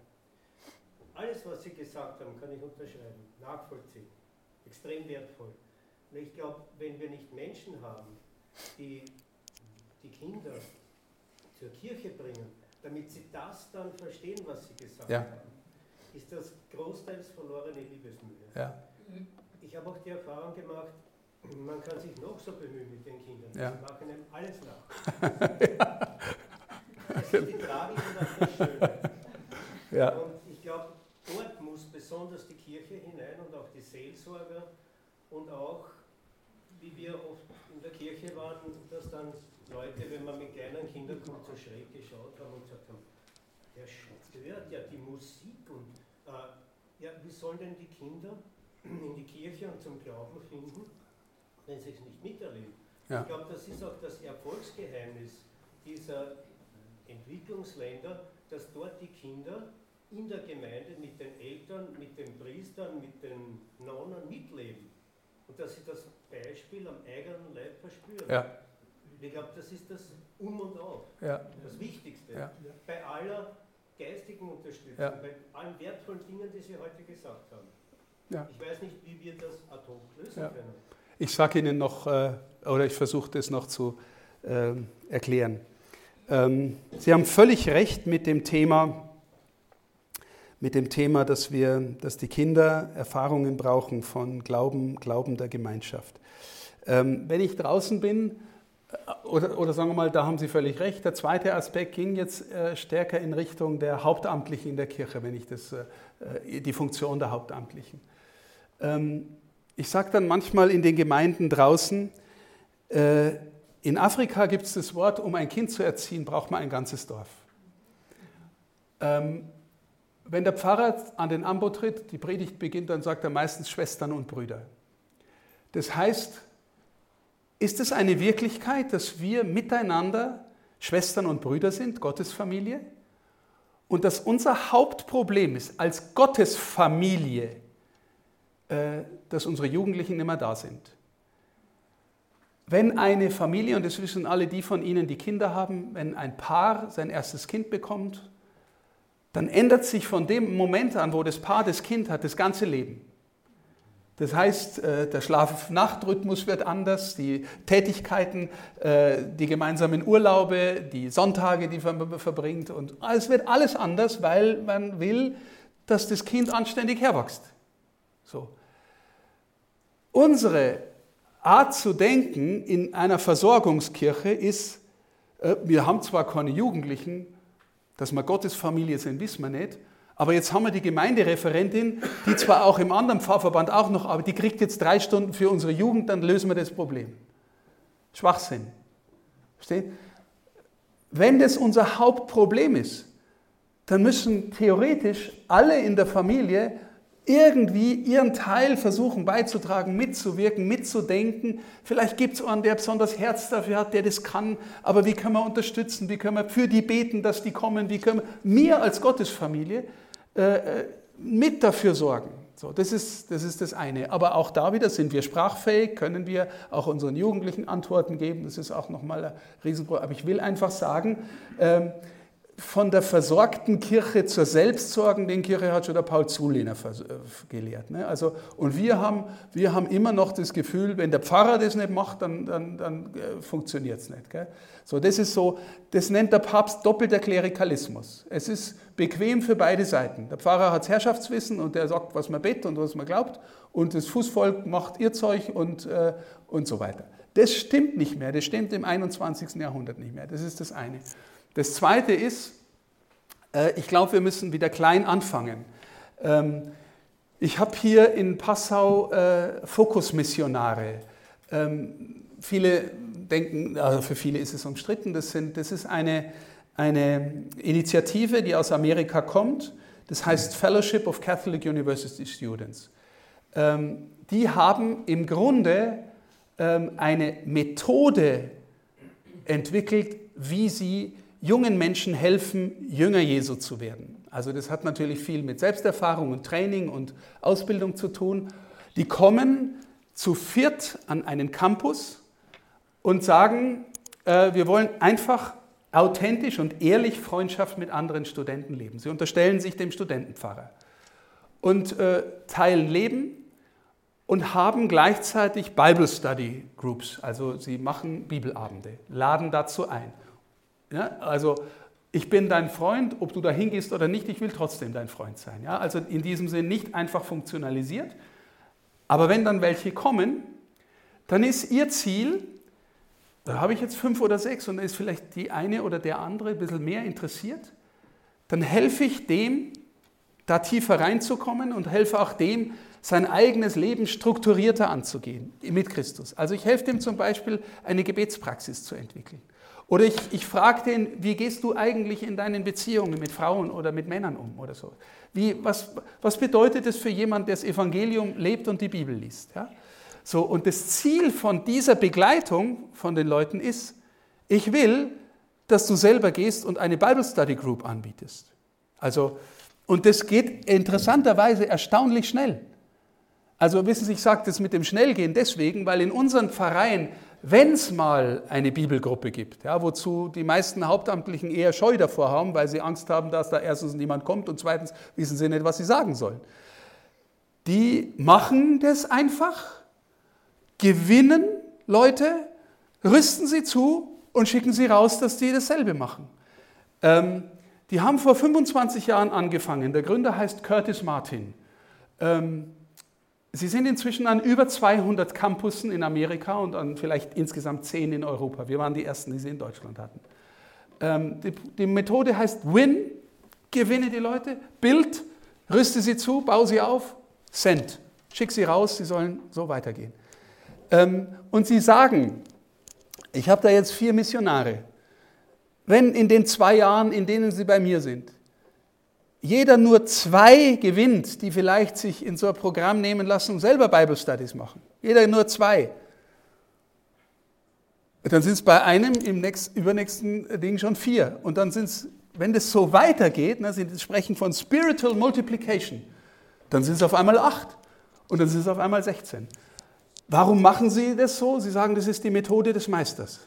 Alles, was Sie gesagt haben, kann ich unterschreiben, nachvollziehen, extrem wertvoll. Und ich glaube, wenn wir nicht Menschen haben, die die Kinder zur Kirche bringen, damit sie das dann verstehen, was sie gesagt ja. haben, ist das großteils verlorene Liebesmühe.
Ja.
Ich habe auch die Erfahrung gemacht, man kann sich noch so bemühen mit den Kindern,
ja.
sie machen einem alles nach. Das ist die Tragik und das Schöne.
Ja.
Und ich glaube, dort muss besonders die Kirche hinein und auch die Seelsorger und auch, wie wir oft in der Kirche waren, dass dann Leute, wenn man mit kleinen Kindern kommt, so schräg geschaut haben und gesagt haben, der stört ja die Musik und äh, ja, wie sollen denn die Kinder in die Kirche und zum Glauben finden, wenn sie es nicht miterleben? Ja. Ich glaube, das ist auch das Erfolgsgeheimnis dieser Entwicklungsländer, dass dort die Kinder in der Gemeinde mit den Eltern, mit den Priestern, mit den Nonnen mitleben. Und dass sie das Beispiel am eigenen Leib verspüren.
Ja.
Ich glaube, das ist das Um und Auf.
Ja.
Das Wichtigste.
Ja.
Bei aller geistigen Unterstützung, bei allen wertvollen Dingen, die Sie heute gesagt haben. Ich weiß nicht, wie wir das ad hoc lösen können.
Ich sage Ihnen noch, äh, oder ich versuche das noch zu äh, erklären. Ähm, Sie haben völlig recht mit dem Thema, mit dem Thema, dass wir, dass die Kinder Erfahrungen brauchen von Glauben, Glauben der Gemeinschaft. Ähm, wenn ich draußen bin, oder, oder, sagen wir mal, da haben Sie völlig recht. Der zweite Aspekt ging jetzt äh, stärker in Richtung der Hauptamtlichen in der Kirche, wenn ich das, äh, die Funktion der Hauptamtlichen. Ähm, ich sage dann manchmal in den Gemeinden draußen, äh, in Afrika gibt es das Wort, um ein Kind zu erziehen, braucht man ein ganzes Dorf. Ähm, wenn der Pfarrer an den Ambo tritt, die Predigt beginnt, dann sagt er meistens Schwestern und Brüder. Das heißt, Ist es eine Wirklichkeit, dass wir miteinander Schwestern und Brüder sind, Gottesfamilie? Und dass unser Hauptproblem ist, als Gottesfamilie, dass unsere Jugendlichen immer da sind. Wenn eine Familie, und das wissen alle die von Ihnen, die Kinder haben, wenn ein Paar sein erstes Kind bekommt, dann ändert sich von dem Moment an, wo das Paar das Kind hat, das ganze Leben. Das heißt, äh, der Schlaf-Nacht-Rhythmus wird anders, die Tätigkeiten, äh, die gemeinsamen Urlaube, die Sonntage, die man verbringt und es wird alles anders, weil man will, dass das Kind anständig herwächst. So. Unsere Art zu denken in einer Versorgungskirche ist, äh, wir haben zwar keine Jugendlichen, dass wir Gottes Familie sind, wissen wir nicht, aber jetzt haben wir die Gemeindereferentin, die zwar auch im anderen Pfarrverband auch noch, aber die kriegt jetzt drei Stunden für unsere Jugend, dann lösen wir das Problem. Schwachsinn. Versteht? Wenn das unser Hauptproblem ist, dann müssen theoretisch alle in der Familie irgendwie ihren Teil versuchen beizutragen, mitzuwirken, mitzudenken. Vielleicht gibt es einen, der besonders Herz dafür hat, der das kann. Aber wie können wir unterstützen? Wie können wir für die beten, dass die kommen? Wie können wir, als Gottesfamilie äh, äh, mit dafür sorgen? So, das, ist, das ist das eine. Aber auch da wieder sind wir sprachfähig, können wir auch unseren Jugendlichen Antworten geben. Das ist auch nochmal ein Riesenproblem. Aber ich will einfach sagen, ähm, von der versorgten Kirche zur selbstsorgenden Kirche hat schon der Paul Zulehner äh, gelehrt. Ne? Also, und wir haben, wir haben immer noch das Gefühl, wenn der Pfarrer das nicht macht, dann, dann, dann äh, funktioniert es nicht. Gell? So, das ist so, das nennt der Papst doppelter Klerikalismus. Es ist bequem für beide Seiten. Der Pfarrer hat Herrschaftswissen und der sagt, was man bett und was man glaubt, und das Fußvolk macht ihr Zeug und, äh, und so weiter. Das stimmt nicht mehr, das stimmt im 21. Jahrhundert nicht mehr. Das ist das eine. Das Zweite ist, äh, ich glaube, wir müssen wieder klein anfangen. Ähm, ich habe hier in Passau äh, Fokusmissionare. Ähm, viele denken, also für viele ist es umstritten, das, sind, das ist eine, eine Initiative, die aus Amerika kommt. Das heißt Fellowship of Catholic University Students. Ähm, die haben im Grunde eine Methode entwickelt, wie sie jungen Menschen helfen, Jünger Jesu zu werden. Also das hat natürlich viel mit Selbsterfahrung und Training und Ausbildung zu tun. Die kommen zu viert an einen Campus und sagen, äh, wir wollen einfach authentisch und ehrlich Freundschaft mit anderen Studenten leben. Sie unterstellen sich dem Studentenpfarrer und äh, teilen Leben und haben gleichzeitig Bible Study Groups, also sie machen Bibelabende, laden dazu ein. Ja, also ich bin dein Freund, ob du da hingehst oder nicht, ich will trotzdem dein Freund sein. Ja, also in diesem Sinn nicht einfach funktionalisiert. Aber wenn dann welche kommen, dann ist ihr Ziel, da habe ich jetzt fünf oder sechs und da ist vielleicht die eine oder der andere ein bisschen mehr interessiert, dann helfe ich dem, da tiefer reinzukommen und helfe auch dem, sein eigenes Leben strukturierter anzugehen mit Christus. Also ich helfe dem zum Beispiel, eine Gebetspraxis zu entwickeln. Oder ich, ich frage den, wie gehst du eigentlich in deinen Beziehungen mit Frauen oder mit Männern um oder so? Wie, was, was bedeutet es für jemanden, der das Evangelium lebt und die Bibel liest? Ja? So, und das Ziel von dieser Begleitung von den Leuten ist, ich will, dass du selber gehst und eine Bible Study Group anbietest. Also, und das geht interessanterweise erstaunlich schnell. Also wissen Sie, ich sage das mit dem Schnellgehen deswegen, weil in unseren Pfarreien wenn es mal eine Bibelgruppe gibt, ja, wozu die meisten Hauptamtlichen eher Scheu davor haben, weil sie Angst haben, dass da erstens niemand kommt und zweitens wissen sie nicht, was sie sagen sollen. Die machen das einfach, gewinnen Leute, rüsten sie zu und schicken sie raus, dass die dasselbe machen. Ähm, die haben vor 25 Jahren angefangen. Der Gründer heißt Curtis Martin. Ähm, Sie sind inzwischen an über 200 Campussen in Amerika und an vielleicht insgesamt 10 in Europa. Wir waren die Ersten, die sie in Deutschland hatten. Ähm, die, Methode heißt Win, gewinne die Leute, Bild, rüste sie zu, baue sie auf, Send, schick sie raus, sie sollen so weitergehen. Ähm, und sie sagen, ich habe da jetzt vier Missionare. Wenn in den zwei Jahren, in denen sie bei mir sind, jeder nur zwei gewinnt, die vielleicht sich in so ein Programm nehmen lassen und selber Bible Studies machen. Jeder nur zwei. Dann sind es bei einem im nächsten, übernächsten Ding schon vier. Und dann sind es, wenn das so weitergeht, ne, sie sprechen von Spiritual Multiplication, dann sind es auf einmal acht und dann sind es auf einmal 16. Warum machen sie das so? Sie sagen, das ist die Methode des Meisters.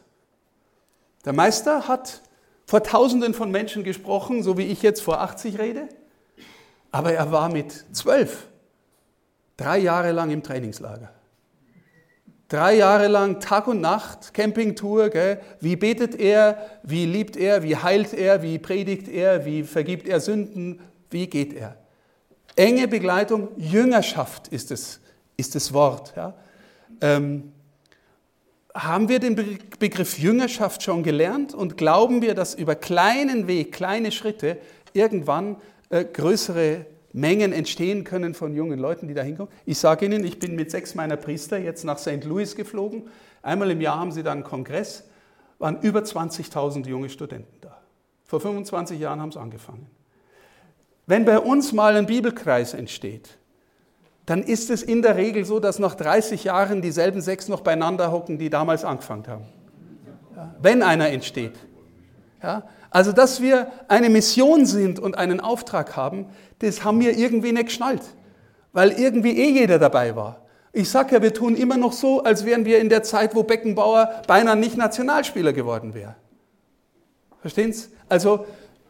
Der Meister hat vor Tausenden von Menschen gesprochen, so wie ich jetzt vor 80 rede, aber er war mit zwölf drei Jahre lang im Trainingslager. Drei Jahre lang Tag und Nacht, Campingtour. Gell? Wie betet er? Wie liebt er? Wie heilt er? Wie predigt er? Wie vergibt er Sünden? Wie geht er? Enge Begleitung, Jüngerschaft ist das, ist das Wort. Ja? Ähm, haben wir den Begriff Jüngerschaft schon gelernt und glauben wir, dass über kleinen Weg, kleine Schritte irgendwann äh, größere Mengen entstehen können von jungen Leuten, die da hinkommen. Ich sage Ihnen, ich bin mit sechs meiner Priester jetzt nach St. Louis geflogen. Einmal im Jahr haben sie da einen Kongress, waren über 20.000 junge Studenten da. Vor 25 Jahren haben sie angefangen. Wenn bei uns mal ein Bibelkreis entsteht, dann ist es in der Regel so, dass nach 30 Jahren dieselben sechs noch beieinander hocken, die damals angefangen haben. Ja, wenn einer entsteht. Ja, also, dass wir eine Mission sind und einen Auftrag haben, das haben wir irgendwie nicht geschnallt, weil irgendwie eh jeder dabei war. Ich sage ja, wir tun immer noch so, als wären wir in der Zeit, wo Beckenbauer beinahe nicht Nationalspieler geworden wäre. Verstehen Sie? Also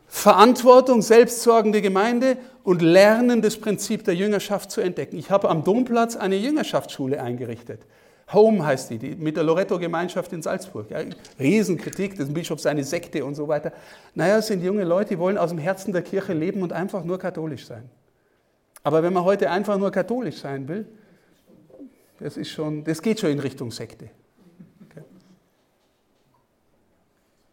Verantwortung, selbstsorgende Gemeinde und Lernen das Prinzip der Jüngerschaft zu entdecken. Ich habe am Domplatz eine Jüngerschaftsschule eingerichtet. Home heißt die, die mit der Loretto-Gemeinschaft in Salzburg. Ja, Riesenkritik, das Bischof seine Sekte und so weiter. Naja, es sind junge Leute, die wollen aus dem Herzen der Kirche leben und einfach nur katholisch sein. Aber wenn man heute einfach nur katholisch sein will, das, ist schon, das geht schon in Richtung Sekte.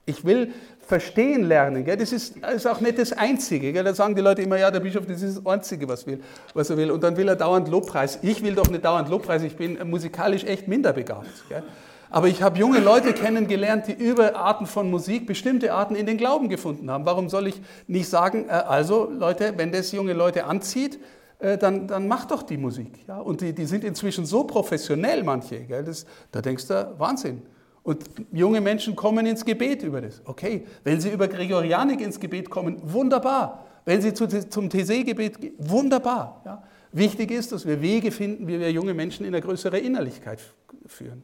Ich will verstehen lernen. Gell? Das, ist, ist auch nicht das Einzige. Gell? Da sagen die Leute immer, ja, der Bischof, das ist das Einzige, was, will, was er will. Und dann will er dauernd Lobpreis. Ich will doch nicht dauernd Lobpreis, ich bin musikalisch echt minderbegabt. Gell? Aber ich habe junge Leute kennengelernt, die über Arten von Musik bestimmte Arten in den Glauben gefunden haben. Warum soll ich nicht sagen, äh, also Leute, wenn das junge Leute anzieht, äh, dann, dann mach doch die Musik. Ja? Und die, die sind inzwischen so professionell, manche. Gell? Das, da denkst du, Wahnsinn. Und junge Menschen kommen ins Gebet über das. Okay, wenn sie über Gregorianik ins Gebet kommen, wunderbar. Wenn sie zu, zum TC-Gebet gehen, wunderbar. Ja. Wichtig ist, dass wir Wege finden, wie wir junge Menschen in eine größere Innerlichkeit führen.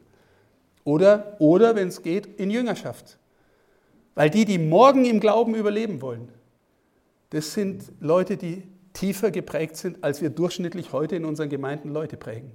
Oder, oder wenn es geht, in Jüngerschaft. Weil die, die morgen im Glauben überleben wollen, das sind Leute, die tiefer geprägt sind, als wir durchschnittlich heute in unseren Gemeinden Leute prägen.